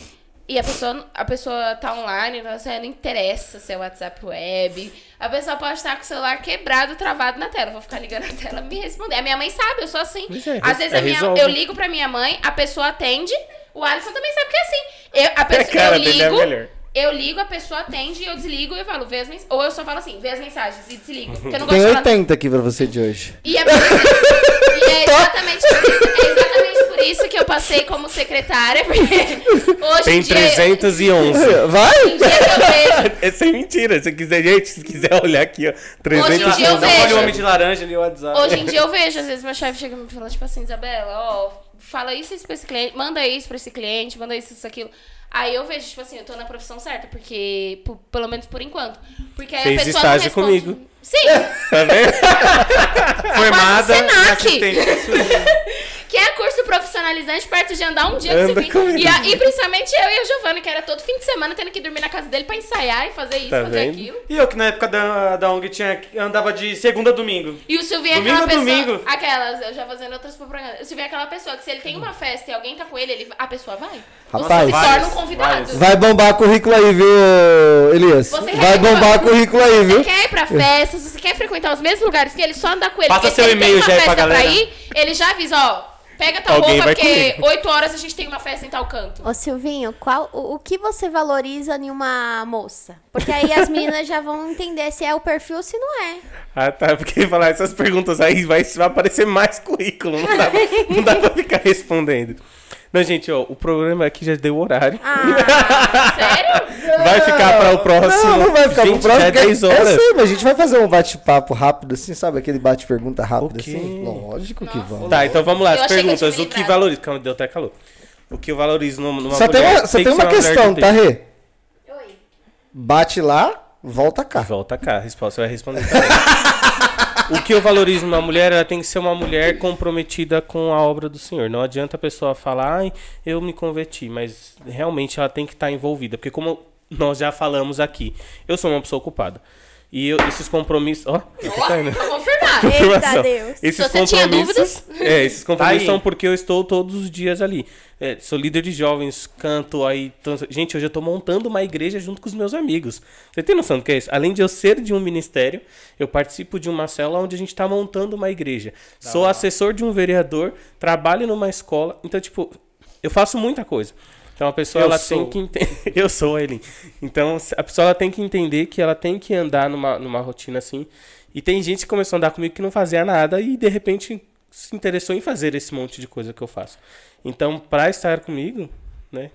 E a pessoa, a pessoa tá online, você não interessa se é WhatsApp web. A pessoa pode estar com o celular quebrado, travado na tela. Eu vou ficar ligando a tela me responder. A minha mãe sabe, eu sou assim. É, Às vezes é, a minha, eu ligo pra minha mãe, a pessoa atende. O Alisson também sabe que é assim. Eu, a pessoa, cara eu é ligo, melhor. Eu ligo, a pessoa atende, eu desligo e eu falo, vê as mensagens. Ou eu só falo assim, vê as mensagens e desligo. Porque eu não gosto Tem de falar 80 aqui pra você de hoje. e é, por isso- e é exatamente por isso, é exatamente por isso que eu passei como secretária, porque hoje Tem em dia, 311. Vai? em dia eu vejo, É sem mentira. Se quiser, gente, se quiser olhar aqui, ó. Hoje em dia eu 311. Dá um olho vejo. homem de laranja ali, o WhatsApp. hoje em dia eu vejo, às vezes meu chefe chega e me fala, tipo assim, Isabela, ó, fala isso, isso pra esse cliente, manda isso pra esse cliente, manda isso, isso, aquilo. Aí eu vejo, tipo assim, eu tô na profissão certa, porque, pelo menos por enquanto. Porque aí Fez a pessoa estágio não responde. comigo. Sim, Tá vendo? Formada Senac. que é curso profissionalizante perto de andar um dia Anda que você e, a- e principalmente eu e a Giovana, que era todo fim de semana tendo que dormir na casa dele pra ensaiar e fazer isso, Tá fazer vendo? aquilo. E eu que na época da, da ONG tinha, andava de segunda a domingo. E o Silvinho é aquela a pessoa. domingo. Aquelas, eu já fazendo outras propagandas. O Silvinho é aquela pessoa que se ele tem uma festa e alguém tá com ele, ele a pessoa vai. Rapaz. Você se torna um convidado. Vai bombar currículo aí, viu, Elias? Você Vai bombar currículo aí, Você viu? quer ir pra festas, você quer frequentar os mesmos lugares que ele, só andar com ele. Passa seu e-mail já aí pra galera. ir, ele já avisa, ó. Pega tal Alguém roupa, porque comigo. 8 horas a gente tem uma festa em tal canto. Ô Silvinho, qual, o, o que você valoriza em uma moça? Porque aí as meninas já vão entender se é o perfil ou se não é. Ah, tá. Porque falar essas perguntas aí vai, vai aparecer mais currículo. Não dá, não dá pra ficar respondendo. Não, gente, ó, o programa aqui já deu horário. Ah, sério? Vai ficar para o próximo. Não, não vai ficar gente, pro próximo. Já é porque 10 horas. Eu sei, mas a gente vai fazer um bate-papo rápido assim, sabe? Aquele bate-pergunta rápido Ok. assim. Lógico que Nossa. vamos. Tá, então vamos lá. As que perguntas. tinha O que valoriza. Calma, deu até calor. O que eu valorizo numa, numa Só tem mulher uma, só que tem ser uma mulher questão, que tá, tem- Rê? Bate lá, volta cá. Volta cá, a resposta você vai responder também. o que eu valorizo numa mulher, ela tem que ser uma mulher comprometida com a obra do Senhor. Não adianta a pessoa falar, ai, eu me converti, mas realmente ela tem que estar envolvida. Porque como nós já falamos aqui, eu sou uma pessoa ocupada. E eu- esses compromissos. Ó, Ó, tá indo. pra confirmar. Confirmação. Deus. Esses Se você tinha compromissos. É, esses compromissos Tá são porque eu estou todos os dias ali. É, sou líder de jovens, canto aí. tô- Gente, hoje eu estou montando uma igreja junto com os meus amigos. Você tem noção do que é isso? Além de eu ser de um ministério, eu participo de uma célula onde a gente está montando uma igreja. Sou assessor de um vereador, trabalho numa escola. Então, tipo, eu faço muita coisa. Então a pessoa Eu ela sou. tem que entender. eu sou ele. Então a pessoa ela tem que entender que ela tem que andar numa, numa rotina assim. E tem gente que começou a andar comigo que não fazia nada e de repente se interessou em fazer esse monte de coisa que eu faço. Então, pra estar comigo, né?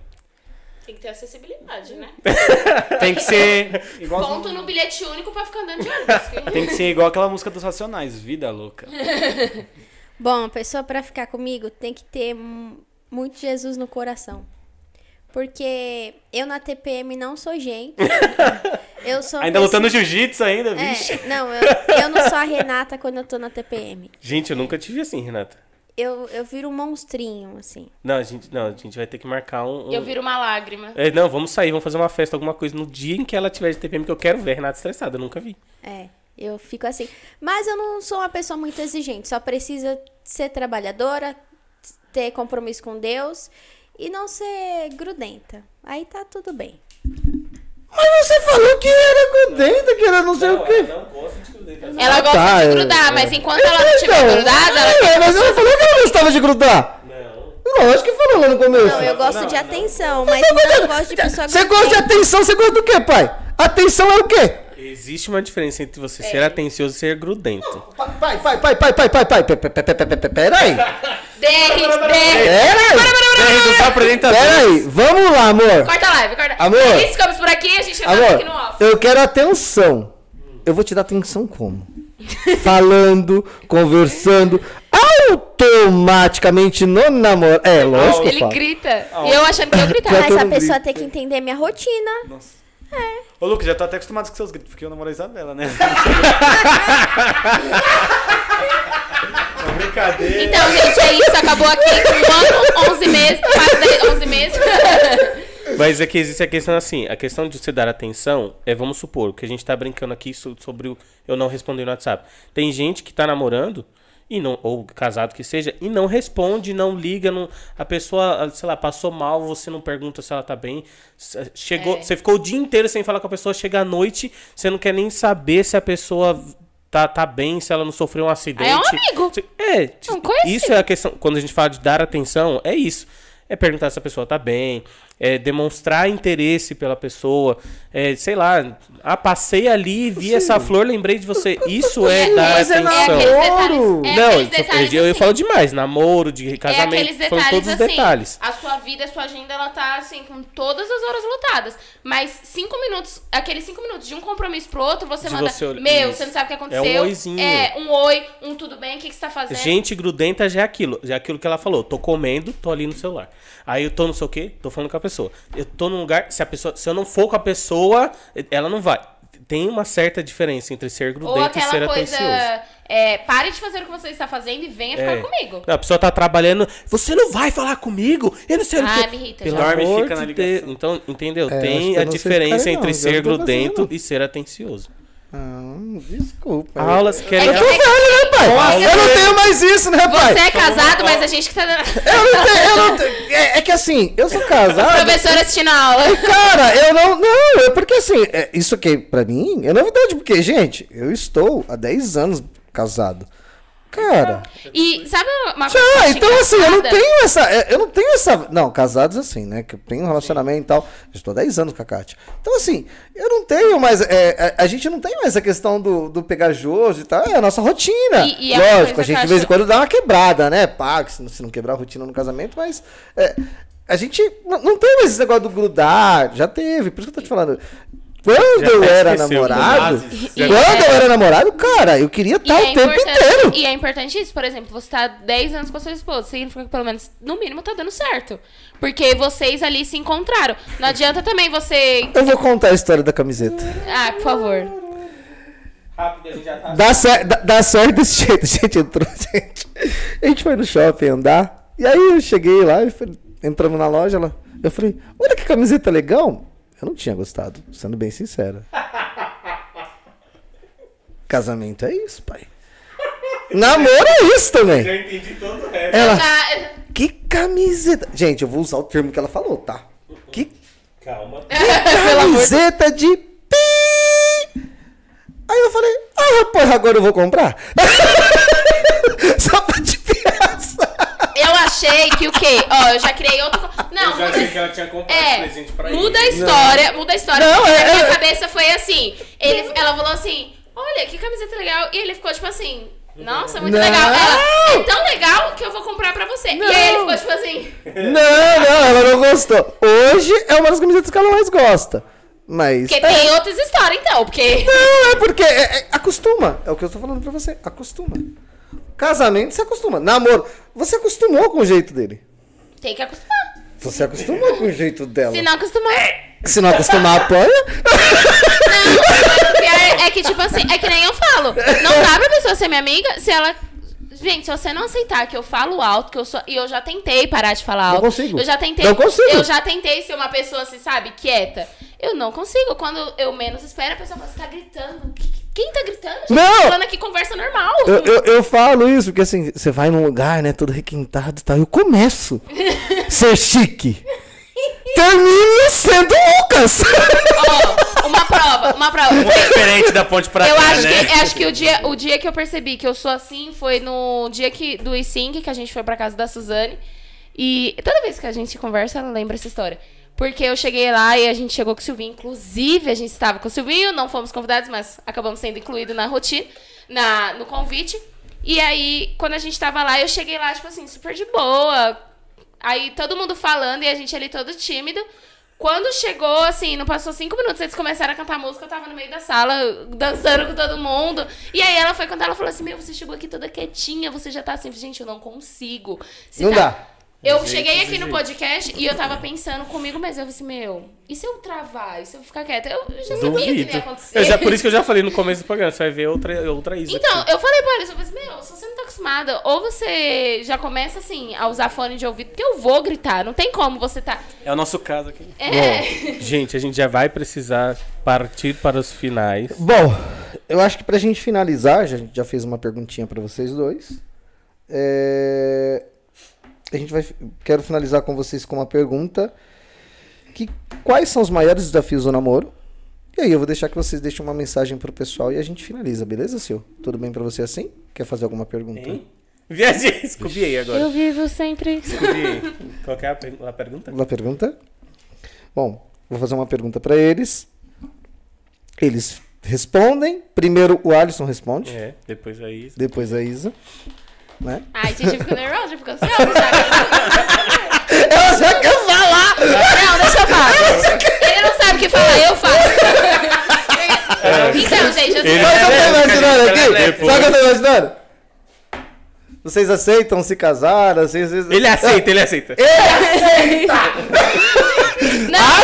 Tem que ter acessibilidade, né? Tem que ser igual, Ponto no bilhete único pra ficar andando de ônibus. tem que ser igual aquela música dos Racionais, Vida Louca. Bom, a pessoa pra ficar comigo tem que ter mu- muito Jesus no coração. Porque eu na TPM não sou gente. Eu sou Ainda pessoa- lutando jiu-jitsu ainda, vixe. É, não, eu, eu não sou a Renata quando eu tô na TPM. Gente, eu nunca tive assim, Renata. Eu, eu viro um monstrinho, assim. Não, a gente, não, a gente vai ter que marcar um. um- Eu viro uma lágrima. É, não, vamos sair, vamos fazer uma festa, alguma coisa no dia em que ela tiver de TPM, que eu quero ver a Renata estressada, eu nunca vi. É, eu fico assim. Mas eu não sou uma pessoa muito exigente. Só precisa ser trabalhadora, ter compromisso com Deus e não ser grudenta. Aí tá tudo bem. Mas você falou que era grudenta, que era não sei o quê. não gosta de Ela gosta tá, de grudar, mas enquanto ela não estiver Então, grudada, ela é, mas ela falou que ela gostava de grudar. Não. Lógico que falou lá no começo. Não, eu gosto de atenção, mas não gosto de pessoa Você gosta de atenção, você gosta do quê, pai? Atenção é o quê? Existe uma diferença entre você é. ser atencioso e ser grudento. Pai, pai, pai, pai, pai, pai, pai, peraí. DR, DR. dos apresentadores. Peraí, vamos lá, amor. Corta a live, corta. Amor. Ficamos por aqui, a gente vai aqui no off. Eu quero atenção. Eu vou te dar atenção como? Falando, conversando, automaticamente no namoro. É, lógico. Ele grita. E eu achando que eu gritava. Mas a pessoa tem que entender minha rotina. Nossa. Ô, Lucas, já tô até acostumado com seus gritos, porque eu namoro a Isabela, né? Uma brincadeira. Então, gente, é isso. Acabou aqui um ano, 11 meses, quase 10, 11 meses. Mas é que existe a questão assim, a questão de você dar atenção é, vamos supor, que a gente tá brincando aqui so- sobre o eu não responder no WhatsApp. Tem gente que tá namorando, e não, ou casado que seja, e não responde, não liga, não, a pessoa, sei lá, passou mal, você não pergunta se ela tá bem. s- Chegou, É. você ficou o dia inteiro sem falar com a pessoa, chega à noite, você não quer nem saber se a pessoa tá, tá bem, se ela não sofreu um acidente. É um amigo. É, conhecido. isso é a questão. Quando a gente fala de dar atenção, é isso. É perguntar se a pessoa tá bem, é demonstrar interesse pela pessoa, é, sei lá, ah, passei ali, vi essa flor, lembrei de você. Isso é dar Mas é atenção. É aqueles detalhes. Namoro. É Não, aqueles eu, detalhes eu, eu assim. falo demais, namoro, de É casamento, aqueles falando detalhes todos os assim. detalhes. A sua vida, a sua agenda, ela tá assim, com todas as horas lotadas. Mas cinco minutos, aqueles cinco minutos de um compromisso pro outro, você De manda. você olhar- Meu, isso. você não sabe o que É um aconteceu. oizinho. É, um oi, um tudo bem, o que, que você tá fazendo? Gente grudenta já é aquilo, já é aquilo que ela falou. Tô comendo, tô ali no celular. Aí eu tô não sei o quê, tô falando com a pessoa. Eu tô num lugar, se a pessoa, se eu não for com a pessoa, ela não vai. Tem uma certa diferença entre ser grudento e ser atencioso. É, pare de fazer o que você está fazendo e venha ficar É. comigo. Não, a pessoa tá trabalhando, você não vai falar comigo? Eu não sei o Ah, que. me irrita Pelo já. Amor fica na de ligação. Deus. Então, entendeu? É, Tem eu a não diferença entre não, eu ser não grudento não. e ser atencioso. Ah, desculpa. Aulas É querem. que- é que- Velho, né, pai? Eu não tenho mais isso, né, pai? Você é casado, mas a gente que tá. Eu não tenho, eu não tenho. É, é que assim, eu sou casado. Professora assistindo a aula. Cara, eu não. Não, é porque assim, é, isso aqui pra mim é novidade, porque, gente, eu estou há 10 anos casado. Cara. E sabe uma coisa? acho então assim, eu não tenho essa. é, Eu não tenho essa. Não, casados assim, né? Que eu tenho um relacionamento e tal. Eu estou há 10 anos com a Kátia. Então, assim, eu não tenho mais. é, a, a gente não tem mais a questão do, do pegajoso e tal. É a nossa rotina. E- e é Lógico, a gente de vez em quando dá uma quebrada, né? Pá, que se não, se não quebrar a rotina no casamento, mas. é, a gente não, não tem mais esse negócio do grudar. Já teve, por isso que eu tô te falando. Quando Já eu era namorado, quando É. eu era namorado, cara, eu queria estar é, o tempo inteiro. e é importante isso, por exemplo, você tá 10 anos com a sua esposa, significa que pelo menos, no mínimo, tá dando certo. Porque vocês ali se encontraram. Não adianta também você. Eu vou contar a história da camiseta. Ah, por favor. Rápido, a gente já tá. Dá, cer dá, dá certo desse jeito. A gente entrou, gente. A gente foi no shopping andar. E aí eu cheguei lá e entramos na loja lá. Eu falei, olha que camiseta legal. Eu não tinha gostado, sendo bem sincero. Casamento é isso, pai. Namoro é isso também. Já entendi todo o resto. Ela, Já- que camiseta. Gente, eu vou usar o termo que ela falou, tá? Que Calma. camiseta de pi. Aí eu falei, ah, rapaz, agora eu vou comprar. Só pra achei que o quê? Ó, eu já criei outro. Não, Eu já muda, achei que ela tinha comprado é, presente pra muda a ele. história, muda a história. Não, porque é- na minha é- cabeça foi assim. Ele, ela falou assim: olha, que camiseta legal. E ele ficou tipo assim. Nossa, muito Não. legal. Ela, é tão legal que eu vou comprar pra você. E aí ele ficou tipo assim. Não, não, ela não gostou. Hoje é uma das camisetas que ela mais gosta. Mas. Porque é, tem outras histórias, então. Porque. Não, é porque é- é- acostuma. É o que eu tô falando pra você. Acostuma. Casamento, você acostuma. Namoro, você acostumou com o jeito dele. Tem que acostumar. Você acostumou com o jeito dela. Se não acostumar. Se não acostumar, apanha. Não, o pior é que, tipo assim, é que nem eu falo. Não dá pra pessoa ser minha amiga se ela. Gente, se você não aceitar que eu falo alto, que eu sou. E eu já tentei parar de falar Não alto. consigo. Eu já tentei. Não consigo. Eu já tentei ser uma pessoa assim, sabe, quieta. Eu não consigo. Quando eu menos espero, a pessoa fala, você tá gritando. Quem tá gritando? Gente, Não! Falando aqui conversa normal. Eu, eu, eu falo isso, porque assim, você vai num lugar, né, todo requintado e tal, eu começo a ser chique. Termino sendo Lucas. Ó, uma prova, uma prova. Diferente da ponte pra Eu cá, acho né? que, acho que o, dia, o dia que eu percebi que eu sou assim foi no dia que, do e-sync, que a gente foi pra casa da Suzane. E toda vez que a gente conversa, ela lembra essa história. Porque eu cheguei lá e a gente chegou com o Silvinho. Inclusive, a gente estava com o Silvinho, não fomos convidados, mas acabamos sendo incluídos na rotina, na, no convite. E aí, quando a gente tava lá, eu cheguei lá, tipo assim, super de boa. Aí todo mundo falando e a gente ali todo tímido. Quando chegou, assim, não passou cinco minutos, eles começaram a cantar música, eu tava no meio da sala, dançando com todo mundo. E aí ela foi quando ela falou assim, meu, você chegou aqui toda quietinha, você já tá assim, gente, eu não consigo. Se Não tá- dá. Eu cheguei aqui no podcast e eu tava pensando comigo mesmo, eu falei assim, meu, e se eu travar? E se eu ficar quieta? Eu já sabia o que Duvido. ia acontecer. Eu já, por isso que eu já falei no começo do programa, você vai ver outra, outra Isa. Então, aqui. eu falei pra eles, eu falei assim, meu, se você não tá acostumada, ou você já começa assim, a usar fone de ouvido, porque eu vou gritar, não tem como você tá. É o nosso caso aqui. É. Gente, a gente já vai precisar partir para os finais. Bom, eu acho que pra gente finalizar, já- a gente já fez uma perguntinha pra vocês dois. É, A gente vai. Quero finalizar com vocês com uma pergunta. Que, quais são os maiores desafios do namoro? E aí eu vou deixar que vocês deixem uma mensagem pro pessoal e a gente finaliza, beleza, Sil? Tudo bem pra você assim? Quer fazer alguma pergunta? Hein? Viajei, escobiei agora. Eu vivo sempre. Escobiei. Qual que é a, per- a pergunta? Uma pergunta? Bom, vou fazer uma pergunta pra eles. Eles respondem. Primeiro o Alisson responde, É, depois a Isa. depois a Isa. Né? Ai, gente, eu fico nervosa, eu fico ansiosa já. Ela já quer falar! Não, deixa eu falar. Ele não sabe o que falar, eu falo. Então, gente, eu Ele- o que eu tô É, imaginando aqui? depois. Sabe o que eu tô imaginando? Vocês aceitam se casar? Vocês, vocês... Ele aceita, ele aceita.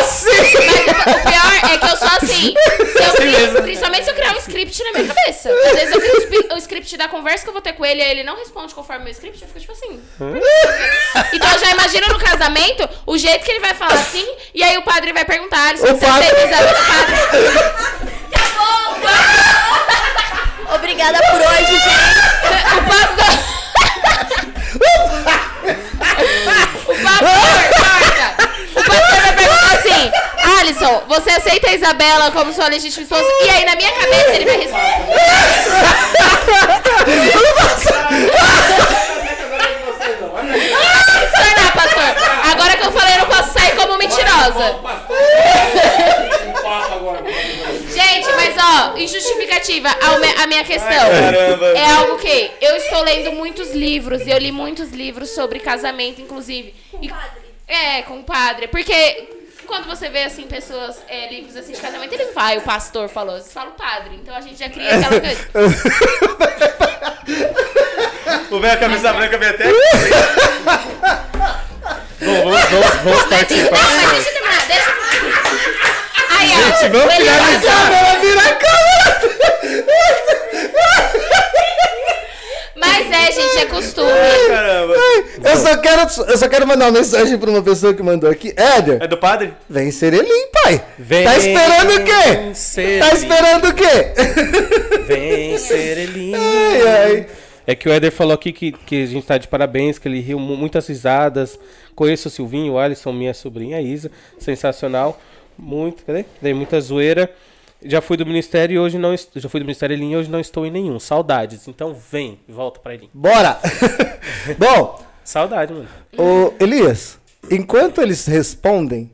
Assim! mas o pior é que eu sou assim. Se eu crio- principalmente se eu criar um script na minha cabeça. Às vezes eu crio o script da conversa que eu vou ter com ele e ele não responde conforme o meu script, eu fico tipo assim. Então eu já imagino no casamento o jeito que ele vai falar assim, e aí o padre vai perguntar se O você padre- do padre. Acabou! acabou. Obrigada por hoje, gente. O pastor. o pastor, corta! O pastor Alisson, você aceita a Isabela como sua legítima esposa? E aí, na minha cabeça, ele vai responder. Pastor, pastor. Agora que eu falei, eu não posso sair como mentirosa. Gente, mas ó, injustificativa, a, me- a minha questão é algo que eu estou lendo muitos livros, e eu li muitos livros sobre casamento, inclusive. E- É, com o padre. Porque quando você vê, assim, pessoas, é, livros assim de casamento, eles vai, o pastor falou, eles falam o padre. Então a gente já cria aquela coisa. O velho camisa branca vem até Bom, vamos, vamos, vamos partir Não, mas deixa eu terminar, deixa eu... Aí, ó. Gente, vamos finalizar. Ela vira a câmera! Mas é, gente, é costume. Caramba. Eu só, quero, eu só quero mandar uma mensagem pra uma pessoa que mandou aqui. Éder, É do padre? vem Serelim, pai. Vem tá esperando o quê? Serelim. Tá esperando o quê? Vem, Serelinho. Ai, ai. É que o Éder falou aqui que, que a gente tá de parabéns, que ele riu mu- muitas risadas. Conheço o Silvinho, o Alisson, minha sobrinha Isa. Sensacional. Muito, cadê? Dei muita zoeira. Já fui do ministério e hoje não já fui do ministério Elinho e hoje não estou em nenhum. Saudades. Então vem, volta pra Elinho. Bora! Bom, Saudade, mano. ô, Elias, enquanto eles respondem,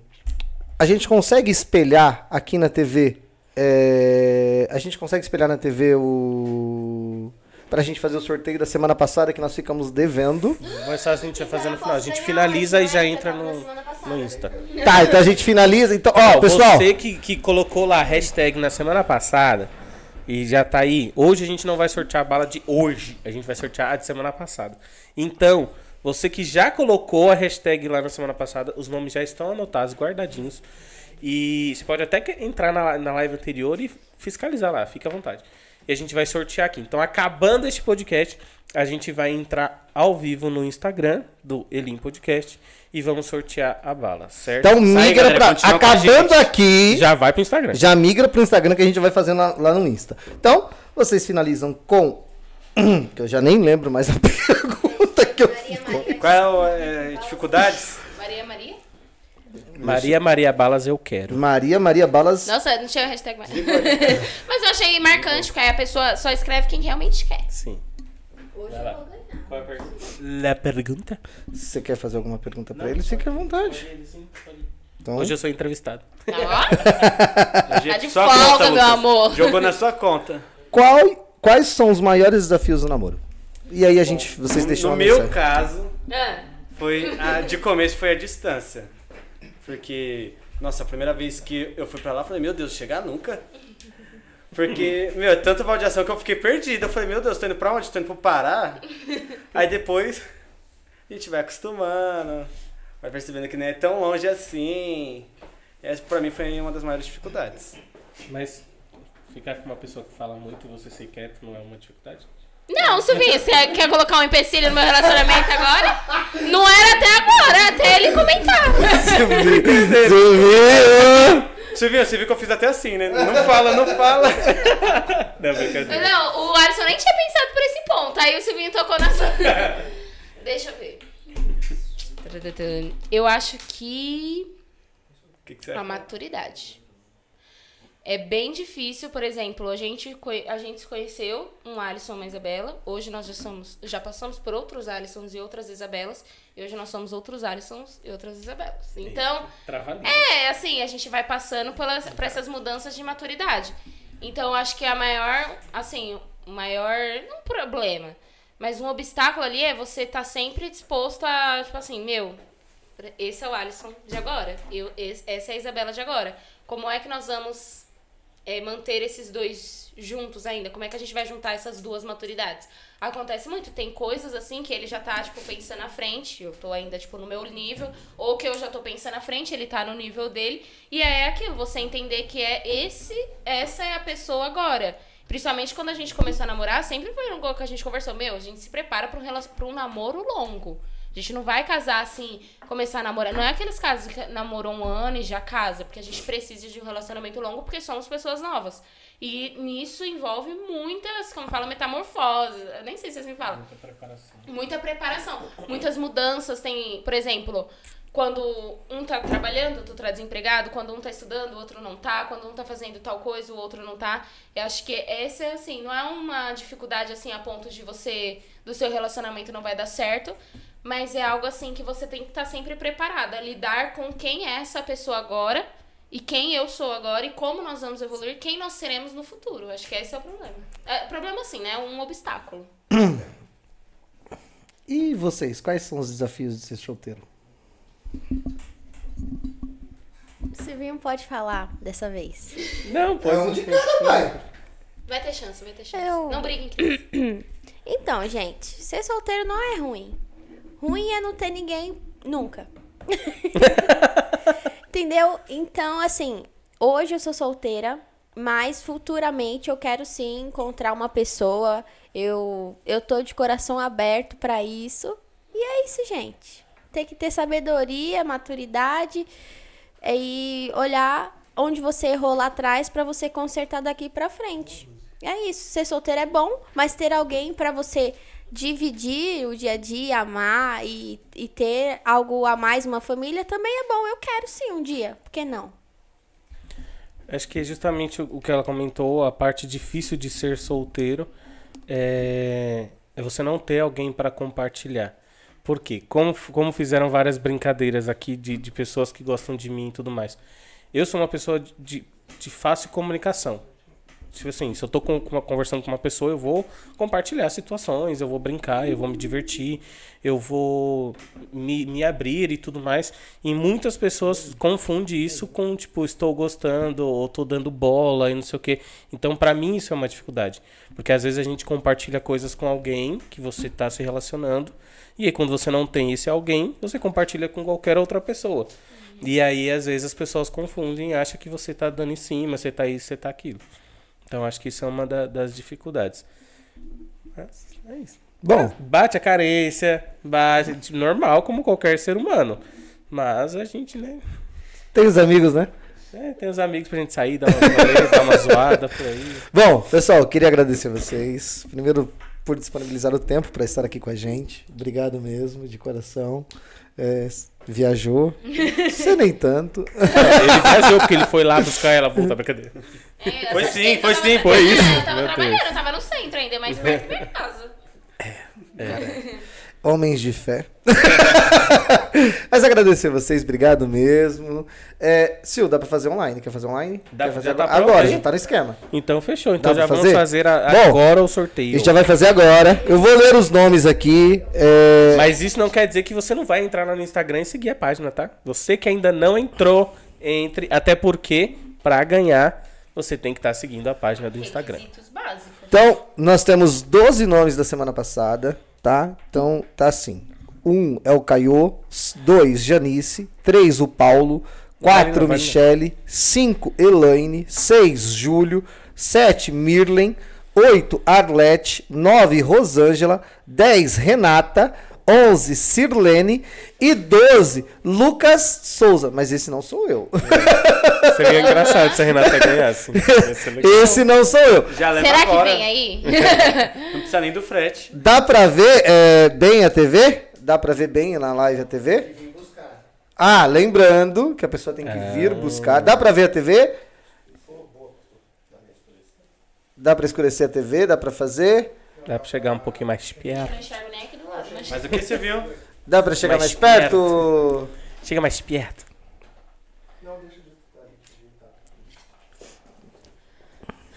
a gente consegue espelhar aqui na TV. é, a gente consegue espelhar na TV o. Pra gente fazer o sorteio da semana passada que nós ficamos devendo. Mais fácil a gente vai fazer no final. A gente finaliza e já entra no, no Insta. Tá, então a gente finaliza. Então, ó, pessoal. Você que, que colocou lá a hashtag na semana passada e já tá aí. Hoje a gente não vai sortear a bala de hoje. A gente vai sortear a de semana passada. Então, Você que já colocou a hashtag lá na semana passada, os nomes já estão anotados, guardadinhos. E você pode até entrar na, na live anterior e fiscalizar lá, fica à vontade. E a gente vai sortear aqui. Então, acabando este podcast, a gente vai entrar ao vivo no Instagram do Elim Podcast e vamos sortear a bala, certo? Então aí, migra galera, pra. continua com a Acabando aqui. já vai pro Instagram. Já migra pro Instagram que a gente vai fazendo lá, lá no Insta. Então, vocês finalizam com. Que eu já nem lembro mais a pergunta que eu fiz. Qual é, é, dificuldades? Maria Maria? Balas, eu quero. Maria Maria Balas. Nossa, não tinha hashtag mais. Mas eu achei marcante, porque aí a pessoa só escreve quem realmente quer. Sim. Hoje eu vou ganhar. Qual é a pergunta? La pergunta? Você quer fazer alguma pergunta pra ele? Fique à vontade. Então, Hoje eu sou entrevistado. Tá ó? Tá de folga, meu amor. Jogou na sua conta. qual, quais são os maiores desafios do namoro? E aí a gente, vocês No- deixam no meu mensagem. caso, Ah, foi a, de começo foi a distância. Porque, nossa, a primeira vez que eu fui pra lá, eu falei, meu Deus, chegar nunca. Porque, meu, é tanta baldeação que eu fiquei perdido. Eu falei, meu Deus, tô indo pra onde? Tô indo pro Pará? Aí depois a gente vai acostumando, vai percebendo que não é tão longe assim. Essa pra mim foi uma das maiores dificuldades. Mas ficar com uma pessoa que fala muito e você ser quieto não é uma dificuldade? Não, Silvinho, você quer colocar um empecilho no meu relacionamento agora? Não era até agora, até ele comentar. Você viu, você viu que eu fiz até assim, né? Não fala, não fala. Não, brincadeira. Não, o Alisson nem tinha pensado por esse ponto. Aí o Silvinho tocou na sua. Deixa eu ver. Eu acho que O que, que você a acha? maturidade. É bem difícil, por exemplo, a gente, a gente se conheceu um Alisson e uma Isabela. Hoje nós já somos, já passamos por outros Alissons e outras Isabelas. E hoje nós somos outros Alissons e outras Isabelas. Então, é, assim, a gente vai passando pelas, por essas mudanças de maturidade. Então, acho que a maior, assim, o maior, não problema, mas um obstáculo ali é você estar sempre disposto a, tipo assim, meu, esse é o Alisson de agora, eu, esse- essa é a Isabela de agora. Como é que nós vamos é, manter esses dois juntos ainda? Como é que a gente vai juntar essas duas maturidades? Acontece muito, tem coisas assim que ele já tá, tipo, pensando na frente, eu tô ainda, tipo, no meu nível, ou que eu já tô pensando na frente, ele tá no nível dele, e é aquilo, você entender que é esse, essa é a pessoa agora. Principalmente quando a gente começou a namorar, sempre foi um gol que a gente conversou, meu, a gente se prepara pra um, pra um namoro longo. A gente não vai casar assim, começar a namorar. Não é aqueles casos que namorou um ano e já casa, porque a gente precisa de um relacionamento longo porque somos pessoas novas. E nisso envolve muitas, como fala, metamorfoses. Eu nem sei se vocês me falam. Muita preparação. Muita preparação. Muitas mudanças. Tem, por exemplo, quando um tá trabalhando, outro tá desempregado, quando um tá estudando, o outro não tá, quando um tá fazendo tal coisa, o outro não tá. Eu acho que essa é assim, não é uma dificuldade assim a ponto de você do seu relacionamento não vai dar certo, mas é algo assim que você tem que estar sempre preparada, a lidar com quem é essa pessoa agora e quem eu sou agora e como nós vamos evoluir, quem nós seremos no futuro. Acho que esse é o problema. É, problema assim, né? Um obstáculo. E vocês, quais são os desafios de ser solteiro? O Silvinho pode falar dessa vez. Não, pode. vai. Vai ter chance, vai ter chance. Eu- Não briguem. Então, gente, ser solteiro não é ruim. Ruim é não ter ninguém nunca. Entendeu? Então, assim, hoje eu sou solteira, mas futuramente eu quero sim encontrar uma pessoa. Eu, eu tô de coração aberto pra isso. E é isso, gente. Tem que ter sabedoria, maturidade e olhar onde você errou lá atrás pra você consertar daqui pra frente. É isso. Ser solteiro é bom, mas ter alguém pra você dividir o dia a dia, amar e, e ter algo a mais, uma família, também é bom. Eu quero sim um dia. Por que não? Acho que é justamente o que ela comentou, a parte difícil de ser solteiro é, é você não ter alguém para compartilhar. Por quê? Como, como fizeram várias brincadeiras aqui de, de pessoas que gostam de mim e tudo mais. Eu sou uma pessoa de, de fácil comunicação. Tipo assim, se eu tô com, com uma- conversando com uma pessoa, eu vou compartilhar situações, eu vou brincar, eu vou me divertir, eu vou me, me abrir e tudo mais. E muitas pessoas confundem isso com, tipo, estou gostando ou tô dando bola e não sei o quê. Então, pra mim, isso é uma dificuldade. Porque às vezes a gente compartilha coisas com alguém que você tá se relacionando. E aí, quando você não tem esse alguém, você compartilha com qualquer outra pessoa. E aí, às vezes, as pessoas confundem e acham que você tá dando em cima, você tá isso, você tá aquilo. Então, acho que isso é uma da- das dificuldades. Mas é isso. Bom. Bate a carência, bate, normal como qualquer ser humano. Mas a gente, né? Tem os amigos, né? é, tem os amigos pra gente sair, dar uma, rolê, dar uma zoada por aí. Bom, pessoal, queria agradecer a vocês. Primeiro, por disponibilizar o tempo para estar aqui com a gente. Obrigado mesmo, de coração. É, viajou. Você nem tanto. Ele viajou porque ele foi lá buscar ela voltar, brincadeira. É, Foi sim, foi sim, foi isso? Eu tava Meu trabalhando, Deus. eu tava no centro ainda, mais perto da minha casa. Homens de fé. Mas agradecer vocês, obrigado mesmo. É, Sil, dá pra fazer online? Quer fazer online? Dá- Quer fazer já tá agora? agora, já tá no esquema. Então fechou. Então Dá já pra vamos fazer? fazer a- Bom, agora o A sorteio. gente já vai fazer agora. Eu vou ler os nomes aqui. é, Mas isso não quer dizer que você não vai entrar lá no Instagram e seguir a página, tá? Você que ainda não entrou, entre. Até porque, pra ganhar, você tem que estar seguindo a página do Instagram. Então, nós temos 12 nomes da semana passada, tá? Então, tá assim. Um é o Caiô, dois, Janice, três, o Paulo, quatro, Vai, não, vai. Michele, cinco, Elaine, seis, Júlio, sete, Mirlen, oito, Arlete, nove, Rosângela, dez, Renata, onze, Sirlene e doze, Lucas Souza. Mas esse não sou eu. Seria engraçado se a Renata ganhasse. Esse não sou eu. Já leva Será que agora. vem aí? Não precisa nem do frete. Dá pra ver é, bem a TV? Dá pra ver bem na live a TV? Ah, lembrando que a pessoa tem que vir buscar. Dá pra ver a TV? Dá pra escurecer a TV? Dá pra fazer? Dá pra chegar um pouquinho mais Eu perto. não enxergo nem aqui do lado, mas... Mas o que você viu? Dá pra chegar mais, Mais perto? Chega mais perto.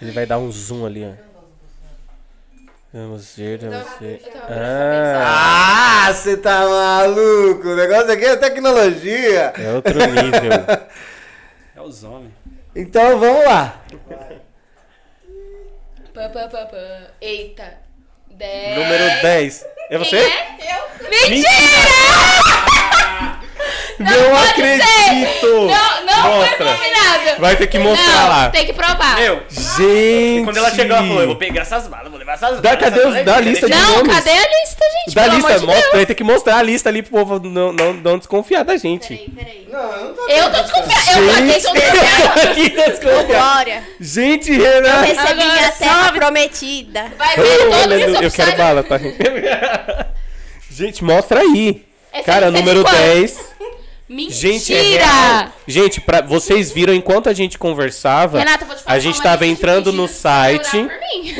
Ele vai dar um zoom ali, ó. Vamos ver, vamos ver. Ah, Ah, você tá maluco? O negócio aqui é tecnologia. é outro nível. É os homens. Então vamos lá. Pá, pá, pá, pá. Eita. Dez. Número 10. É você? Quem é? Eu? Mentira! Não, pode acredito! Não, não Mostra. foi combinado. Vai ter que mostrar não, lá. tem que provar. Meu, Gente! quando ela chegou, ela falou: Eu vou pegar essas balas, vou levar essas Dá- balas. cadê essas os- a aqui, lista de Não, nomes. cadê a lista, gente? Da Pelo lista, amor de mostra, Deus. vai ter que mostrar a lista ali pro povo não, não, não desconfiar da gente. Peraí, peraí. Não, eu não tô Eu tô desconfiada. Eu Aqui. Glória, Gente, eu Renan! recebi Agora minha terra prometida. Vai ver todo Olha, mundo eu quero bala, tá? Gente, mostra aí. Essa Cara, é número quanto? 10. Mentira! Gente, é real. Gente, pra, vocês viram enquanto a gente conversava, Renata, eu vou te passar a gente uma tava lista de entrando no site.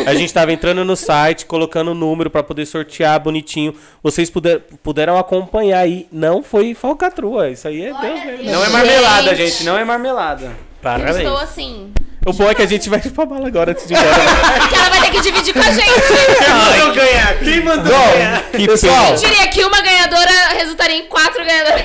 A gente tava entrando no site, colocando o número pra poder sortear bonitinho. Vocês puder, puderam acompanhar aí. Não foi falcatrua. Isso aí é Deus mesmo. Não é marmelada, gente, não é marmelada. Eu Parabéns. estou assim. O bom é que a gente vai pra bala agora antes de ir embora. Porque ela vai ter que dividir com a gente. Quem mandou ganhar? Quem mandou ganhar? Bom, pessoal, Eu diria que uma ganhadora resultaria em quatro ganhadoras.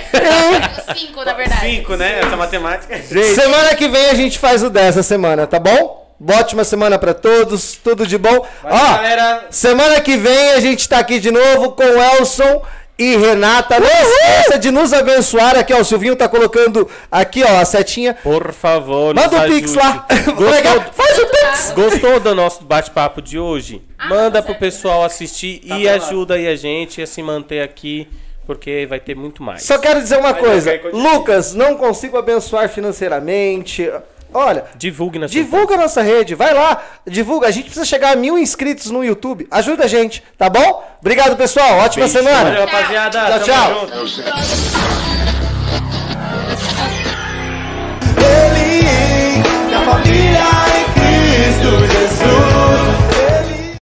Cinco, na verdade. Cinco, né? Essa matemática. semana que vem a gente faz o 10 da semana, tá bom? Boa ótima semana pra todos, tudo de bom. Valeu, Ó, galera. semana que vem a gente tá aqui de novo com o Elson e Renata. Não esqueça de nos abençoar aqui, ó. O Silvinho tá colocando aqui, ó, a setinha. Por favor, Manda nos o Pix ajude. lá. Legal, Faz o Pix. Gostou do nosso bate-papo de hoje? Ah, Manda tá pro certo. pessoal assistir Tá e ajuda aí a gente a se manter aqui, porque vai ter muito mais. Só quero dizer uma Vai, coisa. Lucas, não consigo abençoar financeiramente. Olha, Divulgue na Divulga a nossa rede, vai lá, divulga. A gente precisa chegar a mil inscritos no YouTube. Ajuda a gente, tá bom? Obrigado, pessoal. Ótima Beijo. semana. Valeu, rapaziada. Tchau, Tamo tchau. junto. Ele, família em Cristo Jesus.